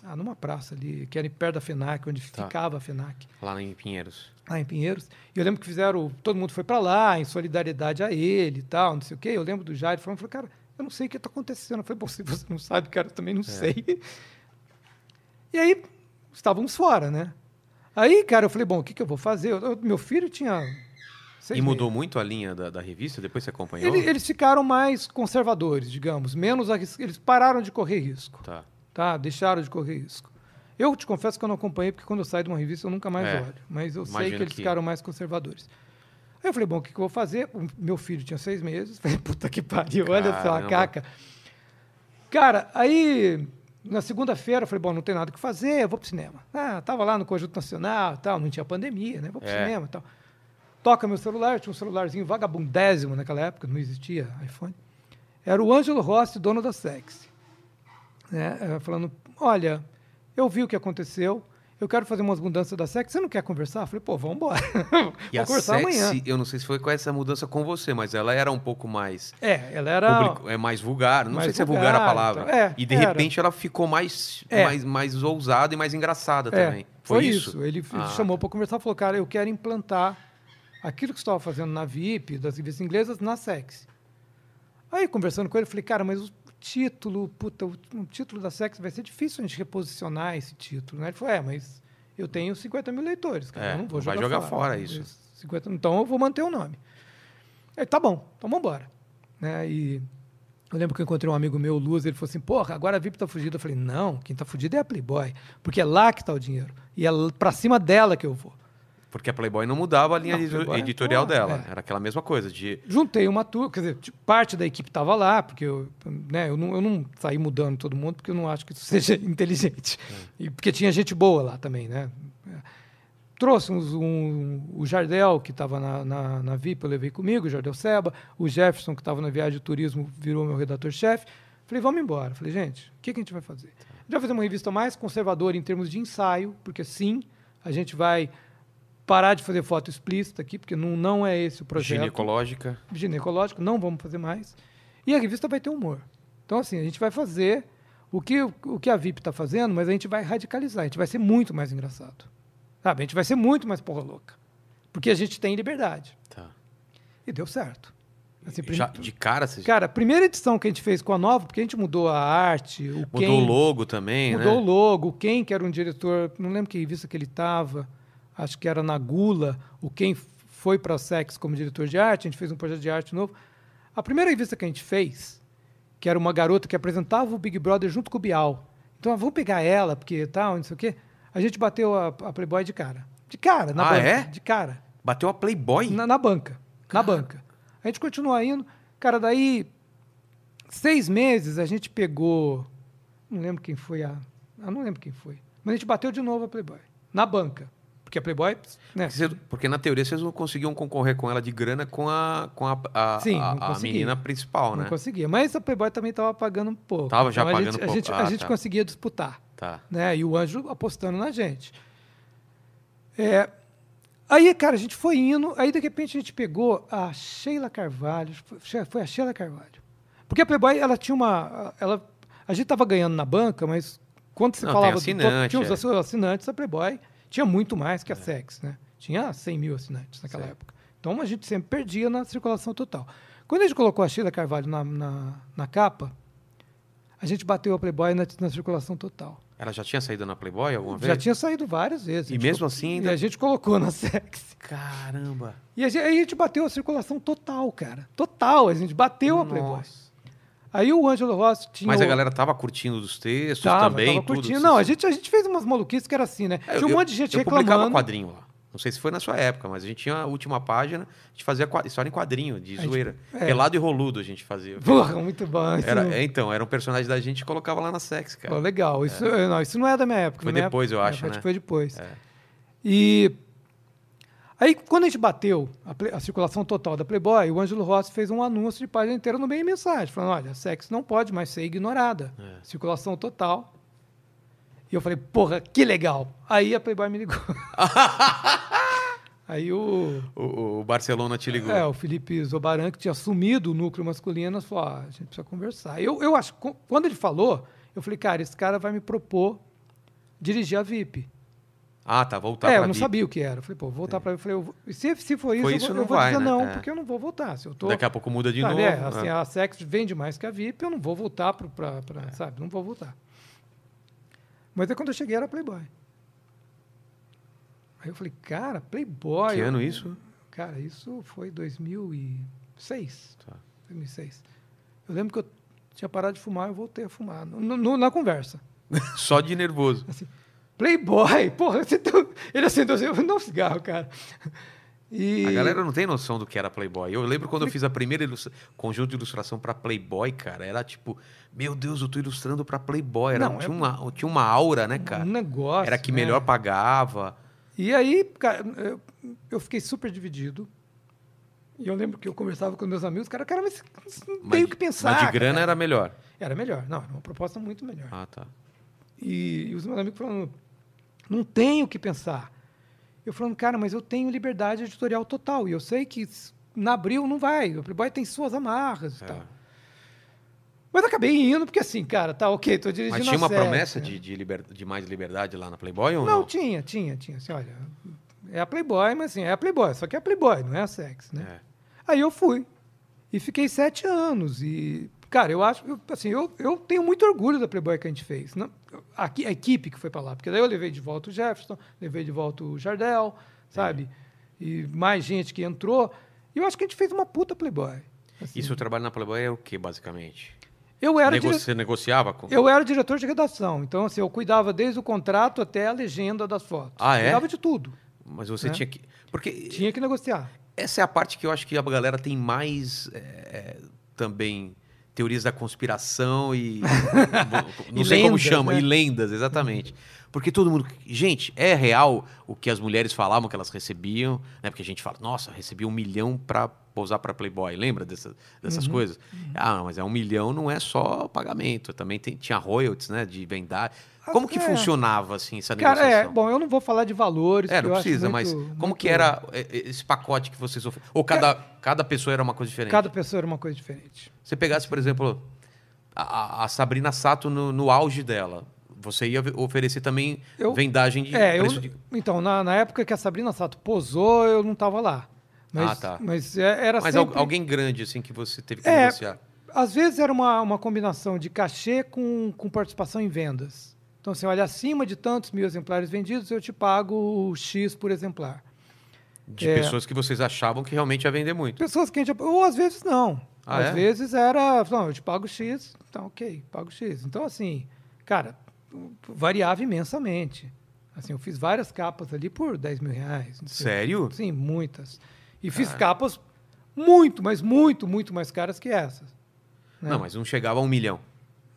ah, numa praça ali, que era perto da FENAC, onde Tá. ficava a FENAC, Lá em Pinheiros. lá em Pinheiros. E eu lembro que fizeram, todo mundo foi para lá, em solidariedade a ele e tal, não sei o quê. Eu lembro do Jair falando, falei, cara, eu não sei o que está acontecendo. Falei, bom, se você não sabe, cara, eu também não sei. E aí, estávamos fora, né? Aí, cara, eu falei, bom, o que, que eu vou fazer? Eu- meu filho tinha. Seis E mudou muito a linha da, da revista? Depois você acompanhou? Ele- eles ficaram mais conservadores, digamos, menos eles pararam de correr risco, Tá. tá? Deixaram de correr risco. Eu te confesso que eu não acompanhei porque quando eu saio de uma revista eu nunca mais É, olho, mas eu sei imagino que eles que- ficaram mais conservadores. Aí eu falei, bom, o que, que eu vou fazer? O meu filho tinha seis meses, falei, puta que pariu, olha só a Caramba. caca. Cara, aí na segunda-feira eu falei, bom, não tem nada o que fazer, eu vou pro cinema. Ah, tava lá no Conjunto Nacional, tal, não tinha pandemia, né? Vou pro É. cinema, e tal. Toca meu celular, tinha um celularzinho vagabundésimo naquela época, não existia iPhone. Era o Ângelo Rossi, dono da Sexy. Né? eh, Falando, olha, eu vi o que aconteceu, eu quero fazer umas mudanças da Sexy, você não quer conversar? Eu falei, pô, vamos embora. E Vamos a conversar Sexy, amanhã. eu não sei se foi com essa mudança com você, mas ela era um pouco mais... É, ela era... public- é mais vulgar, não mais sei se é vulgar a vulgar, palavra. então, é, e de era. repente ela ficou mais, É. mais, mais ousada e mais engraçada É, também. Foi, isso. Ele, ele Ah, chamou para conversar e falou, cara, eu quero implantar aquilo que você estava fazendo na VIP, das revistas inglesas, na Sexy. Aí, conversando com ele, eu falei, cara, mas o título, puta, o, o título da Sexy vai ser difícil a gente reposicionar esse título, né? Ele falou, é, mas eu tenho 50 mil leitores, cara, É, eu não vou não vai jogar, jogar fora isso. 50, então eu vou manter o nome. Aí, tá bom, então vamos embora. Né? E eu lembro que eu encontrei um amigo meu, Luz, ele falou assim, porra, agora a VIP tá fugida. Eu falei, não, quem tá fugido é a Playboy, porque é lá que tá o dinheiro. E é para cima dela que eu vou. Porque a Playboy não mudava a linha Não, editor- editorial porra, dela. é. Era aquela mesma coisa de... Juntei uma turma, quer dizer, tipo, parte da equipe estava lá, porque eu, né, eu, não, eu não saí mudando todo mundo, porque eu não acho que isso seja inteligente. E porque tinha gente boa lá também, né? Trouxemos um, o Jardel, que estava na, na, na VIP, eu levei comigo, o Jardel Seba, o Jefferson, que estava na viagem de turismo, virou meu redator-chefe. Falei, vamos embora. Falei, gente, o que, que a gente vai fazer? A gente vai fazer uma revista mais conservadora em termos de ensaio, porque sim, a gente vai parar de fazer foto explícita aqui, porque não, não é esse o projeto Ginecológica. ginecológico, não vamos fazer mais. E a revista vai ter humor. Então, assim, a gente vai fazer o que, o que a VIP está fazendo, mas a gente vai radicalizar, a gente vai ser muito mais engraçado. Sabe? A gente vai ser muito mais porra louca. Porque a gente tem liberdade. Tá. E deu certo. Assim, prim- Já, de cara, você Cara, a primeira edição que a gente fez com a nova, porque a gente mudou a arte, o mudou Ken, o logo também, mudou o né? logo, o Ken, que era um diretor, não lembro que revista que ele estava, acho que era na Gula, o Ken foi para a Sex como diretor de arte, a gente fez um projeto de arte novo. A primeira revista que a gente fez, que era uma garota que apresentava o Big Brother junto com o Bial. Então, ah, vamos pegar ela, porque tal, não sei o quê. A gente bateu a, a Playboy de cara. De cara, na Ah, banca. é? De cara. Bateu a Playboy? Na, na banca. Na banca. A gente continua indo. Cara, daí, seis meses, a gente pegou. Não lembro quem foi a. Ah, não lembro quem foi. Mas a gente bateu de novo a Playboy. Na banca. Porque a Playboy. Né, Porque, na teoria vocês não conseguiam concorrer com ela de grana com a, com a, a, Sim, a- não a menina principal, não né? conseguia. Mas a Playboy também estava pagando um pouco. Tava já Então, a pagando gente, pouco. A gente, Ah, a gente tá. conseguia disputar. Tá. né? E o anjo apostando na gente. É, aí, cara, a gente foi indo, aí de repente a gente pegou a Sheila Carvalho, foi- a Sheila Carvalho. Porque a Playboy, ela tinha uma. Ela, a gente estava ganhando na banca, mas quando você Não, falava tem do top, assinante, tinha os é. assinantes, a Playboy tinha muito mais que a Sex, né? Tinha 100 mil assinantes naquela Certo. época. Então a gente sempre perdia na circulação total. Quando a gente colocou a Sheila Carvalho na, na, na capa, a gente bateu a Playboy na, na circulação total. Ela já tinha saído na Playboy alguma vez? Já tinha saído várias vezes. E mesmo assim E ainda- a gente colocou na Sex. Caramba. E a gente, aí a gente bateu a circulação total, cara. Total, a gente bateu a Playboy. Aí o Ângelo Rossi tinha. Mas a galera tava curtindo dos textos tava, também, tava tudo. curtindo. vocês- Não, a gente, a gente fez umas maluquices que era assim, né? É, tinha um eu- monte de gente eu publicava reclamando. quadrinho lá. Não sei se foi na sua época, mas a gente tinha a última página, a gente fazia história em quadrinho, de A gente- zoeira. é. Pelado e roludo a gente fazia. Porra, muito bom. Isso Era, é, então, era um personagem da gente e colocava lá na sex, cara. Legal. Isso, eh, não, isso não é da minha época. Foi minha depois, eu é, acho, acho né? que Foi depois. É. E aí, quando a gente bateu a, Play- a circulação total da Playboy, o Ângelo Rossi fez um anúncio de página inteira no meio mensagem, falando: olha, a sex não pode mais ser ignorada. É. Circulação total. E eu falei, porra, que legal. Aí a Playboy me ligou. aí o, O, o Barcelona te ligou. é, o Felipe Zobaran, que tinha assumido o núcleo masculino, falou: ah, a gente precisa conversar. Eu, eu acho, quando ele falou, eu falei, cara, esse cara vai me propor dirigir a VIP. Ah, tá, voltar é, pra eu não sabia o que era. Eu falei, pô, voltar pra. Eu falei, eu se, se for isso, Foi eu isso, vou, não eu vou vai, dizer né? não, É. porque eu não vou voltar. Se eu tô. Daqui a pouco muda de Sabe, novo. é, assim, é. a Sex vende mais que a VIP, eu não vou voltar pra, pra- sabe? Não vou voltar. Mas aí quando eu cheguei era Playboy. Aí eu falei, cara, Playboy. Que eu- ano isso? Cara, isso foi 2006. Tá. 2006. Eu lembro que eu tinha parado de fumar, eu voltei a fumar. no- no- na conversa. Só de nervoso. Assim, Playboy, porra, você tá... ele acendeu eu não cigarro, cara. E... A galera não tem noção do que era Playboy. Eu lembro quando eu fiz a primeira ilustra- conjunto de ilustração pra Playboy, cara. Era tipo, meu Deus, eu tô ilustrando pra Playboy. Era, Não, tinha, é- uma, tinha uma aura, né, cara? um negócio. Era que né? melhor pagava. E aí, cara, eu, eu fiquei super dividido. E eu lembro que eu conversava com meus amigos, cara, cara, mas não Mas tenho o que pensar. Mas de grana cara. era melhor. Era melhor. Não, era uma proposta muito melhor. Ah, tá. E, e os meus amigos falando, não tenho o que pensar. Eu falando, cara, mas eu tenho liberdade editorial total. E eu sei que na abril não vai. O Playboy tem suas amarras e É. tal. Mas acabei indo, porque assim, cara, tá ok, tô dirigindo Mas tinha uma série, promessa né? de, de, liber- de mais liberdade lá na Playboy ou Não, não? tinha, tinha, tinha. Assim, olha, é a Playboy, mas assim, é a Playboy. Só que é a Playboy, não é a Sex, né? É. Aí eu fui. E fiquei sete anos. E, cara, eu acho, eu, assim, eu, eu tenho muito orgulho da Playboy que a gente fez. Não, a, equi- a equipe que foi para lá. Porque daí eu levei de volta o Jefferson, levei de volta o Jardel, sabe? E mais gente que entrou. E eu acho que a gente fez uma puta Playboy. assim. E seu trabalho na Playboy é o que, basicamente? eu, era Nego- dire- Você negociava com. eu era diretor de redação. Então, assim, eu cuidava desde o contrato até a legenda das fotos. Ah, é? Cuidava de tudo. Mas você né? tinha que. Porque Tinha que negociar. essa é a parte que eu acho que a galera tem mais é, também teorias da conspiração e. não E sei como lendas, chama, né? e lendas, exatamente. Porque todo mundo. Gente, é real o que as mulheres falavam que elas recebiam, né? Porque a gente fala, nossa, recebi um milhão pra posar pra Playboy. Lembra dessa- dessas Uhum. coisas? Ah, não, mas é um milhão, não é só pagamento. Também tem, tinha royalties, né? De vendar. Como que É. funcionava, assim, essa Cara, é, negociação? bom, eu não vou falar de valores. É, não eu precisa, muito- mas como muito- que era é, é, esse pacote que vocês ofereciam? Ou cada, cada pessoa era uma coisa diferente? Cada pessoa era uma coisa diferente. Você pegasse, por exemplo, a- a, Sabrina Sato no, no auge dela, você ia oferecer também Eu- vendagem de É, eu, preço de... então, na, na época que a Sabrina Sato posou, eu não estava lá. Mas, Ah, tá. Mas é- era Mas sempre... alguém grande, assim, que você teve que É, negociar. Às vezes era uma, uma combinação de cachê com, com participação em vendas. Então, assim, olha, acima de tantos mil exemplares vendidos, eu te pago X por exemplar. De é. pessoas que vocês achavam que realmente ia vender muito. Pessoas que a gente... Ou às vezes não. Ah, às é? vezes era... Não, eu te pago X, então ok, pago X. Então, assim, cara, variava imensamente. Assim, eu fiz várias capas ali por 10 mil reais. não sei. Sério? Sim, muitas. E fiz capas muito, mas muito, muito mais caras que essas. né? Não, mas não chegava a um milhão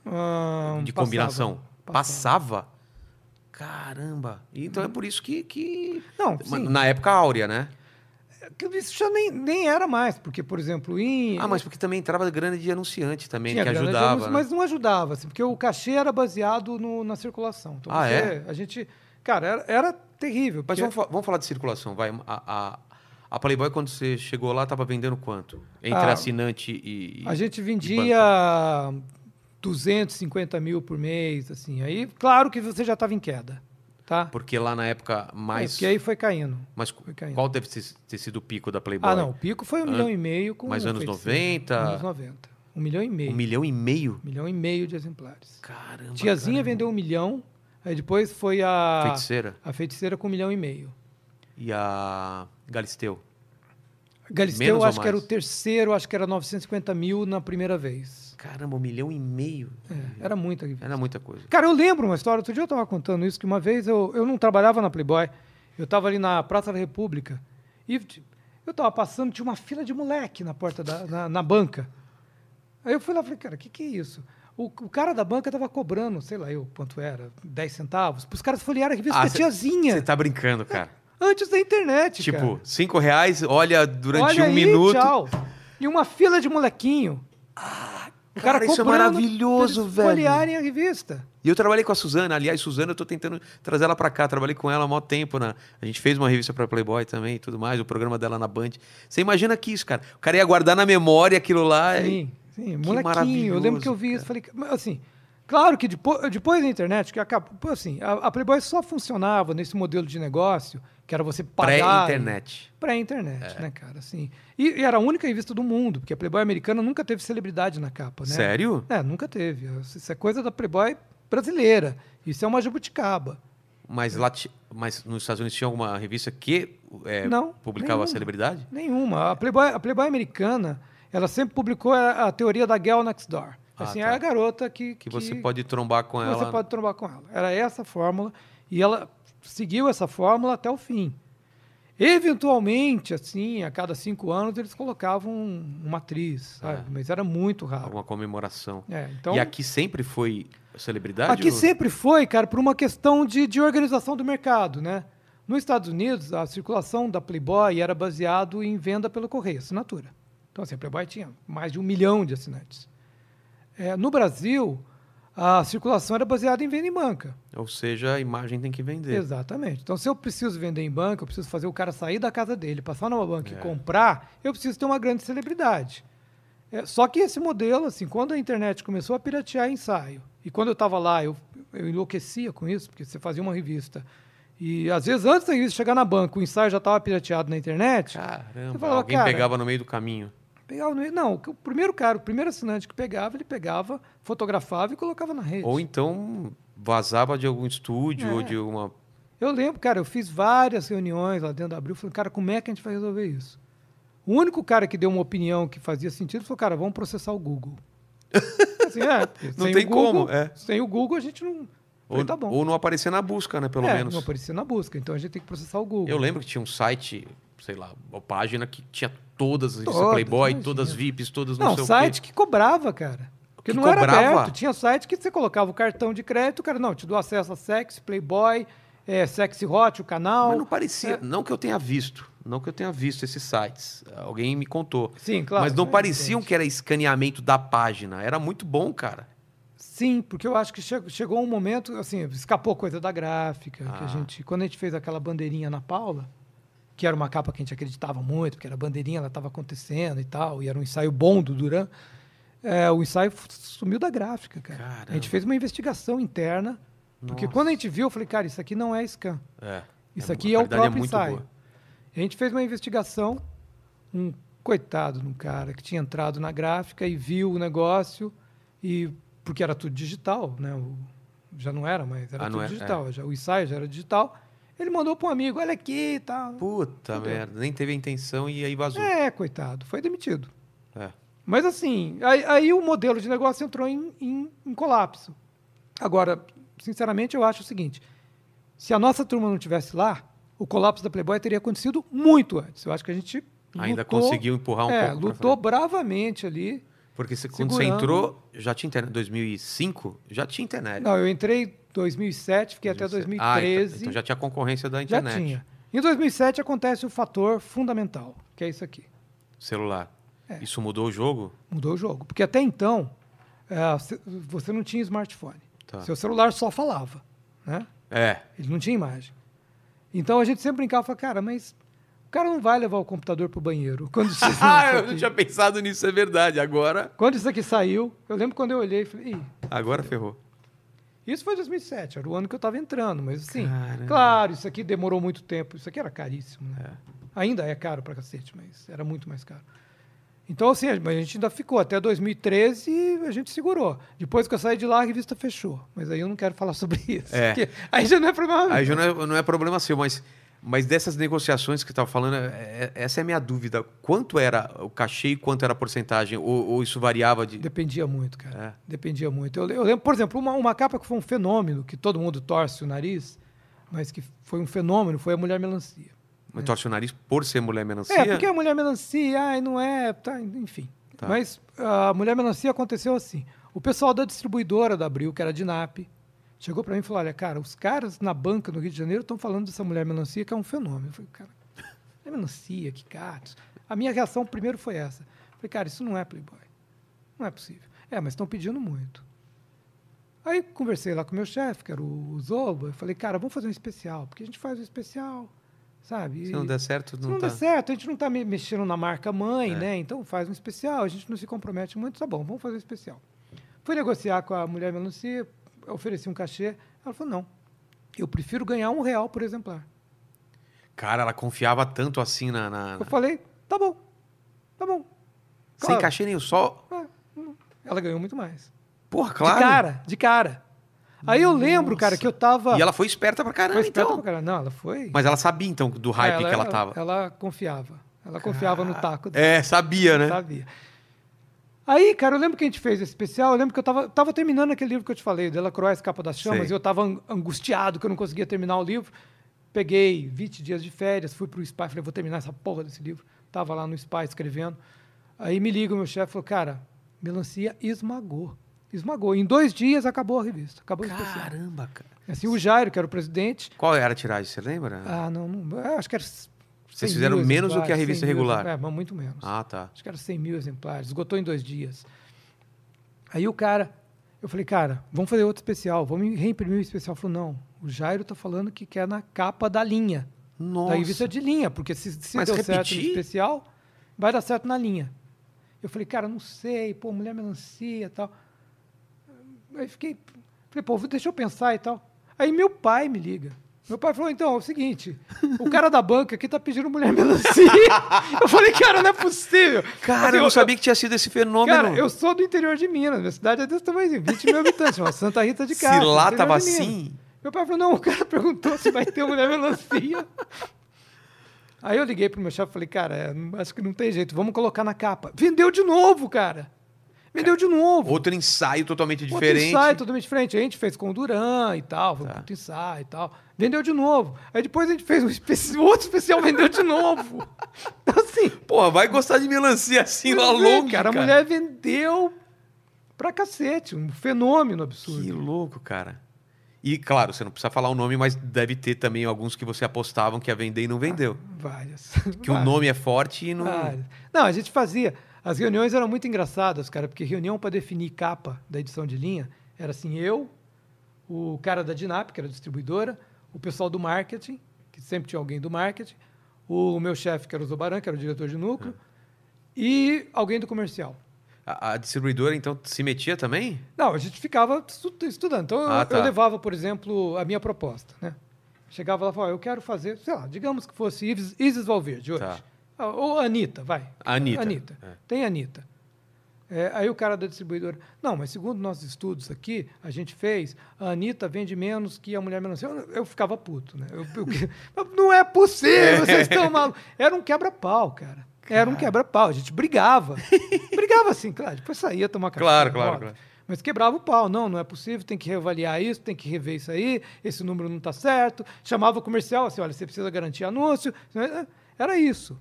Ahn, de passava, combinação. Passava. Caramba! Então é por isso que... que... Não, sim. Na época áurea, né? que Isso já nem, nem era mais, porque, por exemplo, em. Ah, mas porque também entrava grana de anunciante também, tinha que ajudava, né? Mas não ajudava, assim, porque o cachê era baseado no- na circulação. Então, Ah, você- é? A gente. Cara, era, era terrível. Mas porque- vamos, vamos falar de circulação, vai. A, a, a Playboy, quando você chegou lá, estava vendendo quanto? Entre Ah, assinante e. A gente e vendia 250 mil por mês, assim. Aí, claro que você já estava em queda, tá? Porque lá na época mais. Porque aí foi caindo. Mas foi caindo. qual deve ter, sido o pico da Playboy? Ah, não. O pico foi um milhão e meio com. Mas anos feiticeiro. 90? Anos 90. Um milhão e meio. Um milhão e meio? Um milhão e meio de exemplares. Caramba. Tiazinha caramba. vendeu um milhão, aí depois foi a Feiticeira. a feiticeira com um milhão e meio. E a Galisteu. Galisteu, Menos acho que era o mais? terceiro, acho que era 950 mil na primeira vez. Caramba, um milhão e meio. É, era muita. Era muita coisa. Cara, eu lembro uma história, outro dia eu estava contando isso, que uma vez eu, eu não trabalhava na Playboy, eu estava ali na Praça da República, e eu estava passando, tinha uma fila de moleque na porta da na, na banca. Aí eu fui lá e falei, cara, o que, que é isso? O, o cara da banca estava cobrando, sei lá eu quanto era, 10 centavos, para os caras folhearem a revista Ah, da tiazinha, Você tá brincando, cara. antes da internet, cara. tipo, cinco reais, olha durante Olha um aí, minuto. Tchau. E uma fila de molequinho. O cara, isso é maravilhoso, velho. folhearem a revista. E eu trabalhei com a Suzana. Aliás, Suzana, eu tô tentando trazer ela pra cá. Trabalhei com ela há maior tempo. Na... A gente fez uma revista pra Playboy também e tudo mais. O programa dela na Band. Você imagina que isso, cara. O cara ia guardar na memória aquilo lá. e- Sim, sim, que molequinho. Eu lembro que eu vi maravilhoso, isso. Falei, assim, Claro que depois, depois da internet, que acabou, assim, a, a Playboy só funcionava nesse modelo de negócio, que era você pagar... Pré-internet. Pré-internet, né, cara? Assim, e, e era a única revista do mundo, porque a Playboy americana nunca teve celebridade na capa, né? Sério? É, nunca teve. Isso é coisa da Playboy brasileira. Isso é uma jabuticaba. Mas, lá, mas nos Estados Unidos tinha alguma revista que é, Não, publicava nenhuma. celebridade? Nenhuma. A Playboy, a Playboy americana, ela sempre publicou a, a teoria da girl next door. Ah, Assim, tá. é a garota que, Que você pode trombar com que ela. você pode trombar com ela. Era essa a fórmula e ela seguiu essa fórmula até o fim. Eventualmente, assim, a cada cinco anos eles colocavam uma atriz, sabe? Ah. mas era muito raro. Alguma comemoração. É, então, E aqui sempre foi celebridade? Aqui ou- sempre foi, cara, por uma questão de, de organização do mercado, né? Nos Estados Unidos, a circulação da Playboy era baseado em venda pelo correio, assinatura. Então, assim, a Playboy tinha mais de um milhão de assinantes. É, no Brasil, a circulação era baseada em venda em banca. Ou seja, a imagem tem que vender. Exatamente. Então, se eu preciso vender em banca, eu preciso fazer o cara sair da casa dele, passar numa banca É. e comprar, eu preciso ter uma grande celebridade. É, só que esse modelo, assim, quando a internet começou a piratear ensaio, e quando eu estava lá, eu, eu enlouquecia com isso, porque você fazia uma revista, e às vezes antes da revista chegar na banca, o ensaio já estava pirateado na internet, Caramba, falava, alguém cara, pegava no meio do caminho. Pegava no, não, o primeiro cara, o primeiro assinante que pegava, ele pegava, fotografava e colocava na rede. Ou então vazava de algum estúdio É. ou de uma. Eu lembro, cara, eu fiz várias reuniões lá dentro da Abril, falei, cara, como é que a gente vai resolver isso? O único cara que deu uma opinião que fazia sentido falou, cara, vamos processar o Google. Assim, é, Não tem Google- como, é. Sem o Google a gente não... Ou, Falei, tá bom. ou não aparecer na busca, né? Pelo é, menos. não aparecia na busca, então a gente tem que processar o Google. Eu lembro que tinha um site, sei lá, uma página que tinha todas Todas, Playboy, imagina. todas VIPs, todas não, Não, sei site o quê. que cobrava, cara. Porque Que não era cobrava? aberto. Tinha site que você colocava o cartão de crédito, o cara, não, te dou acesso a Sex, Playboy, é, Sexy Hot, o canal. Mas não parecia, É. não que eu tenha visto, não que eu tenha visto esses sites. Alguém me contou. Sim, claro. Mas não é pareciam diferente. que era escaneamento da página. Era muito bom, cara. Sim, porque eu acho que che- chegou um momento, assim, escapou coisa da gráfica, que Ah. a gente, quando a gente fez aquela bandeirinha na Paula, que era uma capa que a gente acreditava muito, porque era a bandeirinha, ela estava acontecendo e tal, e era um ensaio bom do Duran, é, o ensaio sumiu da gráfica, cara. Caramba. A gente fez uma investigação interna, porque Nossa. quando a gente viu, eu falei, cara, isso aqui não é scan. É. Isso a aqui é o qualidade próprio ensaio. boa. A gente fez uma investigação, um coitado de um cara que tinha entrado na gráfica e viu o negócio, e porque era tudo digital, né? O- já não era, mas era Ah, tudo é- digital. Já, o ensaio já era digital. Ele mandou para um amigo, olha aqui e tal. Puta Fudeu. merda, nem teve a intenção e aí vazou. É, coitado, foi demitido. É. Mas assim, aí, aí o modelo de negócio entrou em, em- em colapso. Agora, sinceramente, eu acho o seguinte: se a nossa turma não tivesse lá, o colapso da Playboy teria acontecido muito antes. Eu acho que a gente Ainda lutou- conseguiu empurrar um é, pouco. lutou bravamente ali. Porque você- quando você entrou, já tinha internet. 2005? Já tinha internet. Não, eu entrei 2007, fiquei até 2007. 2013. Ah, então, então já tinha concorrência da já internet. tinha. Em 2007 acontece o fator fundamental, que é isso aqui. Celular. É. Isso mudou o jogo? Mudou o jogo. Porque até então, é, você não tinha smartphone. Tá. Seu celular só falava, né? É. Ele não tinha imagem. Então a gente sempre brincava, falava, cara, mas o cara não vai levar o computador pro banheiro. Quando isso, Ah, eu não tinha pensado nisso, é verdade. Agora, quando isso aqui saiu, eu lembro quando eu olhei e falei, Ih, agora ferrou. Isso foi 2007, era o ano que eu estava entrando, mas assim, Caramba. claro, isso aqui demorou muito tempo, isso aqui era caríssimo, né? É. Ainda é caro pra cacete, mas era muito mais caro. Então, assim, a mas a gente ainda ficou até 2013 e a gente segurou. Depois que eu saí de lá, a revista fechou. Mas aí eu não quero falar sobre isso. É. Aí já não é problema. Aí já não é, não é problema seu, mas, mas dessas negociações que você estava falando, é- é- essa é a minha dúvida. Quanto era o cachê e quanto era a porcentagem? Ou, ou isso variava de. Dependia muito, cara. É. Dependia muito. Eu, eu lembro, por exemplo, uma, uma capa que foi um fenômeno, que todo mundo torce o nariz, mas que foi um fenômeno, foi a Mulher Melancia. Mas torce o nariz por ser mulher melancia? É, porque a Mulher Melancia, ai, não é, tá, enfim. Tá. Mas a Mulher Melancia aconteceu assim. O pessoal da distribuidora da Abril, que era a Dinap, chegou para mim e falou, olha, cara, os caras na banca no Rio de Janeiro estão falando dessa Mulher Melancia, que é um fenômeno. Eu falei, cara, Mulher Melancia, que gatos. A minha reação primeiro foi essa. Eu falei, cara, isso não é Playboy. Não é possível. É, mas estão pedindo muito. Aí conversei lá com o meu chefe, que era o Zoba, eu falei, cara, vamos fazer um especial, porque a gente faz um especial, sabe? Se não der certo, se não, não tá. der certo, a gente não está mexendo na marca mãe, É. né? Então faz um especial, a gente não se compromete muito, tá bom, vamos fazer um especial. Fui negociar com a mulher melancia, ofereci um cachê. Ela falou, não, eu prefiro ganhar um real por exemplar. Cara, ela confiava tanto assim na. na- Eu falei, tá bom, tá bom. Sem Claro. cachê nenhum, só. Ela ganhou muito mais. Porra, claro. De cara, de cara. Aí eu lembro, cara, que eu tava... E ela foi esperta pra caramba, foi esperta então. pra caralho. Não, ela foi... Mas ela sabia, então, do hype que ela tava. Ela confiava. Ela confiava no taco dela. É, sabia, né? Sabia. Aí, cara, eu lembro que a gente fez esse especial, eu lembro que eu tava, tava terminando aquele livro que eu te falei, Delacroix, Capa das Chamas, Sei. e eu tava an- angustiado que eu não conseguia terminar o livro. Peguei 20 dias de férias, fui pro SPY, falei, vou terminar essa porra desse livro. Tava lá no SPY escrevendo. Aí me liga o meu chefe falou, cara, melancia esmagou. Esmagou. Em dois dias acabou a revista, acabou o especial. Caramba, cara. Assim, o Jairo, que era o presidente, Qual era a tiragem, você lembra? ah, não, não eu acho que era 100 Vocês fizeram menos do que a revista 100 mil regular. É, mas muito menos. Ah, tá. Acho que era 100 mil exemplares. Esgotou em dois dias. Aí o cara, eu falei, cara, vamos fazer outro especial, vamos reimprimir o especial. Ele falou, não, o Jairo tá falando que quer na capa da linha. Nossa. Da revista de linha, porque se, se Mas deu certo no repetir? especial, vai dar certo na linha. Eu falei, cara, não sei, pô, mulher melancia e tal. Aí fiquei, falei, pô, deixa eu pensar e tal. Aí meu pai me liga. Meu pai falou, então, é o seguinte, o cara da banca aqui tá pedindo mulher melancia. eu falei, cara, não é possível. Cara, Assim, eu não sabia que tinha sido esse fenômeno. Cara, eu sou do interior de Minas, minha cidade é desse tamanho, 20 mil habitantes, chama Santa Rita de Se Castro. lá tava assim. Meu pai falou, não, o cara perguntou se vai ter mulher melancia. Aí eu liguei pro meu chefe e falei, cara, é, acho que não tem jeito, vamos colocar na capa. Vendeu de novo, cara. Vendeu de novo. Outro ensaio totalmente Outro diferente. ensaio totalmente diferente. A gente fez com o Duran e tal, foi um Tá. puto ensaio e tal. Vendeu de novo. Aí depois a gente fez um especi- outro especial, vendeu de novo. Então assim, Porra, vai gostar de melancia assim lá longe, cara, a mulher vendeu pra cacete, um fenômeno absurdo. Que louco, cara. E, claro, você não precisa falar o nome, mas deve ter também alguns que você apostavam que ia vender e não vendeu. Várias. que o nome é forte e não... Várias. Não, a gente fazia. As reuniões eram muito engraçadas, cara, porque reunião para definir capa da edição de linha era assim: eu, o cara da Dinap, que era a distribuidora, o pessoal do marketing, que sempre tinha alguém do marketing, o meu chefe, que era o Zobaran, que era o diretor de núcleo, e alguém do comercial. A, a distribuidora, então, se metia também? Não, a gente ficava estu- estudando. Então, eu- Ah, eu, tá. levava, por exemplo, a minha proposta. Né? Chegava lá e falava, eu quero fazer, sei lá, digamos que fosse Isis, Isis Valverde hoje. Tá. Ah, Ou Anitta, vai. Anitta, Anitta. é. Tem Anitta. É, aí o cara da distribuidora, não, mas segundo nossos estudos aqui, a gente fez, a Anitta vende menos que a Mulher Melancia. Eu, eu ficava puto, né? Eu- eu- não é possível, vocês estão malucos. Era um quebra-pau, cara. Era um quebra-pau, a gente brigava. brigava assim, claro, depois saía tomar café. Claro, claro, claro. Mas quebrava o pau. Não, não é possível, tem que reavaliar isso, tem que rever isso aí, esse número não está certo. Chamava o comercial assim, olha, você precisa garantir anúncio. Era isso.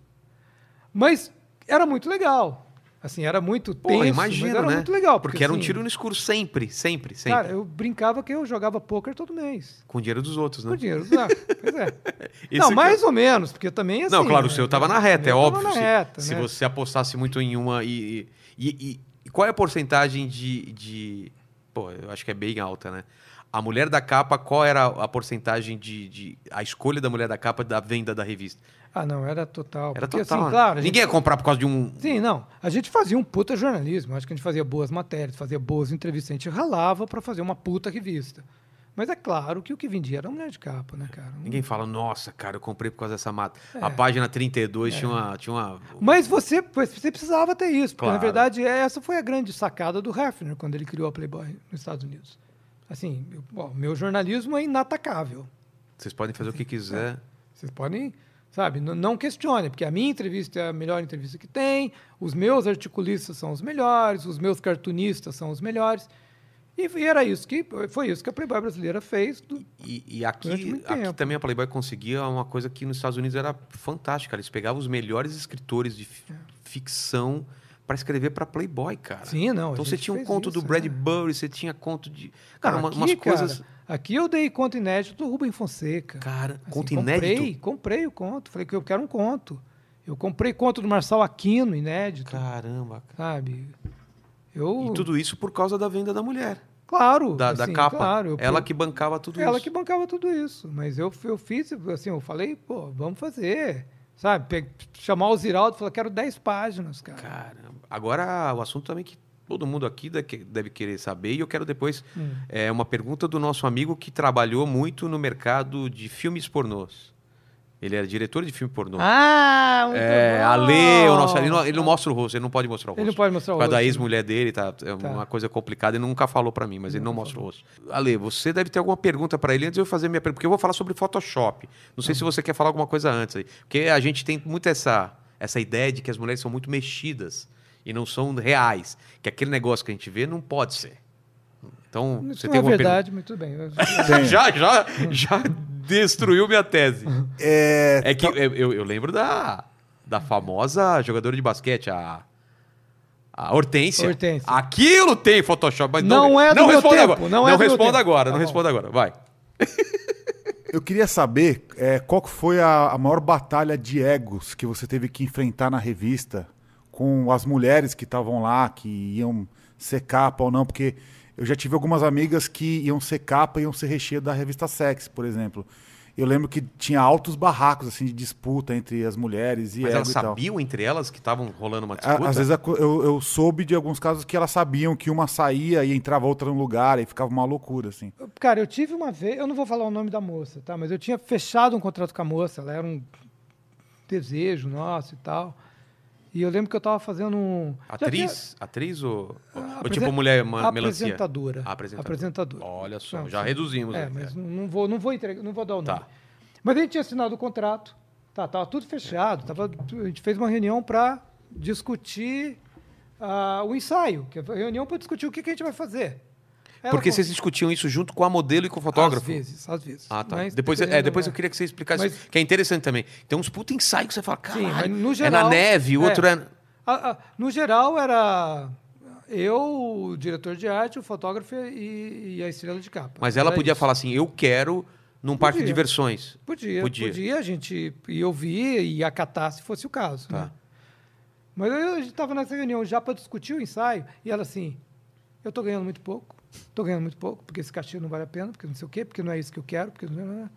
Mas era muito legal. Assim, era muito tenso, imagino, mas era né? muito legal. Porque, era um assim, tiro no escuro sempre, sempre, sempre. Cara, eu brincava que eu jogava pôquer todo mês. Com o dinheiro dos outros, Com né? dinheiro. Ah, pois é. Não, que- mais ou menos, porque também assim. Não, claro, o né, seu tava na reta, é óbvio. na se reta, se né? você apostasse muito em uma e... E, e- e qual é a porcentagem de, de... Pô, eu acho que é bem alta, né? A mulher da capa, qual era a porcentagem de, de... A escolha da mulher da capa da venda da revista? Ah, não, era total. Era porque, total. assim, né? claro. Ninguém ia gente- comprar por causa de um... Sim, não. A gente fazia um puta jornalismo. Acho que a gente fazia boas matérias, fazia boas entrevistas. A gente ralava para fazer uma puta revista. Mas é claro que o que vendia era mulher de capa, né, cara? Ninguém fala, nossa, cara, eu comprei por causa dessa mata. É. A página 32 tinha uma... Tinha uma... Mas você, você precisava ter isso, porque Claro. na verdade essa foi a grande sacada do Hefner quando ele criou a Playboy nos Estados Unidos. Assim, eu- bom, meu jornalismo é inatacável. Vocês podem fazer o que quiser. Vocês podem, sabe, n- não questione, porque a minha entrevista é a melhor entrevista que tem, os meus articulistas são os melhores, os meus cartunistas são os melhores. E, era isso que foi isso que a Playboy brasileira fez. do- E, e aqui, aqui também a Playboy conseguia uma coisa que nos Estados Unidos era fantástica. Eles pegavam os melhores escritores de fi- ficção para escrever para Playboy, cara. Sim, não. Então você tinha um conto isso, do é. Bradbury, você tinha conto de. Cara, Não, uma- aqui, umas cara, coisas. Aqui eu dei conto inédito do Rubem Fonseca. Cara, Assim, conto comprei, inédito. Comprei o conto. Falei que eu quero um conto. Eu comprei conto do Marçal Aquino, inédito, Caramba, cara. sabe? Eu, E tudo isso por causa da venda da mulher, claro, da, da assim, capa. Claro, eu- Ela que bancava tudo ela isso. que bancava tudo isso. Mas eu, eu fiz, assim, eu falei, pô, vamos fazer. Sabe? Chamar o Ziraldo e falar, quero 10 páginas, cara. Caramba. Agora, o assunto também que todo mundo aqui deve querer saber, e eu quero depois Hum. é, uma pergunta do nosso amigo que trabalhou muito no mercado de filmes pornôs. Ele era diretor de filme pornô. Ah, muito é, bom. Ale, o nosso, ele, não, ele não mostra o rosto, ele não pode mostrar o rosto. Ele não pode mostrar o Por causa da rosto. ex-mulher dele, tá, é Tá. uma coisa complicada, ele nunca falou pra mim, mas ele não mostra o rosto. Ale, você deve ter alguma pergunta pra ele antes de eu fazer minha pergunta, porque eu vou falar sobre Photoshop. Não sei se você quer falar alguma coisa antes aí, porque a gente tem muito essa, essa ideia de que as mulheres são muito mexidas e não são reais, que aquele negócio que a gente vê não pode ser. Então, Isso você não tem é alguma verdade, tudo bem. Já, já, já destruiu minha tese. É, É que eu, eu- eu lembro da, da famosa jogadora de basquete, a, a Hortência. Hortência. Aquilo tem Photoshop, mas Não não, é do não meu responda tempo, agora. não é do meu responda agora, Tá não bom. responda agora. Vai. Eu queria saber é, qual que foi a, a maior batalha de egos que você teve que enfrentar na revista com as mulheres que estavam lá, que iam ser capa ou não, porque eu já tive algumas amigas que iam ser capa e iam ser recheio da revista Sex, por exemplo. Eu lembro que tinha altos barracos assim de disputa entre as mulheres e Mas elas tal. sabiam entre elas que estavam rolando uma disputa? Às vezes eu, eu soube de alguns casos que elas sabiam que uma saía e entrava outra no lugar e ficava uma loucura, assim. Cara, eu tive uma vez, eu não vou falar o nome da moça, tá? Mas eu tinha fechado um contrato com a moça, ela era um desejo nosso e tal. E eu lembro que eu tava fazendo um. Atriz? Atriz ou, ou tipo mulher ma- melancia? Apresentadora. Ah, apresentadora. Apresentadora. Olha só, Não, já sim. reduzimos. É, né? mas não não vou, não vou entregar, não vou dar o nome. Tá. Mas a gente tinha assinado o contrato, tá, tava tudo fechado, tava, a gente fez uma reunião para discutir ah, o ensaio, que é a reunião para discutir o que, que a gente vai fazer. Porque vocês discutiam isso junto com a modelo e com o fotógrafo? Às vezes, às vezes. Ah, tá. Mas depois é, depois né? eu queria que você explicasse, Mas- que é interessante também. Tem uns puta ensaios que você fala, Sim, caralho, mas no é na neve, o é. outro é... Ah, ah, no geral, era eu, o diretor de arte, o fotógrafo e, e a estrela de capa. Mas ela Era podia isso. falar assim, eu quero num parque de Podia. diversões. Podia, Podia. podia, a gente ia ouvir e acatar se fosse o caso. Tá. né? Mas eu, a gente estava nessa reunião já para discutir o ensaio, e ela assim, eu estou ganhando muito pouco, estou ganhando muito pouco, porque esse cachê não vale a pena, porque não sei o quê, porque não é isso que eu quero, porque... não é-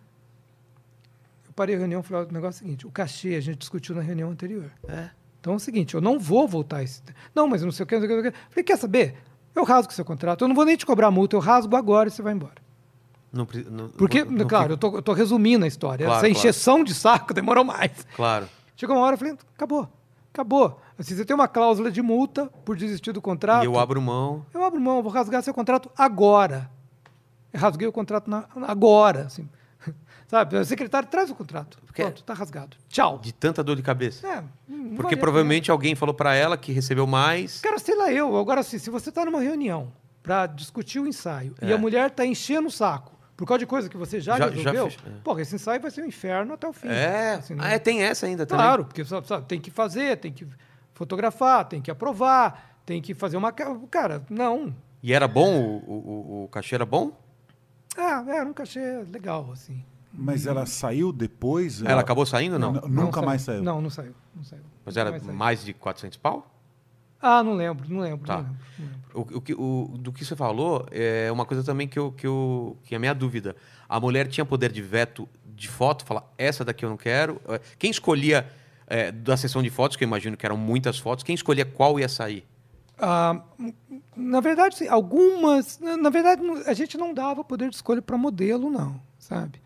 Eu parei a reunião e falei, o negócio é o seguinte, o cachê a gente discutiu na reunião anterior. É. Então é o seguinte, eu não vou voltar esse. Não, mas não sei o que, não sei o que. Não sei o que. Falei, quer saber? Eu rasgo o seu contrato, eu não vou nem te cobrar multa, eu rasgo agora e você vai embora. Não, não- Porque, não- claro, eu tô, eu tô resumindo a história. Claro, Essa claro. encheção de saco demorou mais. Claro. Chegou uma hora, eu falei, acabou, acabou. Assim, você tem uma cláusula de multa por desistir do contrato. E eu abro mão. Eu abro mão, vou rasgar seu contrato agora. Eu rasguei o contrato na- agora. Assim. Sabe, o secretário traz o contrato. Porque- Pronto, tá rasgado. Tchau. De tanta dor de cabeça. É, Porque provavelmente alguém falou pra ela que recebeu mais. Cara, sei lá eu. Agora, assim, se você está numa reunião para discutir o ensaio e É. a mulher está enchendo o saco por causa de coisa que você já, Já- já resolveu, fech- é. porra, esse ensaio vai ser um inferno até o fim. É. Assim, Ah, é, tem essa ainda também. Claro, porque sabe, sabe, tem que fazer, tem que fotografar, tem que aprovar, tem que fazer uma... ca- Cara, não. E era bom? O, o, o- cachê era bom? Ah, era um cachê legal, assim. Mas ela saiu depois? Ela acabou saindo ou não? Nunca mais saiu. Não, não saiu. Não saiu. Mas Nunca era mais saiu. mais de 400 pau? Ah, não lembro, não lembro, Tá. não lembro. não lembro. O, o que- o- do que você falou, é uma coisa também que, eu, que, eu, que é a minha dúvida. A mulher tinha poder de veto de foto, falar, essa daqui eu não quero. É, Quem escolhia, é, da sessão de fotos, que eu imagino que eram muitas fotos, quem escolhia qual ia sair? Ah, na verdade, algumas. Na verdade, a gente não dava poder de escolha para modelo, não, sabe?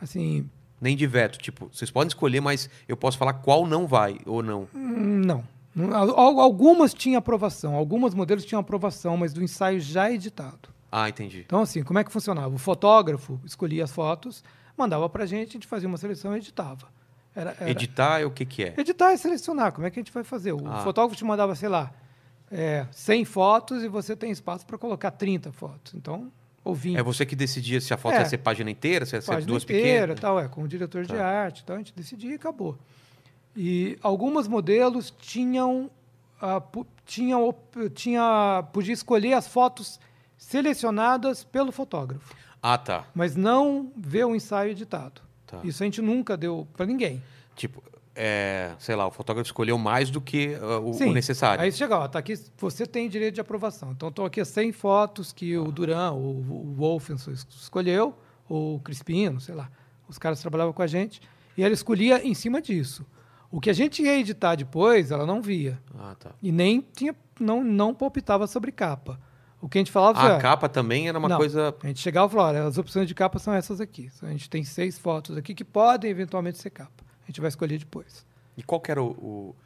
Assim, Nem de veto. Tipo, vocês podem escolher, mas eu posso falar qual não vai ou não. não. Não, al- Algumas tinham aprovação, algumas modelos tinham aprovação, mas do ensaio já editado. Ah, entendi. Então, assim, como é que funcionava? O fotógrafo escolhia as fotos, mandava para a gente, a gente fazia uma seleção e editava. Era, era- Editar é o que, que é? Editar e selecionar. Como é que a gente vai fazer? O Ah. fotógrafo te mandava, sei lá, é, 100 fotos e você tem espaço para colocar 30 fotos. Então, ou 20. É você que decidia se a foto É. ia ser página inteira, se ia ser página duas inteira, pequenas. tal, é, com o diretor de Tá. arte, então a gente decidia e acabou. E algumas modelos tinham, ah, pu- tinham, tinha, podia escolher as fotos selecionadas pelo fotógrafo, Ah, tá. mas não ver o ensaio editado. Tá. Isso a gente nunca deu para ninguém. Tipo, é, sei lá, o fotógrafo escolheu mais do que ah, o, o Sim. necessário. Aí você chega, ó, tá aqui, você tem direito de aprovação. Então, estão aqui as 100 fotos que o Duran, o, o Wolfenson es- escolheu, ou o Crispino, sei lá. Os caras trabalhavam com a gente. E ela escolhia em cima disso. O que a gente ia editar depois, ela não via. Ah, tá. E nem tinha, não, não palpitava sobre capa. O que a gente falava A é, capa também era uma Não. coisa. a gente chegava e falava, olha, as opções de capa são essas aqui. A gente tem seis fotos aqui que podem eventualmente ser capa. A gente vai escolher depois. E qual que era o. o-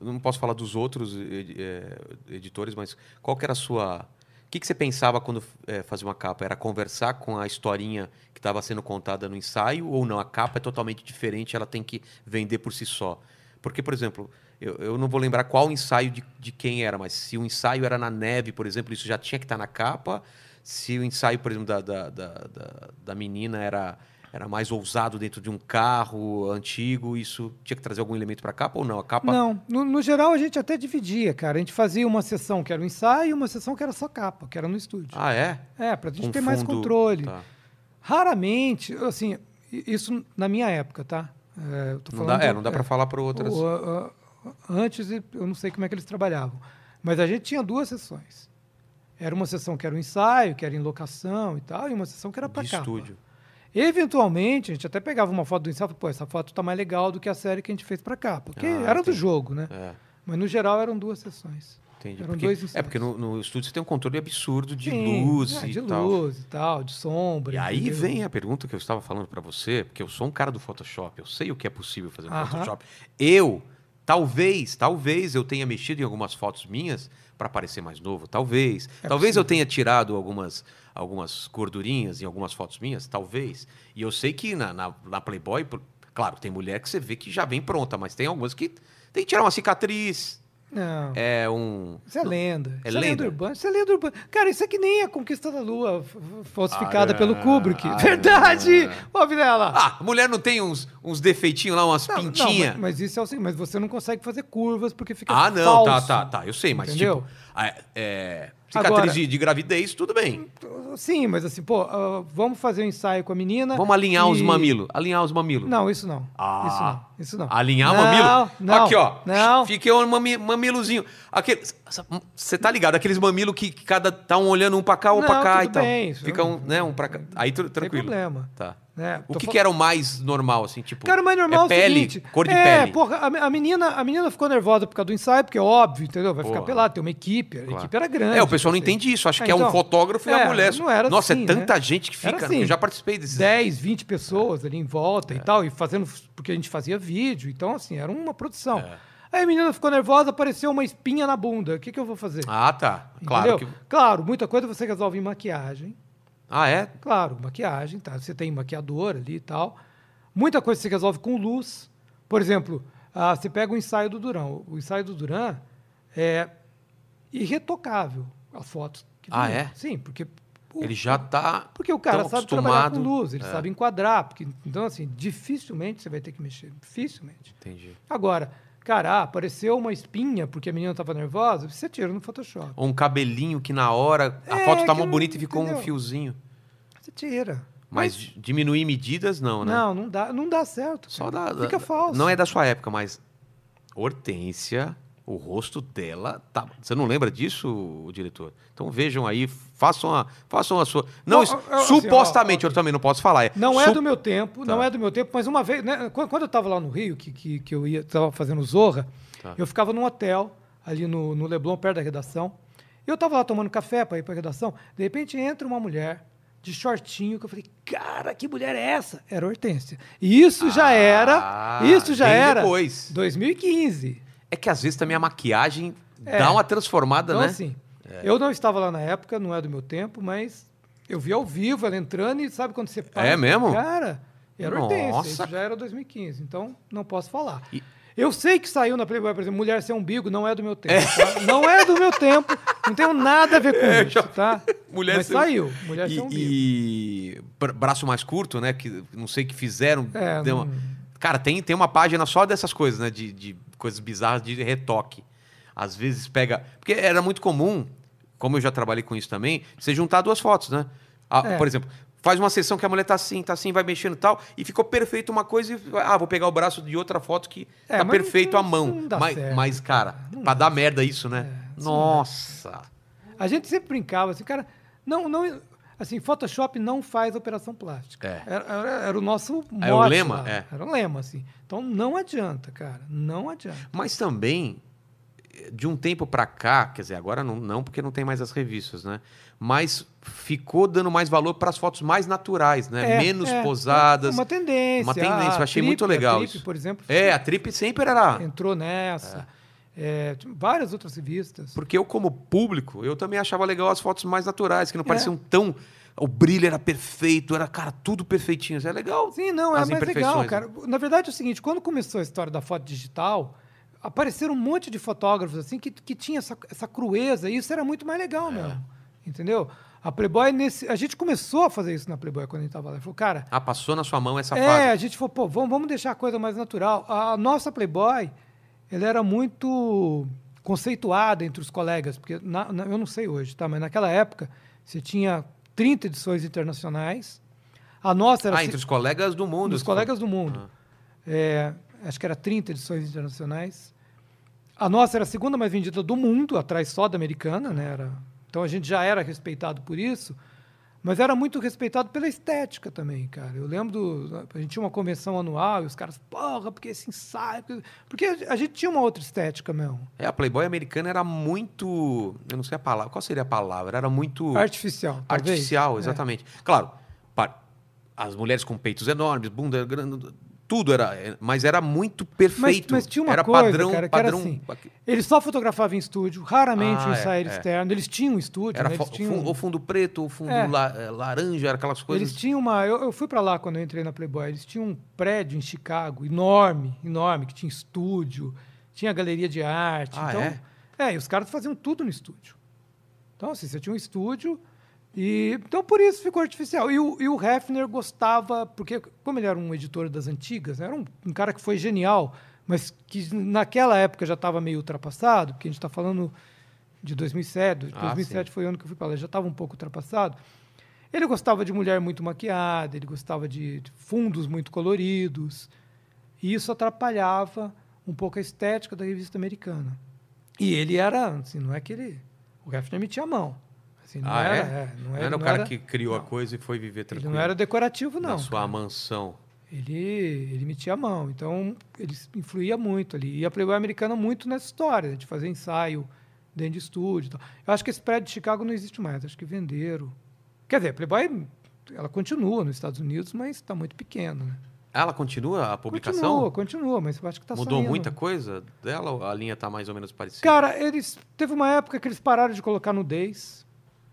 não posso falar dos outros ed- eh, editores, mas qual que era a sua. O que, que você pensava quando eh, fazia uma capa? Era conversar com a historinha que estava sendo contada no ensaio ou não? A capa é totalmente diferente, ela tem que vender por si só. Porque, por exemplo, eu, eu não vou lembrar qual ensaio de, de quem era, mas se o ensaio era na neve, por exemplo, isso já tinha que estar na capa. Se o ensaio, por exemplo, da, da, da, da- da menina era, era mais ousado dentro de um carro antigo, isso tinha que trazer algum elemento para a capa ou não? A capa. Não, no, no geral a gente até dividia, cara. A gente fazia uma sessão que era o ensaio e uma sessão que era só capa, que era no estúdio. Ah, é? é, pra gente Com ter mais controle. Tá. Raramente, assim, isso na minha época, tá? É, tô Não dá, é, não dá é, para falar para outras. o- a- a- antes, eu não sei como é que eles trabalhavam. Mas a gente tinha duas sessões. Era uma sessão que era o ensaio, que era em locação e tal, e uma sessão que era para de capa. estúdio. Eventualmente, a gente até pegava uma foto do ensaio e falava, pô, essa foto tá mais legal do que a série que a gente fez para capa. Porque Ah, era do entendi. jogo, né? É, Mas no geral eram duas sessões. entendi. Eram Porque- dois é ensaios. porque no, no estúdio você tem um controle absurdo de Sim, luz é, e de tal. luz e tal, de sombra. E aí entendeu? vem a pergunta que eu estava falando para você, porque eu sou um cara do Photoshop, eu sei o que é possível fazer no Aham. Photoshop. Eu, talvez, talvez eu tenha mexido em algumas fotos minhas para parecer mais novo, talvez. É talvez eu possível. tenha tirado algumas algumas gordurinhas em algumas fotos minhas, talvez. E eu sei que na, na, na Playboy, claro, tem mulher que você vê que já vem pronta, mas tem algumas que tem que tirar uma cicatriz, Não. é um Isso é lenda. É isso lenda? é lenda urbana. Isso é lenda urbana. Cara, isso é que nem a Conquista da Lua falsificada Ah, pelo é. Kubrick. Ah, Verdade! é. Ó, Vilela. Ah, a mulher não tem uns, uns defeitinhos lá, umas pintinhas? mas, mas isso é o seguinte, mas você não consegue fazer curvas porque fica Ah, não, falso. tá, tá, tá. Eu sei, mas Entendeu? tipo, ah, é, cicatriz Agora- de, de gravidez, tudo bem. Sim, mas assim, pô, ah, vamos fazer um ensaio com a menina. Vamos alinhar os e- mamilos. Alinhar os mamilos. Não, isso não. Ah. Isso não. Isso não. Alinhar o mamilo? Não, Aqui, ó. Não. Fica um mami, mamilozinho. Você tá ligado? Aqueles mamilos que, cada tá um olhando um pra cá, um pra cá e tal. bem, isso Fica um, né, um pra cá. Aí tudo Sem tranquilo. problema. Tá. Né? O que, que era o mais normal, assim, tipo? Cara, o mais normal é, é o pele, seguinte, cor de é, pele. porra, a, a menina, a menina ficou nervosa por causa do ensaio, porque é óbvio, entendeu? Vai ficar Porra. pelada, tem uma equipe, a Claro. equipe era grande. É, o pessoal não assim. entende isso. Acha É, que é um então, fotógrafo e é, a mulher. não era Nossa, assim, é tanta né? gente que Era fica. assim, eu já participei desses. 10, 20 pessoas ali em volta É. e tal, e fazendo, porque a gente fazia vídeo, então assim, era uma produção. É. Aí a menina ficou nervosa, apareceu uma espinha na bunda. O que, que eu vou fazer? Ah, tá. Claro que. Claro, muita coisa você resolve em maquiagem. Ah, é? Claro, maquiagem, tá? Você tem maquiador ali e tal. Muita coisa você resolve com luz. Por exemplo, ah, você pega o ensaio do Duran. O ensaio do Duran é irretocável, as fotos. que Ah, é? Sim, porque... o- Ele já tá. Porque o cara sabe trabalhar com luz, ele É. sabe enquadrar. Porque, então, assim, dificilmente você vai ter que mexer. Dificilmente. Entendi. Agora, cara, ah, apareceu uma espinha porque a menina estava nervosa, você tira no Photoshop. Ou um cabelinho que na hora a É, foto tá mó bonita e ficou um entendeu? fiozinho. Você tira. Mas diminuir medidas, não, né? Não, não dá, não dá certo. Só cara. dá. Fica falso. Não é da sua época, mas. Hortência, o rosto dela. Tá... Você não lembra disso, o diretor? Então vejam aí, façam a, façam a sua. Não, Não, eu- assim, supostamente, ó, ó, eu também não posso falar. É, Não é do meu tempo, não Tá. é do meu tempo, mas uma vez, né, quando eu estava lá no Rio, que, que, que eu ia, tava fazendo Zorra, Tá. eu ficava num hotel, ali no, no Leblon, perto da redação. Eu estava lá tomando café para ir para a redação, de repente entra uma mulher de shortinho, que eu falei, cara, que mulher é essa? Era Hortência. E isso já Ah, era, isso já era depois. 2015. É que às vezes também a maquiagem É. dá uma transformada, Então, né? assim, eu não estava lá na época, não é do meu tempo, mas eu vi ao vivo ela entrando e sabe quando você para? É mesmo? Cara, era Hortência, Nossa. isso já era 2015, então não posso falar. E- Eu sei que saiu na Playboy, por exemplo, Mulher Sem Umbigo, não é do meu tempo, tá? Não é do meu tempo, não tem nada a ver com É, isso, já- tá? Mulher Mas Sem- saiu, Mulher Sem E, Umbigo. e bra- braço mais curto, né? Que não sei o que fizeram. É, deu uma- não- Cara, tem, tem uma página só dessas coisas, né? De, de coisas bizarras de retoque. Às vezes pega. Porque era muito comum, como eu já trabalhei com isso também, você juntar duas fotos, né? Ah, É. Por exemplo, faz uma sessão que a mulher tá assim, tá assim, vai mexendo e tal, e ficou perfeito uma coisa e. Ah, vou pegar o braço de outra foto que É, tá perfeito não- à mão. não dá mas, certo, mas, cara, pra dar merda isso, né? É, não dá Nossa. A gente sempre brincava assim, cara, não, não. Assim, Photoshop não faz operação plástica. É. Era, era- era o nosso É o mote lema? É. Era o lema, assim. Então não adianta, cara. Não adianta. Mas também, de um tempo pra cá, quer dizer, agora não, não porque não tem mais as revistas, né? Mas ficou dando mais valor para as fotos mais naturais, né? É, Menos é, posadas. Uma tendência. Uma tendência, A eu achei Trip- muito a legal Trip, isso. por exemplo, É, a Trip sempre era. entrou nessa. É, tinha várias outras revistas. Porque eu, como público, eu também achava legal as fotos mais naturais, que não É. pareciam tão. O brilho era perfeito, era, cara, tudo perfeitinho. Isso é legal. Sim, não, é mais legal, né? cara. Na verdade é o seguinte, quando começou a história da foto digital, apareceram um monte de fotógrafos assim que, que tinha essa, essa crueza, e isso era muito mais É. legal mesmo. Entendeu? A Playboy, nesse, a gente começou a fazer isso na Playboy quando a gente tava lá. Falou, cara, Ah, passou na sua mão essa é, fase. a gente falou, pô, vamos, vamos deixar a coisa mais natural. A nossa Playboy, ela era muito conceituada entre os colegas, porque na- na- eu não sei hoje, tá? Mas naquela época você tinha 30 edições internacionais. A nossa era Ah, entre os colegas do mundo. dos colegas do mundo. Ah. É, acho que era 30 edições internacionais. A nossa era a segunda mais vendida do mundo, atrás só da americana, né? Era, então a gente já era respeitado por isso, mas era muito respeitado pela estética também, cara. Eu lembro, do, a gente tinha uma convenção anual e os caras, porra, porque esse ensaio. porque- a gente tinha uma outra estética mesmo. É, a Playboy americana era muito. Eu não sei a palavra. Qual seria a palavra? Era muito. Artificial. talvez. Artificial, É. exatamente. Claro, pa- as mulheres com peitos enormes, bunda grande, tudo era. é, Mas era muito perfeito. mas tinha uma era coisa, padrão, cara, que era padrão. assim, Eles só fotografavam em estúdio, raramente Ah, um é, ensaio é. externo. Eles tinham um estúdio, Era né? Eles tinham... fundo- ou fundo preto, ou fundo É. la- eh, laranja, era aquelas coisas. Eles tinham uma. Eu, eu fui para lá quando eu entrei na Playboy. Eles tinham um prédio em Chicago enorme, enorme, que tinha estúdio, tinha galeria de arte. Ah, então, é? é, e os caras faziam tudo no estúdio. Então, assim, você tinha um estúdio e então por isso ficou artificial. E o, e o Hefner gostava, porque como ele era um editor das antigas, né, era um, um cara que foi genial, mas que naquela época já estava meio ultrapassado, porque a gente está falando de 2007. Ah, 2007 foi o ano que eu fui para lá, já estava um pouco ultrapassado. Ele gostava de mulher muito maquiada, ele gostava de de fundos muito coloridos. E isso atrapalhava um pouco a estética da revista americana. E ele era, assim, não é que ele. O Hefner metia a mão. Assim, não Ah, era, é? não Não era, era o não cara era- que criou a não. coisa e foi viver Ele tranquilo. não era decorativo, não. Na sua cara. mansão. Ele, ele metia a mão. Então, ele influía muito ali. E a Playboy americana muito nessa história, de fazer ensaio dentro de estúdio. tal. Eu acho que esse prédio de Chicago não existe mais. Acho que venderam. Quer dizer, a Playboy ela continua nos Estados Unidos, mas está muito pequena. Né? Ela continua a publicação? Continua, continua, mas eu acho que está Mudou saindo. muita coisa dela? A linha tá mais ou menos parecida? Cara, eles teve uma época que eles pararam de colocar nudez.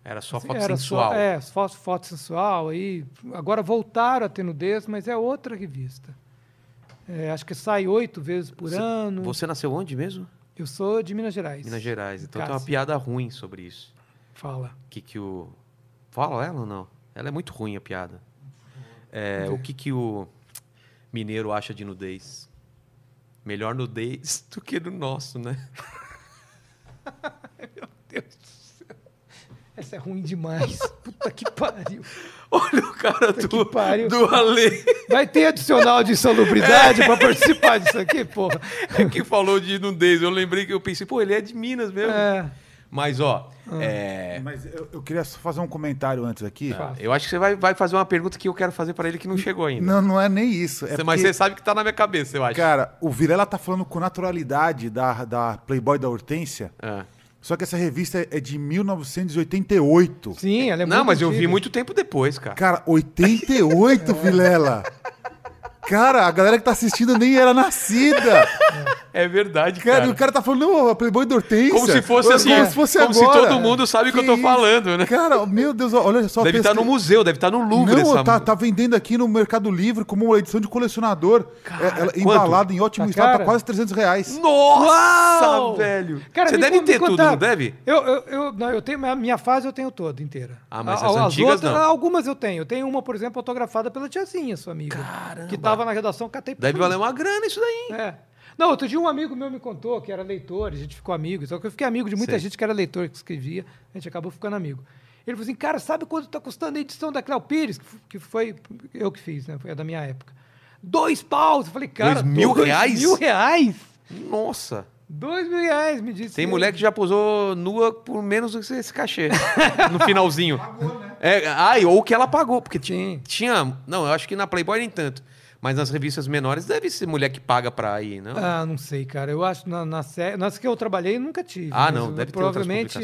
Era só Assim, foto era sensual. Só, é, foto, foto sensual. Aí, agora voltaram a ter nudez, mas é outra revista. É, acho que sai oito vezes por Você- ano. Você nasceu onde mesmo? Eu sou de Minas Gerais. Minas Gerais. Então tem uma Cássio. piada ruim sobre isso. Fala. que que o fala ela ou não? Ela é muito ruim a piada. É, o que que o mineiro acha de nudez? Melhor nudez do que no nosso, né? Essa é ruim demais. Puta que pariu. Olha o cara que do, pariu. do Ale Vai ter adicional de insalubridade pra participar disso aqui, porra. que falou de nudez. Eu lembrei que eu pensei, pô, ele é de Minas mesmo. É. Mas, ó, Ah. é, Mas eu, eu queria só fazer um comentário antes aqui. Fala. eu acho que você vai, vai fazer uma pergunta que eu quero fazer para ele que não chegou ainda. Não, não é nem isso. É Você- Mas porque, você sabe que tá na minha cabeça, eu acho. Cara, o Virela tá falando com naturalidade da, da Playboy da Hortência, É. só que essa revista é de 1988. Sim, ela é não, mas eu vi antiga. muito tempo depois, cara. Cara, 88, Vilela. Cara, a galera que tá assistindo nem era nascida. É verdade, Cara, cara. e o cara tá falando, não, a Playboy da Hortência. Como se fosse assim, Como se fosse como se agora. todo mundo sabe o que eu tô falando, né? Cara, meu Deus, olha só. Deve estar no pesqui- museu, deve estar no Louvre Não, essa tá, tá vendendo aqui no Mercado Livre como uma edição de colecionador. Cara, É- embalada em ótimo Tá estado, tá cara? quase 300 reais. Nossa, Uau! velho. Cara, Você deve ter tudo, não deve? Eu, eu, eu, não, eu tenho, a minha fase eu tenho toda inteira. Ah, mas A- as antigas outras, não. Algumas eu tenho. Eu tenho uma, por exemplo, autografada pela tiazinha, sua amiga. Caramba. Que tava na redação, catei Deve valer uma grana isso daí. hein? É. Não, outro dia um amigo meu me contou que era leitor, a gente ficou amigo. Só que eu fiquei amigo de muita Sei. gente que era leitor, que escrevia. A gente acabou ficando amigo. Ele falou assim, cara, sabe quanto está custando a edição da Cléo Pires? Que foi eu que fiz, né? Foi a da minha época. Dois paus. Eu falei, cara, Dois mil reais? mil reais? Nossa. Dois mil reais, me disse. Tem ele. mulher que já posou nua por menos do que esse cachê. no finalzinho. É, ai, ou que ela pagou, porque Sim. tinha. Não, eu acho que na Playboy nem tanto. Mas nas revistas menores deve ser mulher que paga pra ir, não? Ah, não sei, cara. Eu acho na, na nas que eu trabalhei nunca tive. Ah, não, deve ter Provavelmente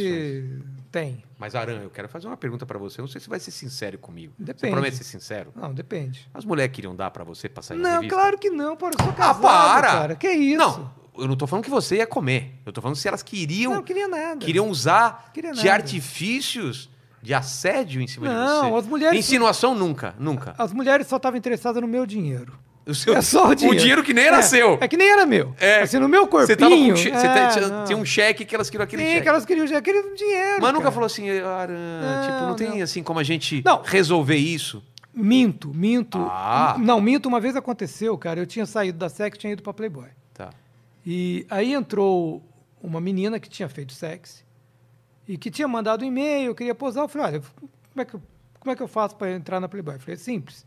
tem. Mas, Aran, eu quero fazer uma pergunta pra você. Eu não sei se vai ser sincero comigo. Você Depende. promete ser sincero? Não, depende. As mulheres queriam dar pra você na Não, revista? claro que não, pô. Eu sou casado, para! cara. Que isso? Não, eu não tô falando que você ia comer. Eu tô falando se elas queriam, Não, queria nada. queriam usar Queria de nada. artifícios de assédio em cima de Não, você. as mulheres- Insinuação nunca, nunca. As mulheres só estavam interessadas no meu dinheiro. O, seu- É só o dinheiro. que nem era é, seu. É que nem era meu. É. Assim, no meu corpinho... Você tava com che- é, tinha um cheque que elas queriam aquele Sim, cheque. que elas queriam, queriam dinheiro, Mas nunca cara. falou assim, Aran, Não, tipo, não tem não. assim como a gente Não. resolver isso. Minto, minto. Ah. Não, minto. Uma vez aconteceu, cara. Eu tinha saído da SEC e tinha ido pra Playboy. Tá. E aí entrou uma menina que tinha feito sexy e que tinha mandado um e-mail, queria posar. Eu falei, olha, como é que eu, como é que eu faço para entrar na Playboy? Eu falei, é simples.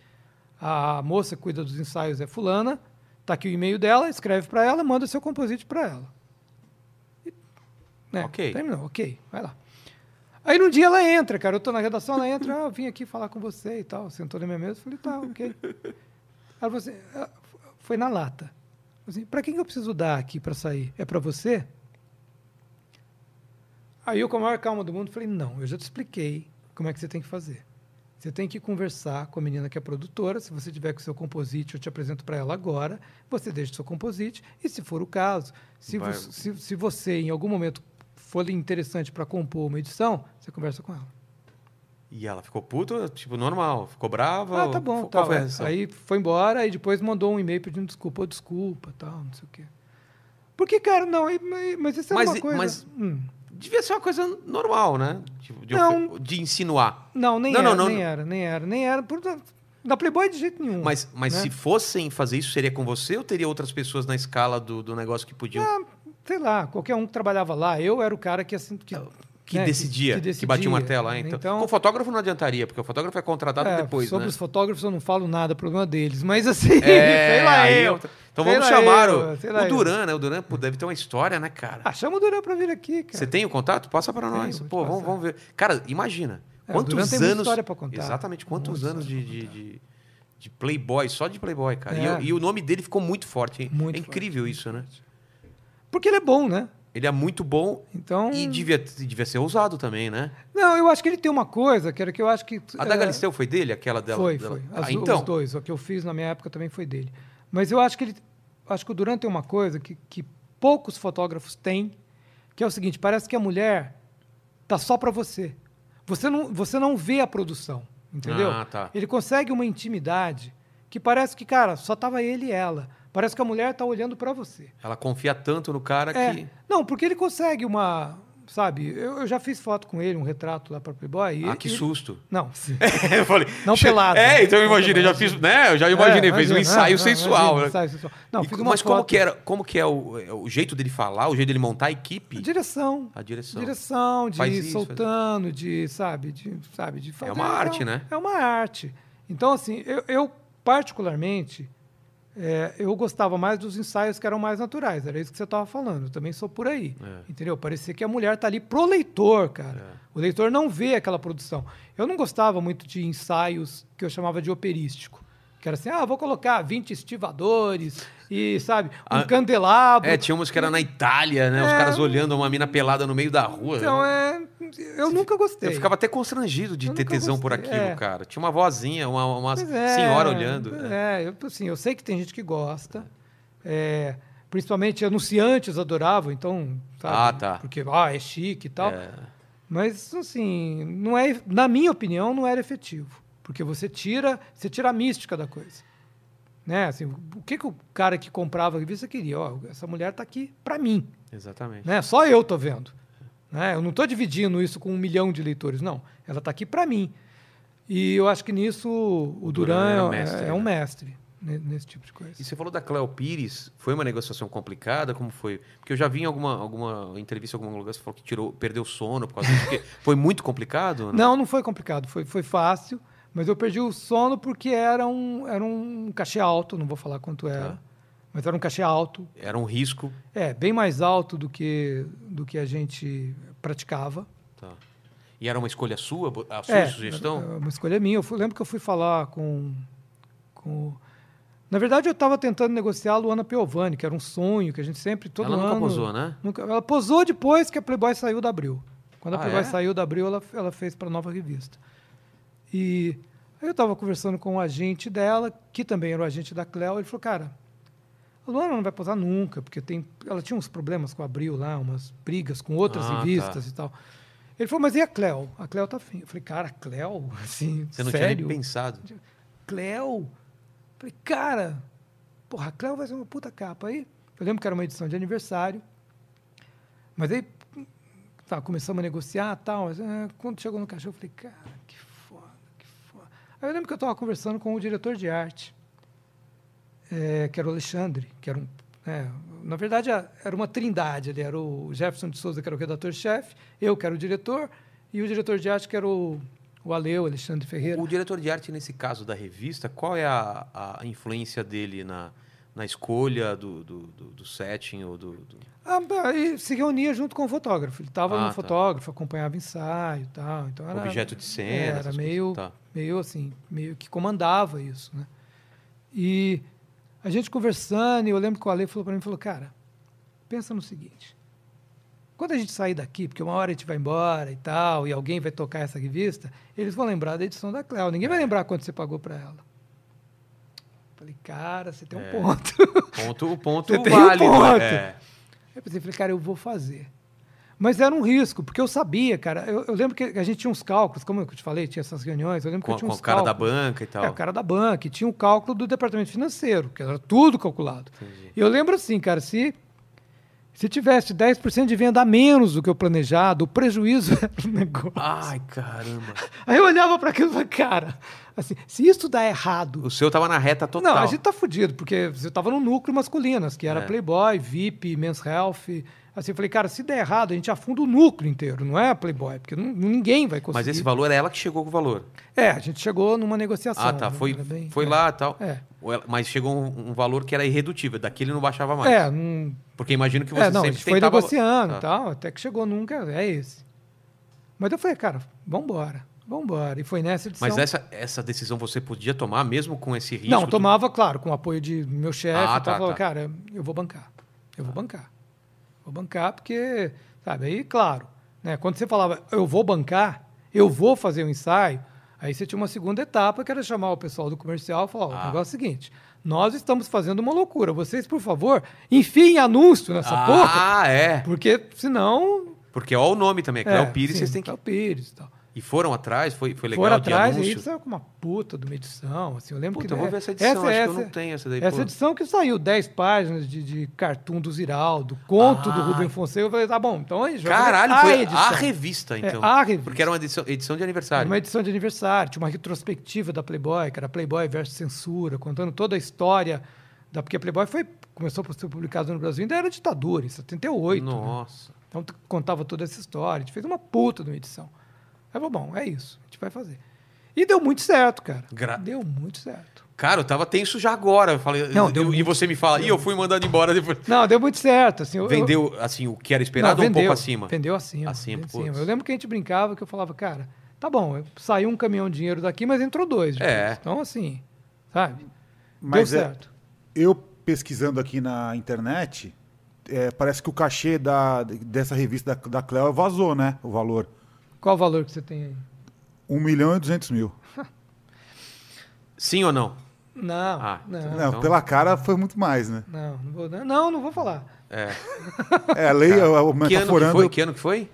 A moça que cuida dos ensaios é fulana, tá aqui o e-mail dela, escreve para ela, manda seu composite para ela. E, né, Ok. Terminou, ok, vai lá. Aí num dia ela entra, cara, eu tô na redação, ela entra, ah, eu vim aqui falar com você e tal, sentou na minha mesa, eu falei, tá, ok. Ela falou assim, ah, foi na lata. Assim, para quem que eu preciso dar aqui para sair? É para você? Aí eu, com a maior calma do mundo, falei: não, eu já te expliquei como é que você tem que fazer. Você tem que conversar com a menina que é produtora. Se você tiver com o seu composite, eu te apresento para ela agora. Você deixa o seu composite. E se for o caso, se, vo- se, se você em algum momento for interessante para compor uma edição, você conversa com ela. E ela ficou puta, tipo, normal. Ficou brava? Ah, tá bom. A reação? Aí foi embora e depois mandou um e-mail pedindo desculpa, "Ô, desculpa, tal, não sei o quê. Porque, cara, não, mas isso é Mas- uma coisa. mas- Hum. Devia ser uma coisa normal, né? Tipo, de, Não. de insinuar. Não, nem Não, era, não, nem era, nem era, nem era. Por- Na Playboy de jeito nenhum. Mas, mas né? se fossem fazer isso, seria com você ou teria outras pessoas na escala do, do negócio que podiam. Ah, sei lá, qualquer um que trabalhava lá, eu era o cara que assim que, que, né, decidia, que, batia o martelo lá. Então. Então- Com o fotógrafo não adiantaria, porque o fotógrafo é contratado é, depois, sobre né? os fotógrafos eu não falo nada, problema deles, mas assim, É, sei lá aí eu. Então vamos chamar eu, o, o. Duran, né? O Duran pô, deve ter uma história, né, cara? Ah, chama o Duran pra vir aqui, cara. Você tem o contato? Passa pra Tenho, nós. vou te Pô, vamos, vamos ver. Cara, imagina. É, quantos anos. história pra contar. Exatamente, quantos Muita anos de, de, de, de Playboy, só de Playboy, cara. E É. o- E, o nome dele ficou muito forte, hein? Muito é incrível forte, isso, né? Porque ele é bom, né? Ele é muito bom Então, e devia, devia ser ousado também, né? não, eu acho que ele tem uma coisa, que era que eu acho que A da é, Galisteu foi dele? Aquela dela? Foi, dela? foi. Ah, As- então. Os dois. O que eu fiz na minha época também foi dele. Mas eu acho que ele. Acho que o Duran tem uma coisa que, que poucos fotógrafos têm, que é o seguinte: parece que a mulher tá só para você. Você não, você não vê a produção, entendeu? Ah, tá. Ele consegue uma intimidade que parece que, cara, só tava ele e ela. Parece que a mulher tá olhando para você. Ela confia tanto no cara É, que. não, porque ele consegue uma, sabe? Eu, eu já fiz foto com ele, um retrato lá para Playboy. e Ah, que ele- susto. Não, eu falei. Não pelado. É, então eu imaginei, já pelado. fiz. Né? Eu já imaginei, É, fez um imagina, ensaio não, sensual. imagina, né? ensaio sensual. Não, E mas como que era? Como que é o, é o jeito dele falar, o jeito dele montar a equipe? A direção. A direção. Direção, de Faz isso, soltando, de, sabe, de, sabe, de fazer. uma arte, né? É uma arte. Então, assim, eu, eu, particularmente, é, eu gostava mais dos ensaios que eram mais naturais. Era isso que você estava falando. Eu também sou por aí. É. Entendeu? Parecia que a mulher tá ali pro leitor, cara. É. O leitor não vê aquela produção. Eu não gostava muito de ensaios que eu chamava de operístico. Que era assim, ah, vou colocar 20 estivadores e, sabe, um Ah, candelabro. É, tinha umas que era na Itália, né? Os É. caras olhando uma mina pelada no meio da rua. Então, é... Eu nunca gostei. Eu ficava até constrangido de Eu ter tesão por gostei, aquilo, é. cara. Tinha uma vozinha, uma, uma é, senhora olhando. pois É. É, eu, assim, eu sei que tem gente que gosta. é, principalmente anunciantes adoravam, então, sabe? Ah, tá. Porque, ah, é chique e tal. É. Mas, assim, não é, na minha opinião, não era efetivo. Porque você tira, você tira a mística da coisa. Né? Assim, o que, que o cara que comprava a revista queria? Ó, essa mulher está aqui para mim. Exatamente. Né? Só eu tô vendo. Né? Eu não estou dividindo isso com um milhão de leitores, não. Ela está aqui para mim. E eu acho que nisso o Duran Duran, é, mestre, é um né? mestre ne- nesse tipo de coisa. E você falou da Cleo Pires, foi uma negociação complicada? Como foi? Porque eu já vi em alguma, alguma entrevista, em algum lugar, você falou que tirou, perdeu sono por causa disso. porque foi muito complicado? né? Não, não foi complicado, foi, foi fácil, mas eu perdi o sono porque era um, era um cachê alto, não vou falar quanto era. Tá. Mas era um cachê alto, Era um risco. é, bem mais alto do que, do que a gente praticava. Tá. E era uma escolha sua, a sua É, sugestão? é uma escolha minha. Eu fui- lembro que eu fui falar com. com na verdade, eu estava tentando negociar a Luana Piovani, que era um sonho que a gente sempre, todo Ela nunca ano... posou, né? nunca- ela posou depois que a Playboy saiu da Abril. Quando a Ah, Playboy é? saiu da Abril, ela, ela fez para a nova revista. E aí eu estava conversando com o agente dela, que também era o agente da Cleo, ele falou, cara, a Luana não vai posar nunca, porque tem, ela tinha uns problemas com a Abril lá, umas brigas com outras Ah, revistas tá. e tal. Ele falou, mas e a Cleo? A Cleo tá afim. Eu falei, cara, a Cleo? Assim, Você não sério? tinha nem pensado. Cleo? Falei, cara, porra, a Cleo vai ser uma puta capa. Aí, eu lembro que era uma edição de aniversário, mas aí, tá, começamos a negociar e tal, mas, ah, quando chegou no cachorro, eu falei, cara, que foda, que foda. Aí eu lembro que eu estava conversando com o diretor de arte, eh, que era o Alexandre, que era um, né, na verdade, era uma trindade ali, era o Jefferson de Souza, que era o redator-chefe, eu, que era o diretor, e o diretor de arte, que era o, o Ale, o Alexandre Ferreira. O diretor de arte, nesse caso da revista, qual é a, a influência dele na, na escolha do, do, do, do setting ou do, do- Ah, aí se reunia junto com o fotógrafo. Ele estava Ah, no tá. fotógrafo, acompanhava ensaio e tal. Então era, objeto de cena? era meio? Tá. meio assim, meio que comandava isso, né? E a gente conversando, e eu lembro que o Ale falou para mim, falou, cara, pensa no seguinte, quando a gente sair daqui, porque uma hora a gente vai embora e tal, e alguém vai tocar essa revista, eles vão lembrar da edição da Cléo. Ninguém vai lembrar quanto você pagou para ela. Falei, cara, você tem um É. ponto. Ponto, o ponto Você tem um válido. ponto. é. Eu pensei, falei, cara, eu vou fazer. Mas era um risco, porque eu sabia, cara. Eu, eu lembro que a gente tinha uns cálculos, como eu te falei, tinha essas reuniões. Eu lembro que Com, eu tinha com uns o cara da cálculos. banca e tal. É, o cara da banca, e tinha um cálculo do departamento financeiro, que era tudo calculado. Entendi. E eu lembro assim, cara, se, se tivesse 10% de venda a menos do que eu planejado, o prejuízo era um negócio. Ai, caramba. Aí eu olhava para aquilo e falava, cara, assim, se isso dá errado, O seu tava na reta total. não, a gente tá fudido, porque você tava no núcleo masculinas, que era É. Playboy, VIP, Men's Health. Assim, eu falei, cara, se der errado, a gente afunda o núcleo inteiro, não é a Playboy, porque não- ninguém vai conseguir. Mas esse valor é ela que chegou com o valor. É, a gente chegou numa negociação. Ah, tá. né? Foi, bem- foi é. lá e tal. É. Mas chegou um, um valor que era irredutível. Daquele não baixava mais. É, não, Porque imagino que você é, não, a sempre gente foi tentava... negociando Tá. e tal, até que chegou nunca, é esse. Mas eu falei, cara, vambora, vambora. E foi nessa edição. Mas essa, essa decisão você podia tomar mesmo com esse risco? Não, tomava, claro, com o apoio de meu chefe. Ah, tá, falou, tá. cara, eu vou bancar. Eu vou bancar. Vou bancar porque, sabe, aí, claro, né, quando você falava, eu vou bancar, eu vou fazer o ensaio, aí você tinha uma segunda etapa, que era chamar o pessoal do comercial e falar, Ah. o negócio é o seguinte, nós estamos fazendo uma loucura, vocês, por favor, enfiem anúncio nessa ah, porra, é. porque senão... Porque ó o nome também, é Cléo é, Pires, sim, vocês têm que... Cléo Pires e tal. E foram atrás? Foi, foi legal Foram atrás e aí anúncio? saiu com uma puta de uma edição. Assim, eu lembro Puta, que eu vou ver essa edição, acho que eu não tenho essa daí, Essa pô. edição que saiu 10 páginas de, de cartoon do Ziraldo, conto do Ah. Rubem Fonseca. Eu falei, tá bom, então a gente vai fazer Caralho, a foi edição. a revista, então. a revista. Porque era uma edição, edição de Era aniversário. uma edição de aniversário, tinha uma retrospectiva da Playboy, que era Playboy versus censura, contando toda a história da porque a Playboy foi começou a ser publicada no Brasil ainda era ditadura, em 78. né? Nossa. Então t- contava toda essa história. A gente fez uma puta de uma edição. Aí falou, bom, é isso, a gente vai fazer. E deu muito certo, cara. Gra- Deu muito certo. Cara, eu tava tenso já agora. Eu falei, Não, eu- deu e você me fala, e eu fui mandando embora depois. Não, deu muito certo. Assim, eu- eu- Vendeu, assim, o que era esperado Não, ou um pouco acima? Vendeu acima. Acima, vendeu putz. Eu lembro que a gente brincava que eu falava, cara, tá bom, eu- saiu um caminhão de dinheiro daqui, mas entrou dois. depois. É. Então, assim, sabe? Mas Deu é- certo. eu pesquisando aqui na internet, é, parece que o cachê da, dessa revista da, da Cleo vazou, né? O valor. Qual o valor que você tem aí? 1 milhão e 200 mil. Sim ou não? Não, Ah, não, então- Não, pela cara foi muito mais, né? não, não vou, não, não vou falar. É. É, a lei, Cara, o que ano que metaforando. foi? Que ano que foi?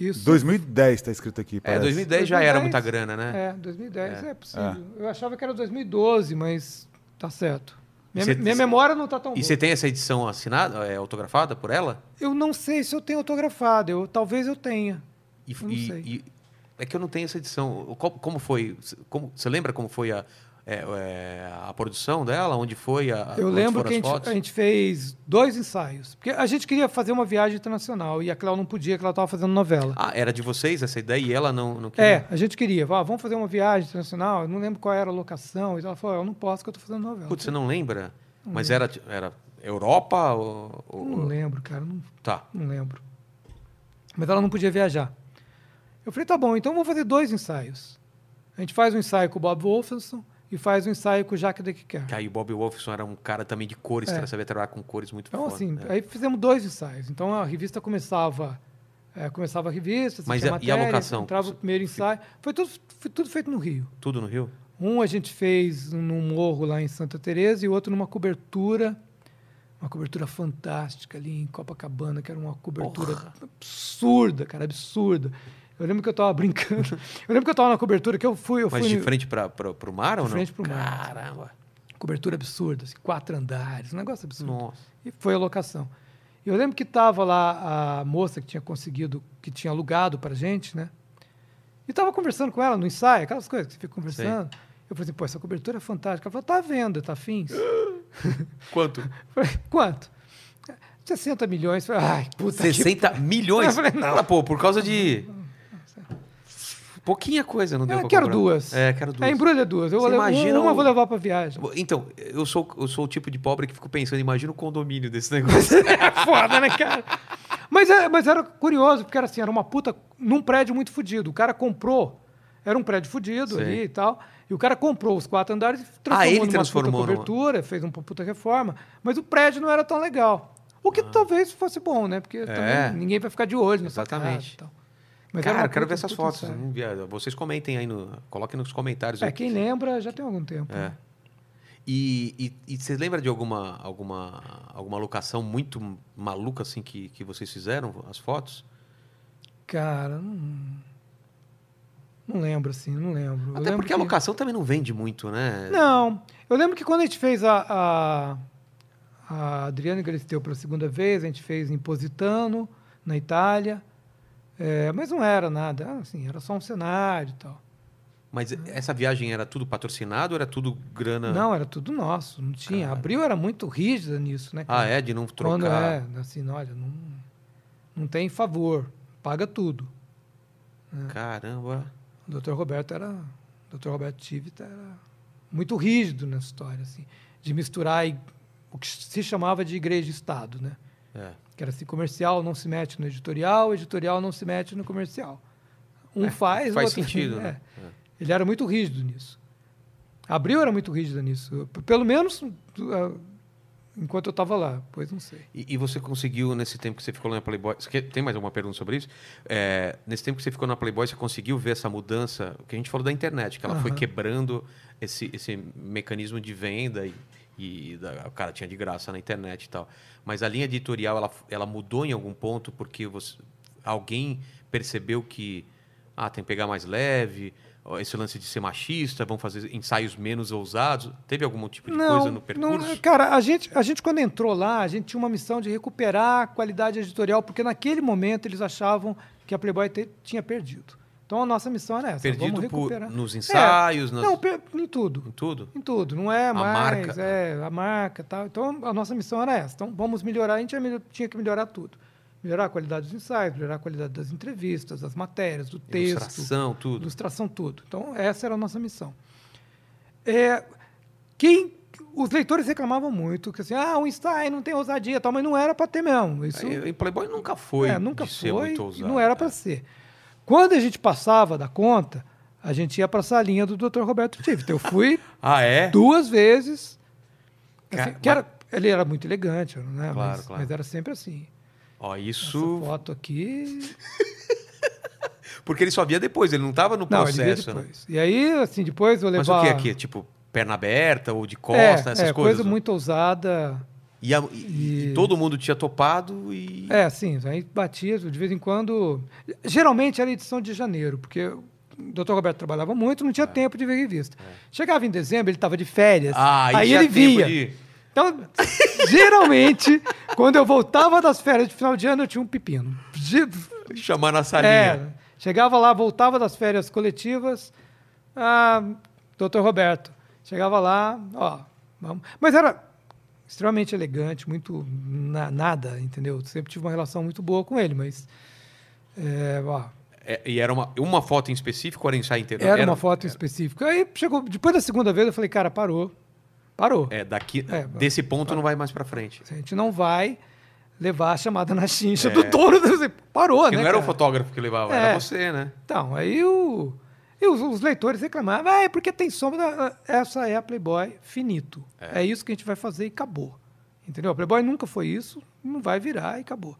Isso. 2010 tá escrito aqui. É, parece. 2010 já era 2010, muita grana, né? É, 2010 é, É. possível. Eu achava que era 2012, mas tá certo. Minha, Você- minha memória não tá tão E boa. você tem essa edição assinada, é, autografada por ela? Eu não sei se eu tenho autografado, eu, talvez eu tenha. E, não e- e- é que eu não tenho essa edição. Como, como foi? Como, você lembra como foi a, é, é, a produção dela? Onde foi a? Eu lembro que a gente, a gente fez dois ensaios. Porque a gente queria fazer uma viagem internacional e a Cléo não podia, que ela estava fazendo novela. Ah, era de vocês essa ideia e ela não, não queria? É, a gente queria. Ah, vamos fazer uma viagem internacional. Eu não lembro qual era a locação. E ela falou: Eu não posso, que eu estou fazendo novela. Putz, você não lembra? Mas era, era Europa ou, ou- Não lembro, cara. Não, Tá. não lembro. Mas ela não podia viajar. Eu falei, tá bom, então vamos fazer dois ensaios. A gente faz um ensaio com o Bob Wolfson e faz um ensaio com o Jacques Decker. Que aí o Bob Wolfson era um cara também de cores, É. sabia trabalhar com cores muito Então, foda, assim, né? aí fizemos dois ensaios. Então a revista começava. é, começava a revista, Mas e a- e a matéria, locação? Entrava o primeiro ensaio. Foi tudo, foi tudo feito no Rio. Tudo no Rio? Um a gente fez num morro lá em Santa Teresa e o outro numa cobertura, uma cobertura fantástica ali em Copacabana, que era uma cobertura absurda, cara, absurda. Eu lembro que eu tava brincando. Eu lembro que eu tava na cobertura que eu fui, eu Mas fui de frente para pro mar ou De não? frente pro mar. Caramba. cobertura absurda, assim, quatro andares, um negócio absurdo. Nossa. E foi a locação. Eu lembro que tava lá a moça que tinha conseguido, que tinha alugado pra gente, né? E tava conversando com ela no ensaio, aquelas coisas que você fica conversando. Eu falei assim, pô, essa cobertura é fantástica. Ela falou, tá à venda, tá afins? Quanto? Falei, quanto? 60 milhões. Falei, Ai, puta que 60 milhões? Eu falei, não. Ah, pô, por causa de. Pouquinha coisa, não deu Eu pra quero comprar. duas. É, quero duas. É, embrulha duas. Eu Você vou levar, imagina uma o- vou levar pra viagem. Então, eu sou, eu sou o tipo de pobre que fico pensando, imagina o condomínio desse negócio. É foda, né, cara? Mas, é, mas era curioso, porque era assim, era uma puta num prédio muito fodido. O cara comprou, era um prédio fodido ali e tal, e o cara comprou os quatro andares e transformou Ah, ele numa transformou puta numa- cobertura, fez uma puta reforma, mas o prédio não era tão legal. O que talvez fosse bom, né? Porque também Ah. É. ninguém vai ficar de olho Exatamente. Mas Cara, quero ver essas fotos. vi, Vocês comentem aí, no, coloquem nos comentários. É, aí. quem lembra já tem algum tempo. É. né? E, e, e você lembra de alguma, alguma, alguma locação muito maluca assim que, que vocês fizeram, as fotos? Cara, não, não lembro assim, não lembro. Até lembro porque a que- locação também não vende muito, né? Não. Eu lembro que quando a gente fez a, a, a Adriana Galisteu pela segunda vez, a gente fez em Positano, na Itália. É, mas não era nada, assim, era só um cenário e tal. Mas essa viagem era tudo patrocinado ou era tudo grana? Não, era tudo nosso, não tinha. Cara. Abril era muito rígida nisso, né? Ah, cara? é? De não Quando trocar. é, assim, olha, não, não tem favor, paga tudo. Caramba. O Dr. Roberto era, o Dr. Roberto Tivita era muito rígido nessa história, assim, de misturar o que se chamava de igreja e Estado, né? É. Que era assim, comercial não se mete no editorial, editorial não se mete no comercial. Um faz, o Faz outro- sentido, é. né? Ele era muito rígido nisso. Abril era muito rígida nisso. Pelo menos ah, enquanto eu estava lá, pois não sei. E, e você conseguiu, nesse tempo que você ficou na Playboy. Quer- tem mais alguma pergunta sobre isso? É, nesse tempo que você ficou na Playboy, você conseguiu ver essa mudança que a gente falou da internet, que ela foi quebrando esse, esse mecanismo de venda e, e da- o cara tinha de graça na internet e tal. Mas a linha editorial, ela, ela mudou em algum ponto porque você, alguém percebeu que ah, tem que pegar mais leve, esse lance de ser machista, vão fazer ensaios menos ousados. Teve algum tipo de coisa no percurso? Não, cara, a gente, a gente quando entrou lá, a gente tinha uma missão de recuperar a qualidade editorial, porque naquele momento eles achavam que a Playboy te- tinha perdido. Então a nossa missão era essa, Perdido por- nos ensaios, É, nas- Não, per- em tudo. Em tudo? Em tudo, não é mais, marca. é a marca, tal. Então a nossa missão era essa. Então vamos melhorar, a gente tinha que melhorar tudo. Melhorar a qualidade dos ensaios, melhorar a qualidade das entrevistas, das matérias, do texto, Ilustração, tudo. ilustração, tudo. Então, essa era a nossa missão. É, quem, os leitores reclamavam muito, que assim, ah, o ensaio não tem ousadia, tal, mas não era para ter mesmo. Isso É, E Playboy nunca foi. é, nunca foi, não era é. para ser. Quando a gente passava da conta, a gente ia para a salinha do Dr. Roberto Tive. Então, eu fui Ah, é? duas vezes. Assim, que era, ele era muito elegante, né? Claro, mas, claro. mas era sempre assim. Ó, Essa isso. foto aqui. Porque ele só via depois, ele não tava no Não, processo, né? E aí, assim, depois eu Mas levava. o que aqui? Tipo, perna aberta ou de É, costa, essas é, coisas? coisa né? muito ousada. E, a- e- e todo mundo tinha topado e. É, sim, aí batia de vez em quando. Geralmente era edição de janeiro, porque o Dr. Roberto trabalhava muito, não tinha tempo de ver revista. Chegava em dezembro, ele estava de férias, É. Ah, aí ele via. de- Então, geralmente, quando eu voltava das férias de final de ano, eu tinha um pepino. Chamar na salinha. É, chegava lá, voltava das férias coletivas, ah, doutor Roberto, chegava lá, ó, vamos. Mas era extremamente elegante, muito na- nada, entendeu? Sempre tive uma relação muito boa com ele, mas é, ó, É, e era uma, uma foto em específico ou era ensaio inteiro? era uma foto em específico. Aí chegou, depois da segunda vez, eu falei, cara, parou. Parou. É, daqui, É, desse ponto não vai mais pra frente. A gente não vai levar a chamada na chincha É. do do- Parou, Porque né? não era o cara? fotógrafo que levava, É. era você, né? Então, aí o, e os, os leitores reclamavam, ah, é porque tem sombra. Essa é a Playboy finito. É. isso que a gente vai fazer e acabou. Entendeu? A Playboy nunca foi isso, não vai virar e acabou.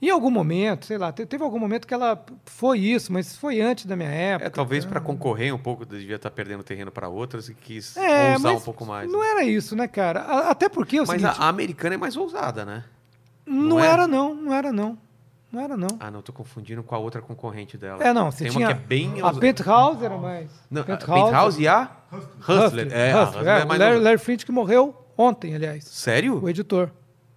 Em algum momento, sei lá, te- teve algum momento que ela foi isso, mas foi antes da minha época. É, talvez né? pra concorrer um pouco, devia estar perdendo terreno pra outras e quis É, ousar um pouco mais. Não né? era isso, né, cara? Até porque é Mas seguinte, a, a americana é mais ousada, né? não, não é? era não, não era não. Não era não. Ah, não, tô confundindo com a outra concorrente dela. É, não, você Tem tinha uma que é bem a Penthouse era mais. Não, a Penthouse e a Hustler. É, a Hustler é, é mais Larry, Flint que morreu ontem, aliás. Sério? O editor. É,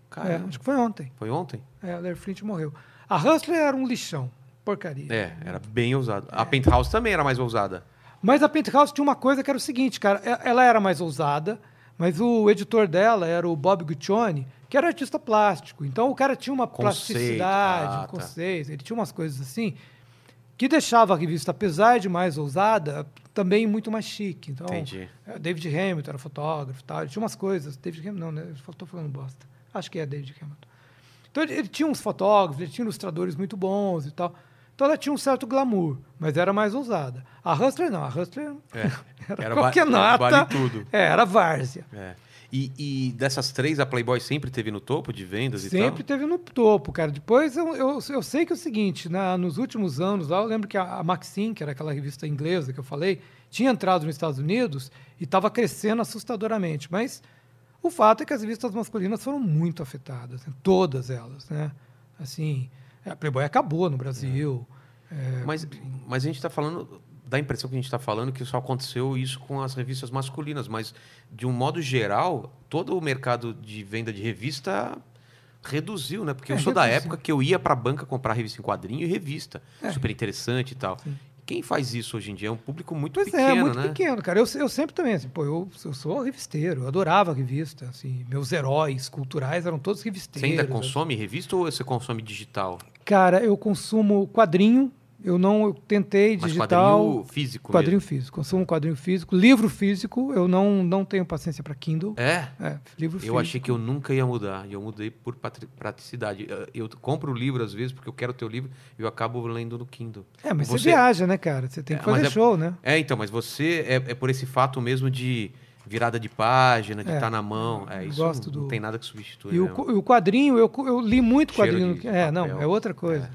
Caramba. acho que foi ontem. Foi ontem? É, o Larry Flint morreu. A Hustler era um lixão. Porcaria. É, era bem ousado. A Penthouse também era mais ousada. Mas a Penthouse tinha uma coisa que era o seguinte, cara. Ela era mais ousada, mas o editor dela era o Bob Guccione, que era artista plástico. Então o cara tinha uma Conceito. plasticidade, Ah, um tá. conceito. Ele tinha umas coisas assim que deixava a revista, apesar de mais ousada, também muito mais chique. Então, Entendi. é, David Hamilton era fotógrafo tal. Ele tinha umas coisas. David Hamilton, não, né? Estou falando bosta. Acho que é David Hamilton. Então ele, ele tinha uns fotógrafos, ele tinha ilustradores muito bons e tal. Então ela tinha um certo glamour, mas era mais ousada. A Hustler não, a Hustler É. era, Era qualquer nota. vale tudo. É, era várzea. É. E, e dessas três, a Playboy sempre teve no topo de vendas Sempre e teve no topo, cara. Depois eu, eu, eu sei que é o seguinte, na, nos últimos anos, lá, eu lembro que a, a Maxim, que era aquela revista inglesa que eu falei, tinha entrado nos Estados Unidos e estava crescendo assustadoramente. Mas o fato é que as revistas masculinas foram muito afetadas, né? todas elas, né? Assim, a Playboy acabou no Brasil. é, tal. Mas, mas a gente está falando, dá a impressão que a gente está falando que só aconteceu isso com as revistas masculinas, mas de um modo geral, todo o mercado de venda de revista reduziu, né? Porque eu É, sou da época que eu ia para a banca comprar revista em quadrinho e revista. É. Super interessante e tal. Quem faz isso hoje em dia é um público muito Pois pequeno, é, muito né? pequeno, cara. Eu, eu sempre também, assim, pô, eu, eu sou revisteiro, eu adorava revista, assim, meus heróis culturais eram todos Você revisteiros. ainda né? consome revista ou você consome digital? Cara, eu consumo quadrinho, eu não eu tentei Mas digital. quadrinho físico quadrinho mesmo. físico, consumo quadrinho físico, livro físico, eu não, não tenho paciência para Kindle. É? É, livro Eu físico. achei que eu nunca ia mudar. E eu mudei por praticidade. Eu compro o livro às vezes porque eu quero ter o livro e eu acabo lendo no Kindle. É, mas você, Você- viaja, né, cara? Você tem que É, fazer é- show, né? É, então, mas você é, é por esse fato mesmo de virada de página, de É. estar na mão. É, isso gosto não do- tem nada que substitui. E o, né? o quadrinho, eu, eu li muito Cheiro quadrinho. de no- é, não, é outra coisa.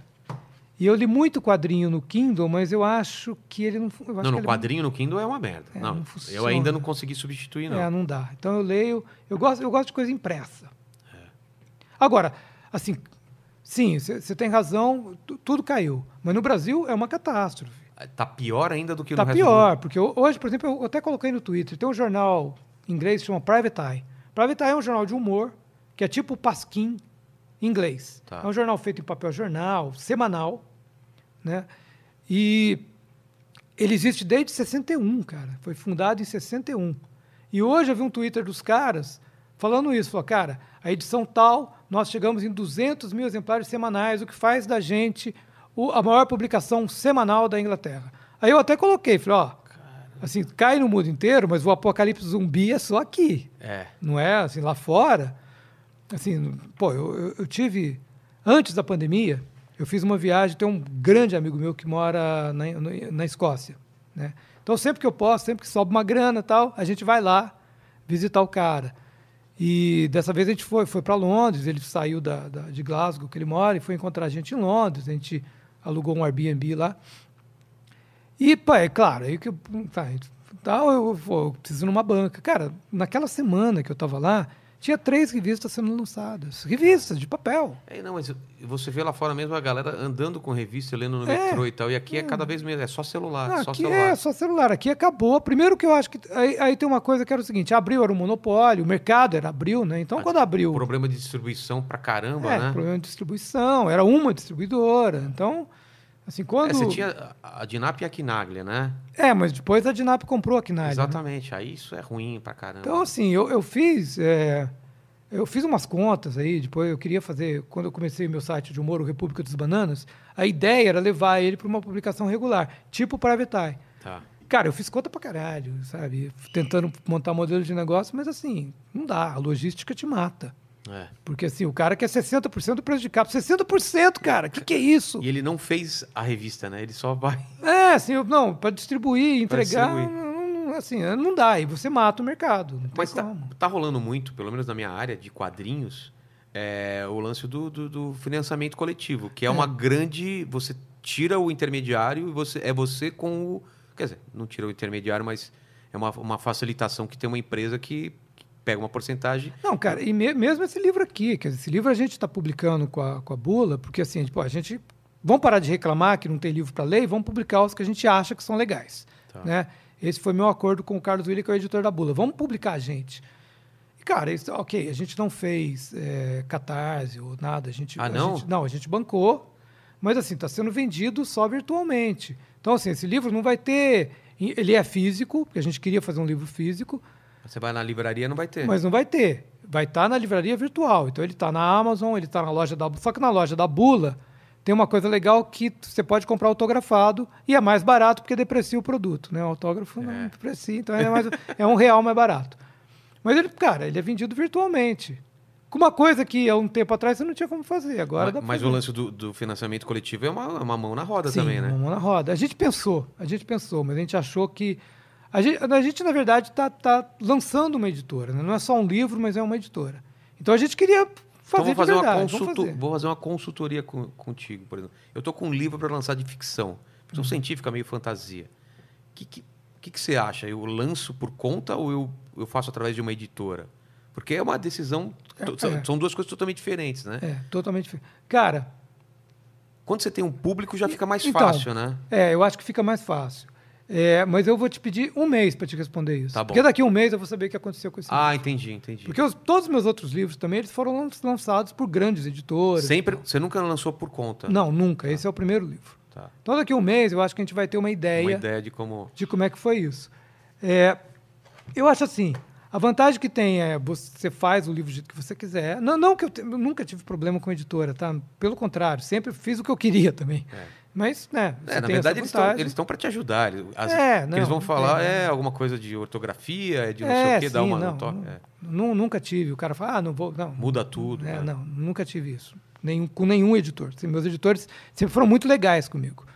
E eu li muito quadrinho no Kindle, mas eu acho que ele não. Não, no quadrinho no Kindle é uma merda. É, não, não eu ainda não consegui substituir, não. É, não dá. Então eu leio. Eu gosto, eu gosto de coisa impressa. Agora, assim, sim, você tem razão, tu- tudo caiu. Mas no Brasil é uma catástrofe. Tá pior ainda do que Tá no do pior, porque ho- hoje, por exemplo, eu até coloquei no Twitter, tem um jornal inglês que chama Private Eye. Private Eye é um jornal de humor, que é tipo Pasquim inglês. Tá. É um jornal feito em papel jornal, semanal, né? E ele existe desde 61, cara. Foi fundado em 61. E hoje eu vi um Twitter dos caras falando isso. Falou, cara, a edição tal, nós chegamos em 200 mil exemplares semanais, o que faz da gente o- a maior publicação semanal da Inglaterra. Aí eu até coloquei, falei, ó, assim, cai no mundo inteiro, mas o apocalipse zumbi é só aqui. É. Não é assim, lá fora. Assim, pô, eu, eu- tive. Antes da pandemia, eu fiz uma viagem, tem um grande amigo meu que mora na, na Escócia. Né? Então, sempre que eu posso, sempre que sobe uma grana tal, a gente vai lá visitar o cara. E dessa vez a gente foi, foi para Londres, ele saiu da, da- de Glasgow, que ele mora, e foi encontrar a gente em Londres. A gente alugou um Airbnb lá. E, pá, é claro, aí que eu, tá, tal, eu, vou, eu preciso ir numa banca. Cara, naquela semana que eu tava lá, tinha três revistas sendo lançadas. Revistas de papel. É, não, mas você vê lá fora mesmo a galera andando com revista, lendo no É. metrô e tal. E aqui é cada vez menos, é só celular, Ah, só aqui celular. é só celular. Aqui acabou. Primeiro que eu acho que. Aí, aí tem uma coisa que era o seguinte: abriu era um monopólio, o mercado era abriu, né? Então, quando abriu. Problema de distribuição pra caramba, é, né? problema de distribuição, era uma distribuidora. Então, assim, quando. É, você tinha a Dinap e a Quinaglia, né? É, mas depois a Dinap comprou a Knight. né? Exatamente. Aí isso é ruim pra caramba. Então, assim, eu, eu fiz. é, eu fiz umas contas aí, depois eu queria fazer, quando eu comecei meu site de humor, o República dos Bananas, a ideia era levar ele para uma publicação regular, tipo o Private Eye. Tá. cara, eu fiz conta pra caralho, sabe? Tentando montar modelo de negócio, mas assim, não dá. A logística te mata. É. Porque assim, o cara quer 60% do preço de capa. 60%, cara, o que, que é isso? E ele não fez a revista, né? Ele só vai. É, assim, não, para distribuir, Pra entregar, distribuir. não- não- assim, não dá. E você mata o mercado. Mas tá, tá rolando muito, pelo menos na minha área de quadrinhos, é, o lance do, do- do financiamento coletivo, que é, uma grande. Você tira o intermediário e você é você com o. Quer dizer, não tira o intermediário, mas é uma, uma facilitação que tem uma empresa que pega uma porcentagem. Não, cara, e me- mesmo esse livro aqui, quer dizer, esse livro a gente está publicando com a, com a Bula, porque assim, tipo, a gente. Vamos parar de reclamar que não tem livro para ler e vamos publicar os que a gente acha que são legais. Tá. Né? Esse foi meu acordo com o Carlos Willi, que é o editor da Bula. Vamos publicar a gente. E, cara, isso, ok, a gente não fez é, catarse ou nada. A gente, Ah, a não? gente- não, a gente bancou, mas assim, está sendo vendido só virtualmente. Então, assim, esse livro não vai ter. Ele é físico, porque a gente queria fazer um livro físico, Você vai na livraria não vai ter. mas não vai ter. Vai estar na livraria virtual. Então ele está na Amazon, ele está na loja da Só que na loja da Bula tem uma coisa legal que você pode comprar autografado e é mais barato porque deprecia o produto. Né? O autógrafo não É. deprecia, então é, mais, é um real mais barato. Mas ele, cara, ele é vendido virtualmente. Com uma coisa que há um tempo atrás você não tinha como fazer. Agora mas dá mas o lance do, do financiamento coletivo é uma, uma mão na roda Sim, também, né? uma mão na roda. A gente pensou, a gente pensou, mas a gente achou que. A gente, a gente na verdade, está tá lançando uma editora. né? Não é só um livro, mas é uma editora. Então a gente queria Então fazer vou fazer, de uma verdade. consulto, fazer. vou fazer uma consultoria com- contigo, por exemplo. Eu tô com um livro para lançar de ficção, ficção Uhum. científica, meio fantasia. O que, que, que, que você acha? Eu lanço por conta ou eu, eu faço através de uma editora? Porque é uma decisão. É, são, é. são duas coisas totalmente diferentes, né? É, totalmente diferente. Cara, Quando você tem um público, já fica mais Então, fácil, né? é, eu acho que fica mais fácil. É, mas eu vou te pedir um mês para te responder isso. Tá bom. Porque daqui a um mês eu vou saber o que aconteceu com esse livro. Ah, entendi, entendi. Porque os- todos os meus outros livros também eles foram lan- lançados por grandes editoras. Sempre, você nunca lançou por conta. Não, nunca. Esse é o primeiro livro. Tá. Então daqui a um mês eu acho que a gente vai ter uma ideia. Uma ideia de como. de como é que foi isso. É, eu acho assim, a vantagem que tem é você faz o livro do jeito que você quiser. Não, não que eu, te- eu nunca tive problema com editora, tá? Pelo contrário, sempre fiz o que eu queria também. É. Mas, né, É, na verdade, eles estão para te ajudar. Eles- As, É, o não, eles vão falar é. é, alguma coisa de ortografia, é de não sei É, o quê, dá uma. não, um é. Nu- Nunca tive. O cara fala, ah, não vou. Não, Muda tudo. É, né? não, nunca tive isso. Nenhum, com nenhum editor. Meus editores sempre foram muito legais comigo.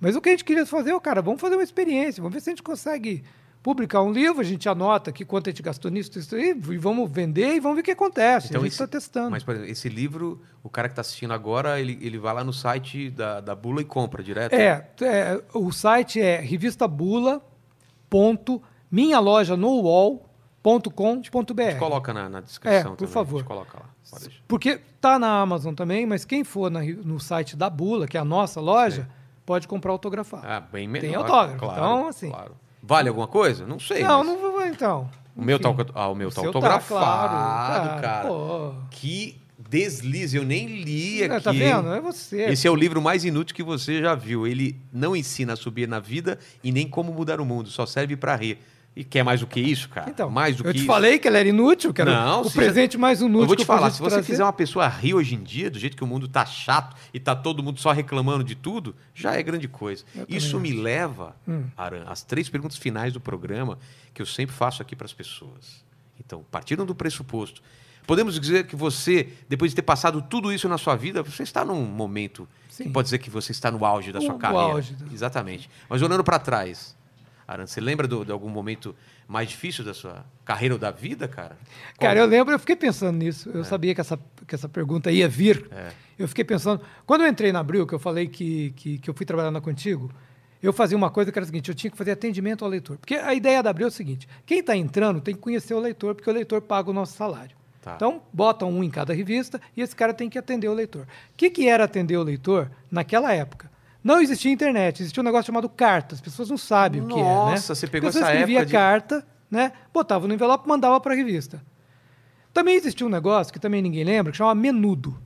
Mas o que a gente queria fazer, ó, cara, vamos fazer uma experiência, vamos ver se a gente consegue publicar um livro, a gente anota aqui quanto a gente gastou nisso, isso aí, e vamos vender e vamos ver o que acontece. Então, a gente está testando. Mas, por exemplo, esse livro, o cara que está assistindo agora, ele, ele vai lá no site da, da Bula e compra direto? É, é, o site é revistabula.minhalojanoWall.com.br. A gente coloca na, na descrição É, por também, favor. A gente coloca lá. Pode. Porque tá na Amazon também, mas quem for na- no site da Bula, que é a nossa loja, pode comprar autografado. Ah, bem melhor. Tem autógrafo, Claro, então, assim. claro. Vale alguma coisa? Não sei. não, mas não vou, então. O meu tá, ah, o meu O tá autografado, claro, cara. Pô. Que deslize, eu nem li aqui. É, tá vendo? É você. Esse é o livro mais inútil que você já viu. Ele não ensina a subir na vida e nem como mudar o mundo, só serve pra rir. E quer mais do que isso, cara? Então, mais do eu que te isso. falei que ele era inútil, que era Não, o se presente mais inútil Eu vou que te falar, se você trazer. fizer uma pessoa rir hoje em dia, do jeito que o mundo tá chato e tá todo mundo só reclamando de tudo, já é grande coisa. Eu Isso me leva, Hum. Aran, às três perguntas finais do programa que eu sempre faço aqui para as pessoas. Então, partindo do pressuposto, podemos dizer que você, depois de ter passado tudo isso na sua vida, você está num momento que Sim. pode dizer que você está no auge da O- sua carreira. auge Exatamente. Mas olhando para trás, Aran, você lembra do- de algum momento mais difícil da sua carreira ou da vida, cara? Cara, eu lembro, eu fiquei pensando nisso. Eu sabia que essa, que essa pergunta ia vir. É. Eu fiquei pensando. Quando eu entrei na Abril, que eu falei que, que, que eu fui trabalhar na Contigo, eu fazia uma coisa que era o seguinte: eu tinha que fazer atendimento ao leitor. Porque a ideia da Abril é o seguinte: quem está entrando tem que conhecer o leitor, porque o leitor paga o nosso salário. Tá. Então, botam um em cada revista e esse cara tem que atender o leitor. O que, que era atender o leitor naquela época? Não existia internet, existia um negócio chamado carta. As pessoas não sabem o que é, né? Nossa, você pegou a pessoa essa escrevia época de- carta, né? Botava no envelope, mandava para a revista. Também existia um negócio que também ninguém lembra, que chamava Menudo.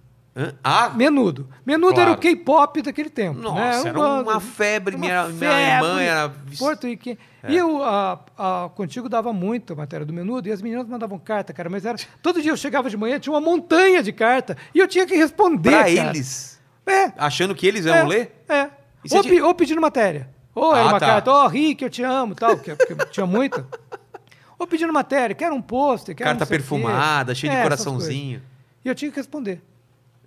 Ah, Menudo. Menudo Claro. era o K-pop daquele tempo. Nossa, né? era uma febre, minha- minha irmã era Porto e que... E eu, a, a Contigo dava muito a matéria do Menudo, e as meninas mandavam carta, cara, mas era... Todo dia eu chegava de manhã, tinha uma montanha de carta, e eu tinha que responder, pra cara. eles. É, Achando que eles iam é, ler? É. Ou, pe- ou pedindo matéria. Ou era Ah, uma tá. carta, ó, Rick, eu te amo, tal, porque, porque tinha muita. Ou pedindo matéria, quero um pôster, quero Carta perfumada, cheia de É, coraçãozinho. E eu tinha que responder.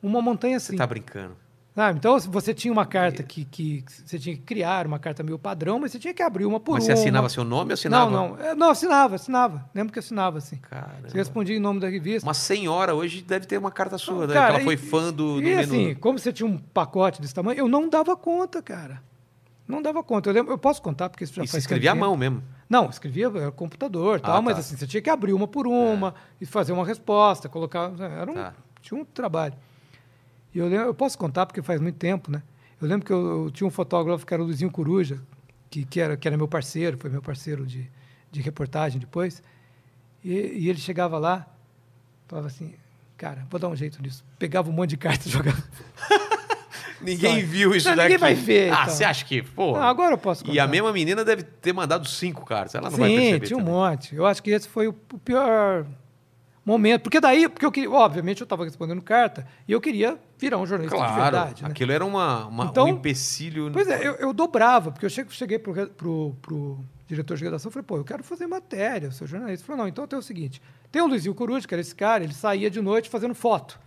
Uma montanha assim. Você tá brincando. Sabe? Então, você tinha uma carta que, que você tinha que criar, uma carta meio padrão, mas você tinha que abrir uma por Mas uma. você assinava seu nome ou assinava? Não, não. É, Não, assinava, assinava. Lembro que assinava, assim. Caramba. Você respondia em nome da revista. Uma senhora hoje deve ter uma carta sua, né? Cara, ela foi e- fã do, do E assim, como você tinha um pacote desse tamanho, eu não dava conta, cara. Não dava conta. Eu, lembro, eu posso contar, porque isso já e você faz escrevia à mão mesmo. Não, escrevia era computador e tal, Ah, mas tá. assim, você tinha que abrir uma por uma e fazer uma resposta, colocar. Era um, Tá. Tinha um trabalho. E eu, lembro, eu posso contar porque faz muito tempo, né? Eu lembro que eu, eu tinha um fotógrafo que era o Luizinho Coruja, que, que, era, que era meu parceiro, foi meu parceiro de, de reportagem depois. E, e ele chegava lá, falava assim, cara, vou dar um jeito nisso. Pegava um monte de cartas e jogava. Ninguém Só- viu isso Não, daqui. ninguém vai ver, Ah, então. você acha que, pô? Ah, agora eu posso contar. E a mesma menina deve ter mandado cinco cartas. Ela não vai Sim, perceber. tinha um também. monte. Eu acho que esse foi o pior momento. Porque daí, porque eu queria, obviamente, eu estava respondendo carta e eu queria virar um jornalista de Claro, verdade. né? aquilo era uma, uma- Então, um empecilho. Pois é, eu, eu dobrava, porque eu cheguei, cheguei pro, re- pro, pro diretor de redação e falei, pô, eu quero fazer matéria, eu sou jornalista. Ele falou, não, então tem o seguinte: tem o Luizinho Coruja, que era esse cara, ele saía de noite fazendo foto.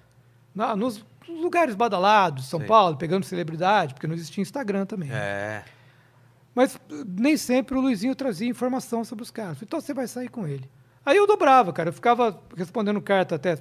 Na- nos lugares badalados, São. Paulo, pegando celebridade, porque não existia Instagram também. né? É. Mas uh, nem sempre o Luizinho trazia informação sobre os caras. Então você vai sair com ele. Aí eu dobrava, cara. Eu ficava respondendo carta até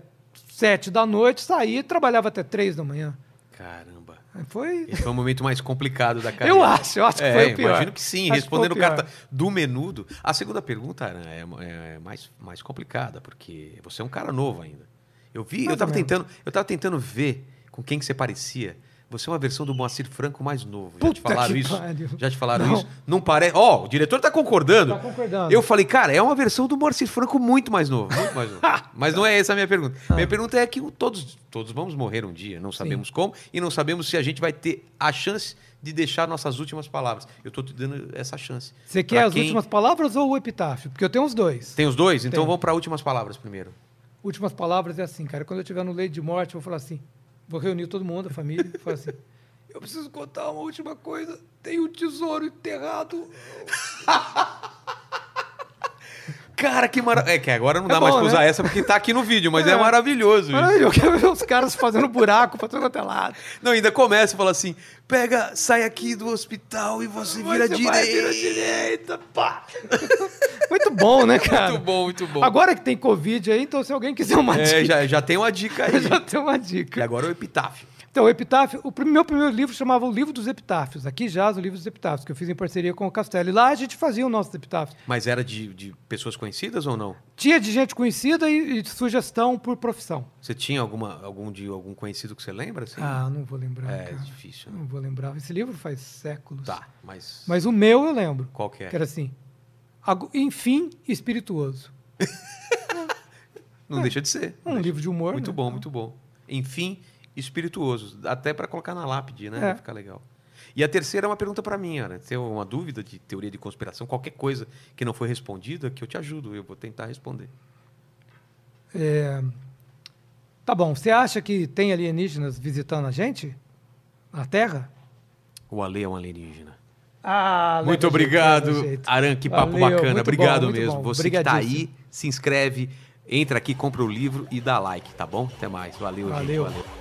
sete da noite, saía e trabalhava até três da manhã. Caramba. Foi. Esse foi o momento mais complicado da carreira. Eu acho, eu acho que É, foi o pior. Imagino que sim, Acho que respondendo pior. carta do menudo. A segunda pergunta Aran, é, é mais, mais complicada, porque você é um cara novo ainda. Eu vi, eu Mais tava ou menos. tentando, eu tava tentando ver com quem que você parecia. Você é uma versão do Moacir Franco mais novo. Já te Puta falaram isso? pariu. Já te falaram Não. isso? Não parece. Ó, o diretor tá concordando. Tá concordando. Eu falei, cara, é uma versão do Moacir Franco muito mais novo, muito mais novo. Mas não é essa a minha pergunta. Ah. Minha pergunta é que todos, todos vamos morrer um dia, não sabemos como e não sabemos se a gente vai ter a chance de deixar nossas últimas palavras. Eu tô te dando essa chance. Você Pra quer as quem- últimas palavras ou o epitáfio? Porque eu tenho os dois. Tem os dois? Então Tem. vamos para últimas palavras primeiro. Últimas palavras é assim, cara. Quando eu estiver no leito de morte, eu vou falar assim. Vou reunir todo mundo, a família, e falar assim. Eu preciso contar uma última coisa. Tem um tesouro enterrado. Cara, que maravilha. É que agora não É dá mais bom, pra usar né? essa porque tá aqui no vídeo, mas é, É. maravilhoso isso. Maravilhoso. Eu quero ver os caras fazendo buraco pra todo quanto é lado. Não, ainda começa e fala assim: pega, sai aqui do hospital e você vira Você vai, direita. vira direita, pá. Muito bom, né, cara? Muito bom, muito bom. Agora que tem Covid aí, então se alguém quiser uma É, dica, já, já tem uma dica aí. já tem uma E dica. agora o epitáfio. Então, o Epitáfio, o meu primeiro livro chamava O Livro dos Epitáfios. Aqui jaz o Livro dos Epitáfios, que eu fiz em parceria com o Castelo. E lá a gente fazia o nosso epitáfio. Mas era de, de pessoas conhecidas ou não? Tinha de gente conhecida e, e de sugestão por profissão. Você tinha alguma, algum de algum conhecido que você lembra? Assim? Ah, não vou lembrar. é cara. difícil. Né? Não vou lembrar. Esse livro faz séculos. Tá, mas, Mas o meu eu lembro. qual que é? Que era assim: Enfim, espirituoso. Não deixa de ser. Um livro de humor. Muito né? bom, muito bom. Enfim, espirituoso. Até para colocar na lápide, né? É. Ficar legal. E a terceira é uma pergunta para mim, Ana. Tem uma dúvida de teoria de conspiração, qualquer coisa que não foi respondida, que eu te ajudo, eu vou tentar responder. É, Tá bom. Você acha que tem alienígenas visitando a gente? Na Terra? O Ale é um alienígena. Ah, Muito obrigado, jeito. Aran, que papo Valeu, bacana. Obrigado bom, mesmo. Você que tá aí, se inscreve, entra aqui, compra o livro e dá like, tá bom? Até mais. Valeu, gente. Valeu. Valeu.